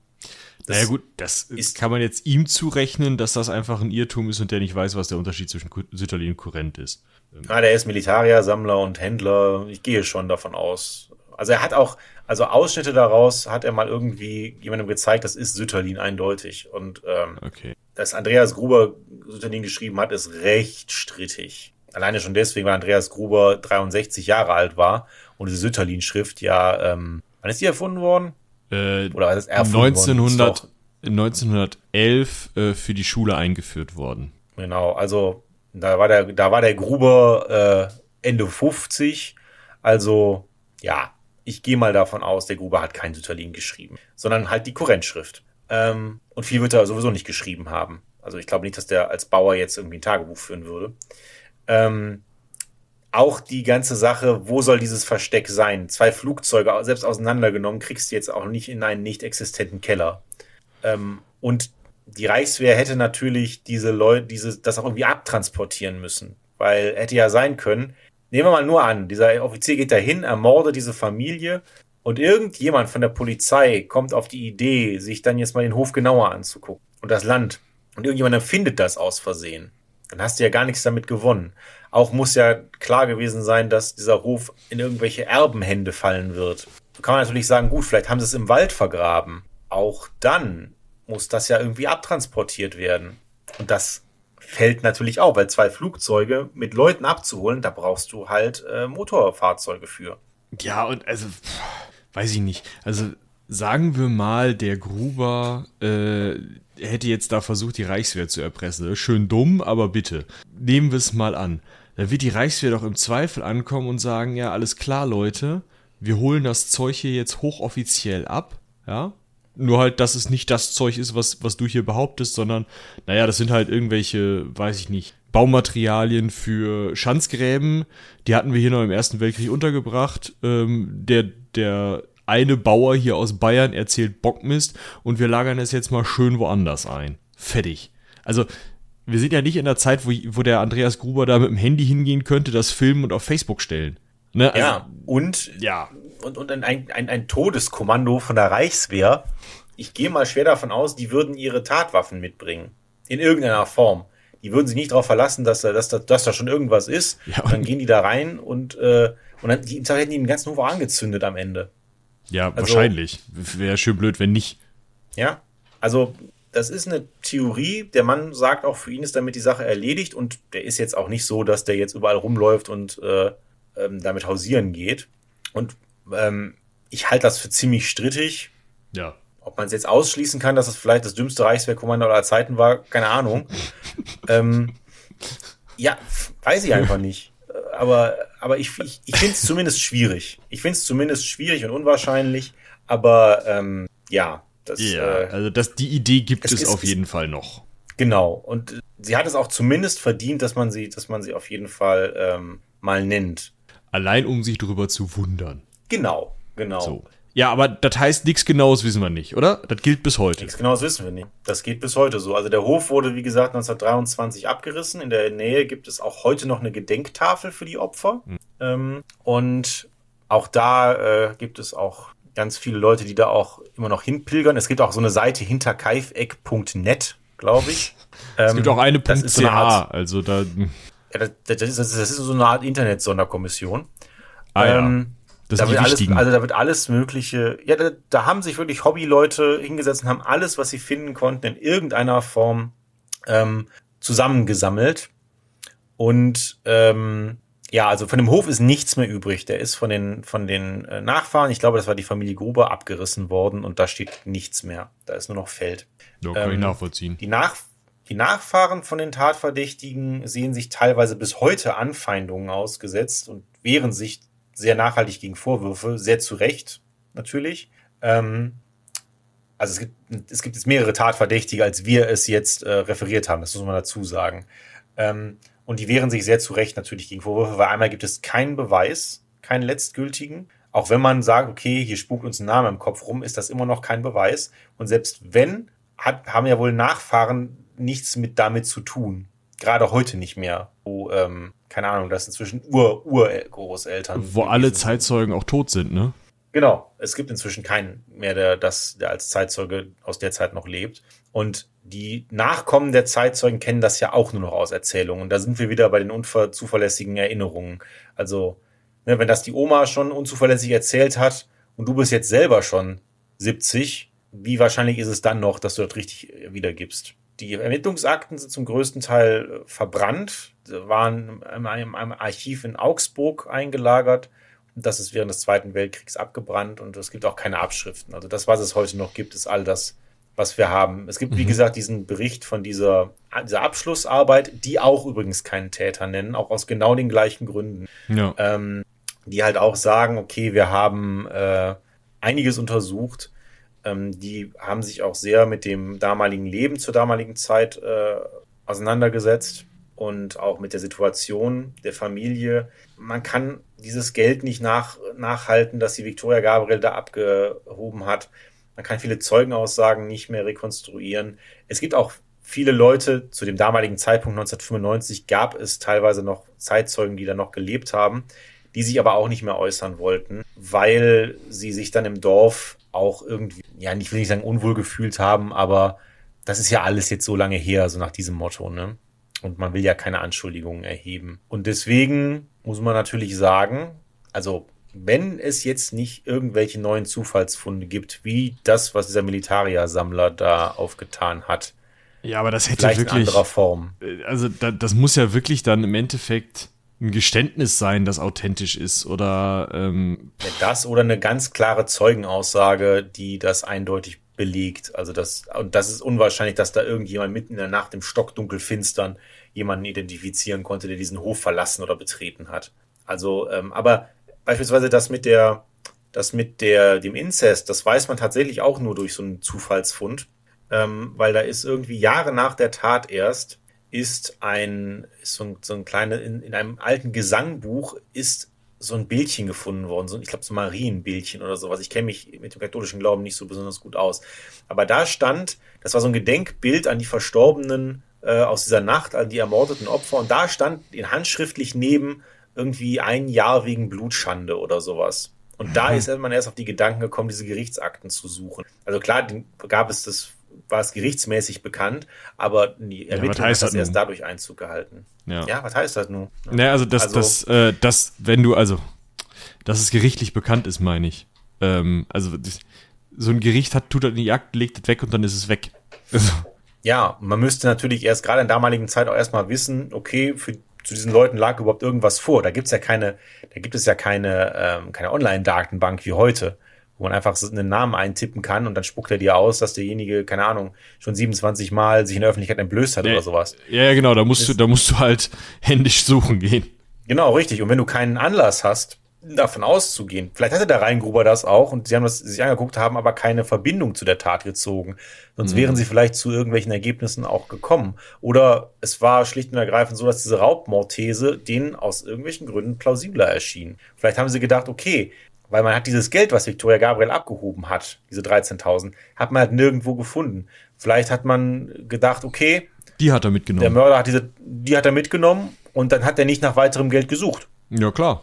Das naja gut, das ist, kann man jetzt ihm zurechnen, dass das einfach ein Irrtum ist und der nicht weiß, was der Unterschied zwischen Sütterlin und Kurrent ist. Ah, der ist Militarier, Sammler und Händler. Ich gehe schon davon aus. Also er hat auch, also Ausschnitte daraus hat er mal irgendwie jemandem gezeigt, das ist Sütterlin eindeutig. Und ähm, okay. Dass Andreas Gruber Sütterlin geschrieben hat, ist recht strittig. Alleine schon deswegen, weil Andreas Gruber 63 Jahre alt war und diese Sütterlin-Schrift ja, ähm, wann ist die erfunden worden? Äh, Oder ist erfunden 1900, worden? 1911 äh, für die Schule eingeführt worden. Genau, also da war der, da war der Gruber äh, Ende 50, also ja, ich gehe mal davon aus, der Gruber hat kein Sütterlin geschrieben, sondern halt die Kurrentschrift. Ähm, und viel wird er sowieso nicht geschrieben haben. Also ich glaube nicht, dass der als Bauer jetzt irgendwie ein Tagebuch führen würde. Ähm, auch die ganze Sache, wo soll dieses Versteck sein? Zwei Flugzeuge, selbst auseinandergenommen, kriegst du jetzt auch nicht in einen nicht existenten Keller. Ähm, und die Reichswehr hätte natürlich diese Leute, diese, das auch irgendwie abtransportieren müssen. Weil hätte ja sein können, Nehmen wir mal nur an, dieser Offizier geht dahin, ermordet diese Familie und irgendjemand von der Polizei kommt auf die Idee, sich dann jetzt mal den Hof genauer anzugucken und das Land. Und irgendjemand findet das aus Versehen. Dann hast du ja gar nichts damit gewonnen. Auch muss ja klar gewesen sein, dass dieser Hof in irgendwelche Erbenhände fallen wird. So kann man natürlich sagen, gut, vielleicht haben sie es im Wald vergraben. Auch dann muss das ja irgendwie abtransportiert werden. Und das fällt natürlich auch, weil zwei Flugzeuge mit Leuten abzuholen, da brauchst du halt äh, Motorfahrzeuge für. Ja, und also, weiß ich nicht. Also sagen wir mal, der Gruber äh, hätte jetzt da versucht, die Reichswehr zu erpressen. Schön dumm, aber bitte. Nehmen wir es mal an. Da wird die Reichswehr doch im Zweifel ankommen und sagen, ja, alles klar, Leute, wir holen das Zeug hier jetzt hochoffiziell ab, ja, nur halt, dass es nicht das Zeug ist, was, was du hier behauptest, sondern, naja, das sind halt irgendwelche, weiß ich nicht, Baumaterialien für Schanzgräben. Die hatten wir hier noch im Ersten Weltkrieg untergebracht. Ähm, der, der eine Bauer hier aus Bayern erzählt Bockmist und wir lagern es jetzt mal schön woanders ein. Fertig. Also, wir sind ja nicht in der Zeit, wo, wo der Andreas Gruber da mit dem Handy hingehen könnte, das filmen und auf Facebook stellen. Ne? Also, ja, und, ja. und, und ein, ein, ein Todeskommando von der Reichswehr ich gehe mal schwer davon aus, die würden ihre Tatwaffen mitbringen. In irgendeiner Form. Die würden sich nicht darauf verlassen, dass da, dass, da, dass da schon irgendwas ist. Ja, und dann gehen die da rein und, äh, und dann die, hätten die den ganzen Hof angezündet am Ende. Ja, also, wahrscheinlich. Wäre schön blöd, wenn nicht. Ja, also das ist eine Theorie. Der Mann sagt auch, für ihn ist damit die Sache erledigt und der ist jetzt auch nicht so, dass der jetzt überall rumläuft und äh, ähm, damit hausieren geht. Und ähm, ich halte das für ziemlich strittig. Ja. Ob man es jetzt ausschließen kann, dass es vielleicht das dümmste Reichswehrkommando aller Zeiten war, keine Ahnung. ähm, ja, weiß ich einfach nicht. Aber, aber ich, ich, ich finde es zumindest schwierig. Ich finde es zumindest schwierig und unwahrscheinlich. Aber ähm, ja, das, ja, äh, also das, die Idee gibt es, es ist, auf jeden Fall noch. Genau. Und sie hat es auch zumindest verdient, dass man sie, dass man sie auf jeden Fall ähm, mal nennt. Allein um sich darüber zu wundern. Genau, genau. So. Ja, aber das heißt, nichts Genaues wissen wir nicht, oder? Das gilt bis heute. Nichts Genaues wissen wir nicht. Das geht bis heute so. Also der Hof wurde, wie gesagt, 1923 abgerissen. In der Nähe gibt es auch heute noch eine Gedenktafel für die Opfer. Mhm. Ähm, und auch da äh, gibt es auch ganz viele Leute, die da auch immer noch hinpilgern. Es gibt auch so eine Seite hinterkaifeck.net, glaube ich. es gibt auch eine das so eine Art, also da. Ja, das, das, ist, das ist so eine Art Internet-Sonderkommission. Ah, ähm, ja das da wird alles, also da wird alles Mögliche, ja, da, da haben sich wirklich Hobbyleute hingesetzt und haben alles, was sie finden konnten, in irgendeiner Form ähm, zusammengesammelt. Und ähm, ja, also von dem Hof ist nichts mehr übrig. Der ist von den, von den äh, Nachfahren, ich glaube, das war die Familie Gruber, abgerissen worden und da steht nichts mehr. Da ist nur noch Feld. Ja, kann ähm, ich nachvollziehen. Die, Nach die Nachfahren von den Tatverdächtigen sehen sich teilweise bis heute Anfeindungen ausgesetzt und wehren sich – sehr nachhaltig gegen Vorwürfe, sehr zu Recht natürlich. Ähm, also es gibt, es gibt jetzt mehrere Tatverdächtige, als wir es jetzt äh, referiert haben, das muss man dazu sagen. Ähm, und die wehren sich sehr zu Recht natürlich gegen Vorwürfe, weil einmal gibt es keinen Beweis, keinen letztgültigen. Auch wenn man sagt, okay, hier spukt uns ein Name im Kopf rum, ist das immer noch kein Beweis. Und selbst wenn, hat, haben ja wohl Nachfahren nichts mit damit zu tun. Gerade heute nicht mehr, wo, ähm, keine Ahnung, das inzwischen Ur-Urgroßeltern. Wo alle Zeitzeugen auch tot sind, ne? Genau, es gibt inzwischen keinen mehr, der, das, der als Zeitzeuge aus der Zeit noch lebt. Und die Nachkommen der Zeitzeugen kennen das ja auch nur noch aus Erzählungen. Und da sind wir wieder bei den unzuverlässigen Erinnerungen. Also, ne, wenn das die Oma schon unzuverlässig erzählt hat und du bist jetzt selber schon 70, wie wahrscheinlich ist es dann noch, dass du das richtig wiedergibst? Die Ermittlungsakten sind zum größten Teil verbrannt, waren in einem Archiv in Augsburg eingelagert das ist während des Zweiten Weltkriegs abgebrannt und es gibt auch keine Abschriften. Also das, was es heute noch gibt, ist all das, was wir haben. Es gibt, mhm. wie gesagt, diesen Bericht von dieser, dieser Abschlussarbeit, die auch übrigens keinen Täter nennen, auch aus genau den gleichen Gründen. Ja. Ähm, die halt auch sagen, okay, wir haben äh, einiges untersucht. Ähm, die haben sich auch sehr mit dem damaligen Leben zur damaligen Zeit äh, auseinandergesetzt und auch mit der Situation der Familie. Man kann dieses Geld nicht nach, nachhalten, dass die Victoria Gabriel da abgehoben hat. Man kann viele Zeugenaussagen nicht mehr rekonstruieren. Es gibt auch viele Leute, zu dem damaligen Zeitpunkt 1995 gab es teilweise noch Zeitzeugen, die da noch gelebt haben, die sich aber auch nicht mehr äußern wollten, weil sie sich dann im Dorf auch irgendwie, ja, ich will nicht sagen unwohl gefühlt haben, aber das ist ja alles jetzt so lange her, so nach diesem Motto, ne? Und man will ja keine Anschuldigungen erheben. Und deswegen muss man natürlich sagen, also wenn es jetzt nicht irgendwelche neuen Zufallsfunde gibt, wie das, was dieser Militaria-Sammler da aufgetan hat. Ja, aber das hätte vielleicht wirklich. In anderer Form. Äh, also, da, das muss ja wirklich dann im Endeffekt ein Geständnis sein, das authentisch ist oder. Ähm, das oder eine ganz klare Zeugenaussage, die das eindeutig belegt. Also das, und das ist unwahrscheinlich, dass da irgendjemand mitten in der Nacht im Stockdunkel finstern jemanden identifizieren konnte, der diesen Hof verlassen oder betreten hat. Also, ähm, aber beispielsweise das mit der, das mit der, dem Inzest, das weiß man tatsächlich auch nur durch so einen Zufallsfund, ähm, weil da ist irgendwie Jahre nach der Tat erst, ist ein, ist so ein, so ein kleines, in, in einem alten Gesangbuch ist so ein Bildchen gefunden worden, so, ich glaube so Marienbildchen oder sowas. Ich kenne mich mit dem katholischen Glauben nicht so besonders gut aus. Aber da stand, das war so ein Gedenkbild an die Verstorbenen äh, aus dieser Nacht, an die ermordeten Opfer. Und da stand in handschriftlich neben irgendwie ein Jahr wegen Blutschande oder sowas. Und da mhm. ist man erst auf die Gedanken gekommen, diese Gerichtsakten zu suchen. Also klar, gab es das, war es gerichtsmäßig bekannt, aber die Ermittlung ja, hat das erst dadurch Einzug gehalten. Ja. ja, was heißt das nun? Naja, also das, also, das, äh, das, wenn du, also, dass es gerichtlich bekannt ist, meine ich. Ähm, also, so ein Gericht hat, tut das in die Jagd, legt es weg und dann ist es weg. Also. Ja, man müsste natürlich erst gerade in der damaligen Zeit auch erstmal wissen, okay, für, zu diesen Leuten lag überhaupt irgendwas vor. Da gibt's ja keine, da gibt es ja keine, ähm, keine Online-Datenbank wie heute wo man einfach einen Namen eintippen kann und dann spuckt er dir aus, dass derjenige, keine Ahnung, schon 27 Mal sich in der Öffentlichkeit entblößt hat ja, oder sowas. Ja, genau, da musst du, da musst du halt händisch suchen gehen. Genau, richtig. Und wenn du keinen Anlass hast, davon auszugehen, vielleicht hatte der Reingruber das auch und sie haben das sich angeguckt, haben aber keine Verbindung zu der Tat gezogen. Sonst mhm. wären sie vielleicht zu irgendwelchen Ergebnissen auch gekommen. Oder es war schlicht und ergreifend so, dass diese Raubmordthese denen aus irgendwelchen Gründen plausibler erschien. Vielleicht haben sie gedacht, okay, weil man hat dieses Geld, was Victoria Gabriel abgehoben hat, diese 13.000, hat man halt nirgendwo gefunden. Vielleicht hat man gedacht, okay. Die hat er mitgenommen. Der Mörder hat diese, die hat er mitgenommen und dann hat er nicht nach weiterem Geld gesucht. Ja, klar.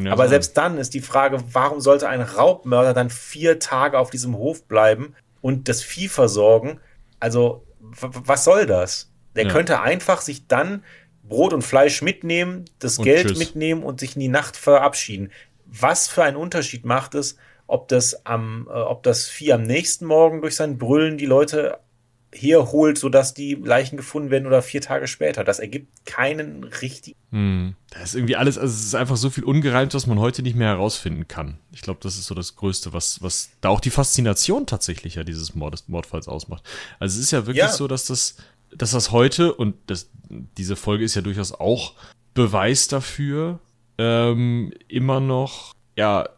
Ja Aber sein. selbst dann ist die Frage, warum sollte ein Raubmörder dann vier Tage auf diesem Hof bleiben und das Vieh versorgen? Also, was soll das? Der ja. könnte einfach sich dann Brot und Fleisch mitnehmen, das und Geld tschüss. mitnehmen und sich in die Nacht verabschieden was für einen Unterschied macht es, ob das am, äh, ob das Vieh am nächsten Morgen durch sein Brüllen die Leute herholt, sodass die Leichen gefunden werden oder vier Tage später. Das ergibt keinen richtigen. Hm. Das ist irgendwie alles, also es ist einfach so viel ungereimt, was man heute nicht mehr herausfinden kann. Ich glaube, das ist so das Größte, was, was da auch die Faszination tatsächlich ja dieses Mord, Mordfalls ausmacht. Also es ist ja wirklich ja. so, dass das, dass das heute, und das, diese Folge ist ja durchaus auch Beweis dafür, ähm, immer noch, ja,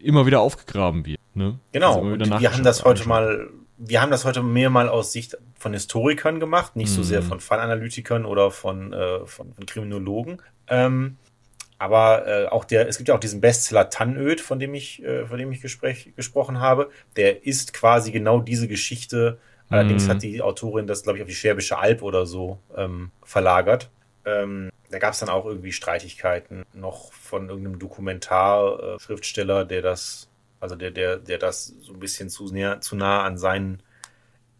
immer wieder aufgegraben wird. Ne? Genau, also wir haben das heute mal wir haben das heute mehr mal aus Sicht von Historikern gemacht, nicht mhm. so sehr von Fallanalytikern oder von, äh, von, von Kriminologen. Ähm, aber äh, auch der, es gibt ja auch diesen Bestseller Tannöd, von dem ich, äh, von dem ich Gespräch, gesprochen habe. Der ist quasi genau diese Geschichte. Mhm. Allerdings hat die Autorin das, glaube ich, auf die Schwäbische Alb oder so ähm, verlagert. Ähm, da gab es dann auch irgendwie Streitigkeiten noch von irgendeinem Dokumentarschriftsteller, der das, also der, der, der das so ein bisschen zu, näher, zu nah an seinen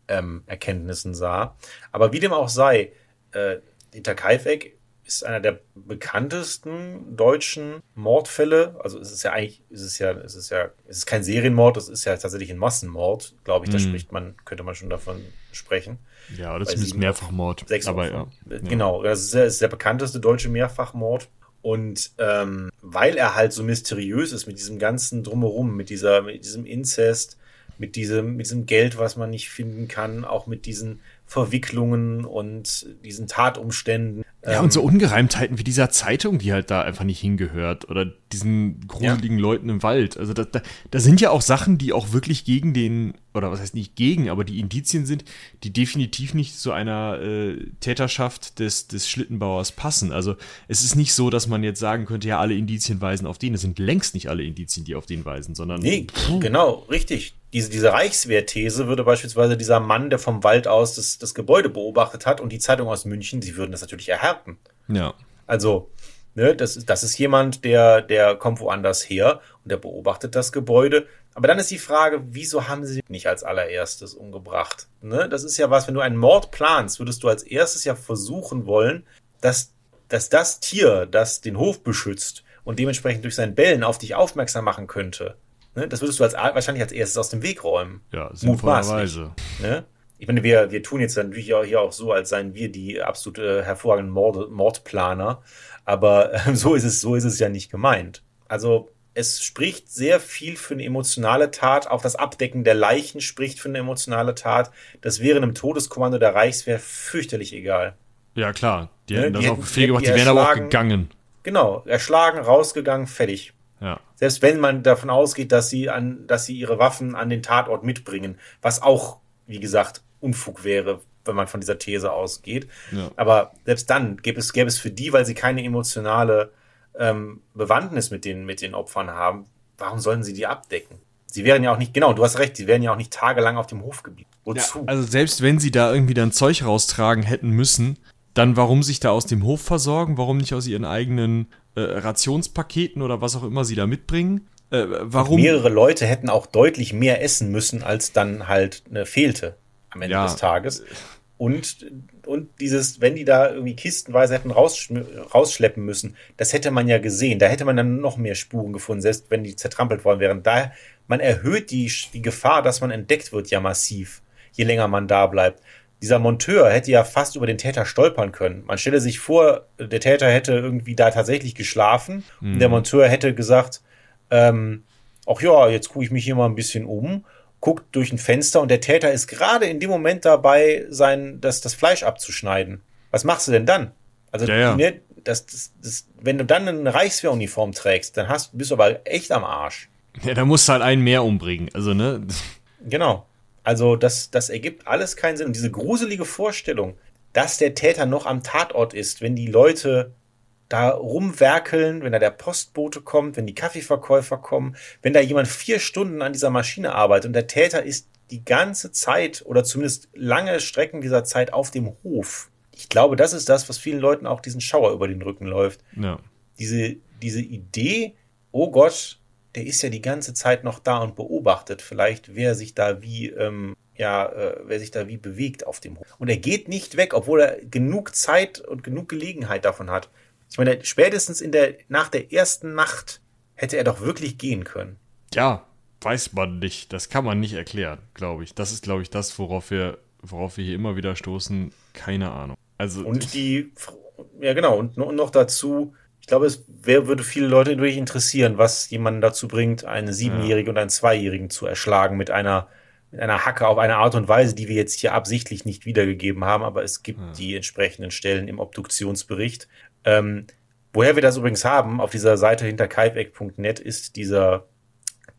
ähm, Erkenntnissen sah. Aber wie dem auch sei, äh, Dieter Kaifeck ist einer der bekanntesten deutschen Mordfälle. Also es ist ja eigentlich, es ist ja, es ist ja, es ist kein Serienmord, es ist ja tatsächlich ein Massenmord, glaube ich. Da mhm. spricht man, könnte man schon davon sprechen. Ja, das ist Mehrfachmord. Sechs aber ja. Genau, das ist, der, ist der bekannteste deutsche Mehrfachmord. Und ähm, weil er halt so mysteriös ist mit diesem ganzen Drumherum, mit dieser, mit diesem Inzest, mit diesem, mit diesem Geld, was man nicht finden kann, auch mit diesen Verwicklungen und diesen Tatumständen. Ja, und so ähm, Ungereimtheiten wie dieser Zeitung, die halt da einfach nicht hingehört oder diesen gruseligen ja. Leuten im Wald. Also da, da, da sind ja auch Sachen, die auch wirklich gegen den, oder was heißt nicht gegen, aber die Indizien sind, die definitiv nicht zu einer äh, Täterschaft des, des Schlittenbauers passen. Also es ist nicht so, dass man jetzt sagen könnte, ja, alle Indizien weisen auf den. Es sind längst nicht alle Indizien, die auf den weisen, sondern. Nee, pff. genau, richtig diese, diese Reichswehrthese würde beispielsweise dieser Mann, der vom Wald aus das, das Gebäude beobachtet hat und die Zeitung aus München, sie würden das natürlich erhärten. Ja. Also, ne, das, das ist jemand, der, der kommt woanders her und der beobachtet das Gebäude. Aber dann ist die Frage, wieso haben sie nicht als allererstes umgebracht? Ne? Das ist ja was, wenn du einen Mord planst, würdest du als erstes ja versuchen wollen, dass, dass das Tier, das den Hof beschützt und dementsprechend durch sein Bellen auf dich aufmerksam machen könnte, Ne? Das würdest du als, wahrscheinlich als erstes aus dem Weg räumen. Ja, sinnvollerweise. Ne? Ich meine, wir, wir tun jetzt natürlich auch hier auch so, als seien wir die absolut äh, hervorragenden Mord, Mordplaner. Aber äh, so ist es, so ist es ja nicht gemeint. Also, es spricht sehr viel für eine emotionale Tat. Auch das Abdecken der Leichen spricht für eine emotionale Tat. Das wäre einem Todeskommando der Reichswehr fürchterlich egal. Ja, klar. Die ne? hätten das auch Befehl gemacht, die, die wären aber auch gegangen. Genau, erschlagen, rausgegangen, fertig. Ja. Selbst wenn man davon ausgeht, dass sie an, dass sie ihre Waffen an den Tatort mitbringen, was auch, wie gesagt, Unfug wäre, wenn man von dieser These ausgeht. Ja. Aber selbst dann gäbe es, gäbe es für die, weil sie keine emotionale ähm, Bewandtnis mit den, mit den Opfern haben, warum sollen sie die abdecken? Sie wären ja auch nicht, genau, du hast recht, sie wären ja auch nicht tagelang auf dem Hof geblieben. Wozu? Ja, also selbst wenn sie da irgendwie dann Zeug raustragen hätten müssen, dann warum sich da aus dem Hof versorgen? Warum nicht aus ihren eigenen äh, Rationspaketen oder was auch immer sie da mitbringen. Äh, warum? Und mehrere Leute hätten auch deutlich mehr essen müssen, als dann halt ne, fehlte am Ende ja. des Tages. Und, und dieses, wenn die da irgendwie kistenweise hätten rausschleppen müssen, das hätte man ja gesehen. Da hätte man dann noch mehr Spuren gefunden, selbst wenn die zertrampelt worden wären. Da, man erhöht die, die Gefahr, dass man entdeckt wird, ja massiv, je länger man da bleibt dieser Monteur hätte ja fast über den Täter stolpern können. Man stelle sich vor, der Täter hätte irgendwie da tatsächlich geschlafen mhm. und der mhm. Monteur hätte gesagt, ähm, ach ja, jetzt gucke ich mich hier mal ein bisschen um, guckt durch ein Fenster und der Täter ist gerade in dem Moment dabei, sein, das, das Fleisch abzuschneiden. Was machst du denn dann? Also, ja, ja. Ne, das, das, das, wenn du dann eine Reichswehruniform trägst, dann hast, bist du aber echt am Arsch. Ja, da musst du halt einen mehr umbringen. Also, ne? Genau. Also das, das ergibt alles keinen Sinn. Und diese gruselige Vorstellung, dass der Täter noch am Tatort ist, wenn die Leute da rumwerkeln, wenn da der Postbote kommt, wenn die Kaffeeverkäufer kommen, wenn da jemand vier Stunden an dieser Maschine arbeitet und der Täter ist die ganze Zeit oder zumindest lange Strecken dieser Zeit auf dem Hof. Ich glaube, das ist das, was vielen Leuten auch diesen Schauer über den Rücken läuft. Ja. Diese, diese Idee, oh Gott, der ist ja die ganze Zeit noch da und beobachtet vielleicht, wer sich da wie, ähm, ja, äh, wer sich da wie bewegt auf dem Hof. Und er geht nicht weg, obwohl er genug Zeit und genug Gelegenheit davon hat. Ich meine, spätestens in der, nach der ersten Nacht hätte er doch wirklich gehen können. Ja, weiß man nicht. Das kann man nicht erklären, glaube ich. Das ist, glaube ich, das, worauf wir, worauf wir hier immer wieder stoßen. Keine Ahnung. Also. Und die, ja genau, und noch dazu, ich glaube, es wär, würde viele Leute durch interessieren, was jemanden dazu bringt, eine Siebenjährige ja. und einen Zweijährigen zu erschlagen mit einer, mit einer Hacke auf eine Art und Weise, die wir jetzt hier absichtlich nicht wiedergegeben haben, aber es gibt ja. die entsprechenden Stellen im Obduktionsbericht. Ähm, woher wir das übrigens haben, auf dieser Seite hinter kalbeck.net ist dieser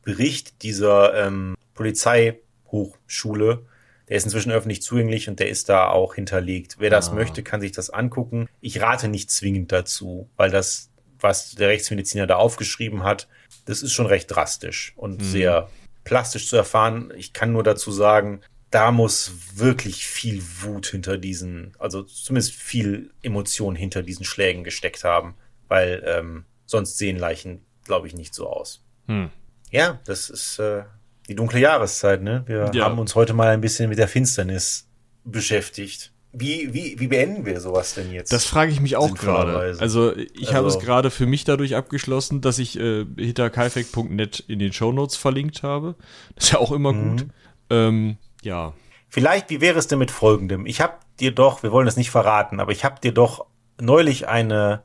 Bericht dieser ähm, Polizei Hochschule. Der ist inzwischen öffentlich zugänglich und der ist da auch hinterlegt. Wer das ah. möchte, kann sich das angucken. Ich rate nicht zwingend dazu, weil das, was der Rechtsmediziner da aufgeschrieben hat, das ist schon recht drastisch und mhm. sehr plastisch zu erfahren. Ich kann nur dazu sagen, da muss wirklich viel Wut hinter diesen, also zumindest viel Emotion hinter diesen Schlägen gesteckt haben, weil ähm, sonst sehen Leichen, glaube ich, nicht so aus. Hm. Ja, das ist äh, die dunkle Jahreszeit, ne? Wir ja. haben uns heute mal ein bisschen mit der Finsternis beschäftigt. Wie, wie, wie beenden wir sowas denn jetzt? Das frage ich mich auch gerade. Also ich also, habe es gerade für mich dadurch abgeschlossen, dass ich äh, hinterkaifek.net in den Shownotes verlinkt habe. Das ist ja auch immer mhm. gut. Ähm, ja. Vielleicht, wie wäre es denn mit folgendem? Ich habe dir doch, wir wollen das nicht verraten, aber ich habe dir doch neulich eine,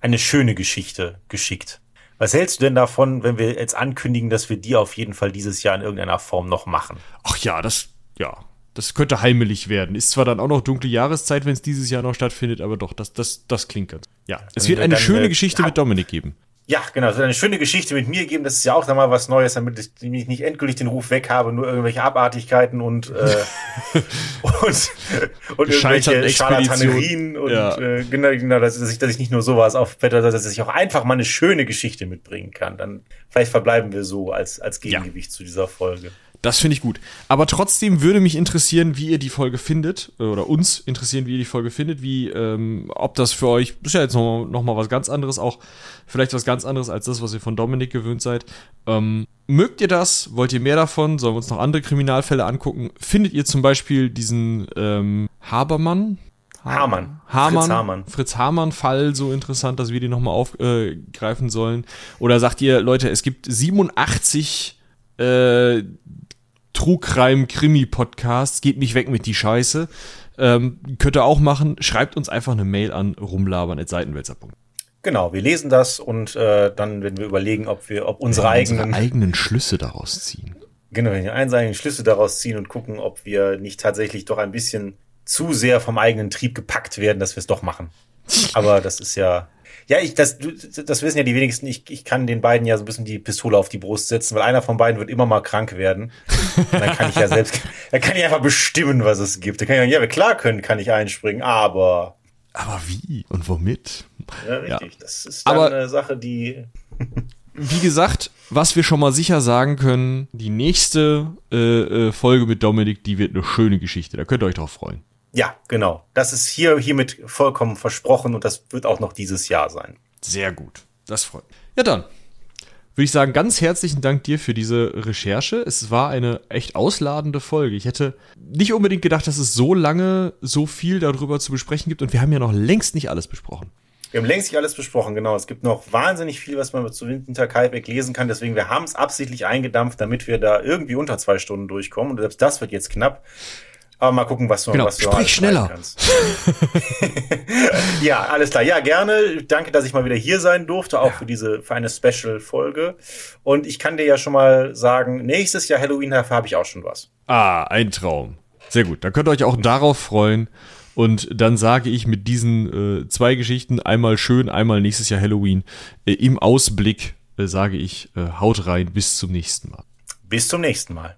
eine schöne Geschichte geschickt. Was hältst du denn davon, wenn wir jetzt ankündigen, dass wir die auf jeden Fall dieses Jahr in irgendeiner Form noch machen? Ach ja, das, ja, das könnte heimelig werden. Ist zwar dann auch noch dunkle Jahreszeit, wenn es dieses Jahr noch stattfindet, aber doch, das, das, das klingt ganz. Ja, es wird eine dann, schöne äh, Geschichte mit Dominik geben. Ja, genau. Es wird eine schöne Geschichte mit mir geben. Das ist ja auch dann mal was Neues, damit ich nicht endgültig den Ruf weg habe, nur irgendwelche Abartigkeiten und, äh, und, und irgendwelche Scharlatanerien und ja. äh, genau, genau dass, ich, dass ich nicht nur sowas aufblätter, dass ich auch einfach mal eine schöne Geschichte mitbringen kann. Dann vielleicht verbleiben wir so als, als Gegengewicht ja. zu dieser Folge. Das finde ich gut. Aber trotzdem würde mich interessieren, wie ihr die Folge findet, oder uns interessieren, wie ihr die Folge findet, wie, ähm, ob das für euch, ist ja jetzt noch, noch mal was ganz anderes, auch vielleicht was ganz anderes als das, was ihr von Dominik gewöhnt seid. Ähm, mögt ihr das? Wollt ihr mehr davon? Sollen wir uns noch andere Kriminalfälle angucken? Findet ihr zum Beispiel diesen ähm, Habermann? Hamann. Hamann. Fritz Hamann. Fritz Hamann Fall so interessant, dass wir den nochmal aufgreifen äh, sollen? Oder sagt ihr, Leute, es gibt 87 äh, Trugreim-Krimi-Podcasts. Geht nicht weg mit die Scheiße. Ähm, könnt ihr auch machen. Schreibt uns einfach eine Mail an rumlabern.seitenwälzer.de. Genau, wir lesen das und äh, dann werden wir überlegen, ob wir, ob unsere wir eigenen unsere eigenen Schlüsse daraus ziehen. Genau, unsere eigenen Schlüsse daraus ziehen und gucken, ob wir nicht tatsächlich doch ein bisschen zu sehr vom eigenen Trieb gepackt werden, dass wir es doch machen. Aber das ist ja ja, ich, das, das wissen ja die wenigsten. Ich, ich kann den beiden ja so ein bisschen die Pistole auf die Brust setzen, weil einer von beiden wird immer mal krank werden. Und dann kann ich ja selbst, dann kann ich einfach bestimmen, was es gibt. Da kann ich ja, ja, klar können, kann ich einspringen, aber. Aber wie und womit? Ja, richtig. Ja. Das ist dann aber eine Sache, die. wie gesagt, was wir schon mal sicher sagen können, die nächste äh, äh, Folge mit Dominik, die wird eine schöne Geschichte. Da könnt ihr euch drauf freuen. Ja, genau. Das ist hier hiermit vollkommen versprochen und das wird auch noch dieses Jahr sein. Sehr gut. Das freut mich. Ja, dann würde ich sagen, ganz herzlichen Dank dir für diese Recherche. Es war eine echt ausladende Folge. Ich hätte nicht unbedingt gedacht, dass es so lange so viel darüber zu besprechen gibt und wir haben ja noch längst nicht alles besprochen. Wir haben längst nicht alles besprochen, genau. Es gibt noch wahnsinnig viel, was man zu Winter Kalbeck lesen kann. Deswegen, wir haben es absichtlich eingedampft, damit wir da irgendwie unter zwei Stunden durchkommen. Und selbst das wird jetzt knapp. Aber mal gucken, was du, genau. was du Sprich schneller. kannst. ja, alles klar. Ja, gerne. Danke, dass ich mal wieder hier sein durfte, auch ja. für diese für eine Special-Folge. Und ich kann dir ja schon mal sagen, nächstes Jahr Halloween habe ich auch schon was. Ah, ein Traum. Sehr gut. Dann könnt ihr euch auch darauf freuen. Und dann sage ich mit diesen äh, zwei Geschichten, einmal schön, einmal nächstes Jahr Halloween, äh, im Ausblick äh, sage ich, äh, haut rein, bis zum nächsten Mal. Bis zum nächsten Mal.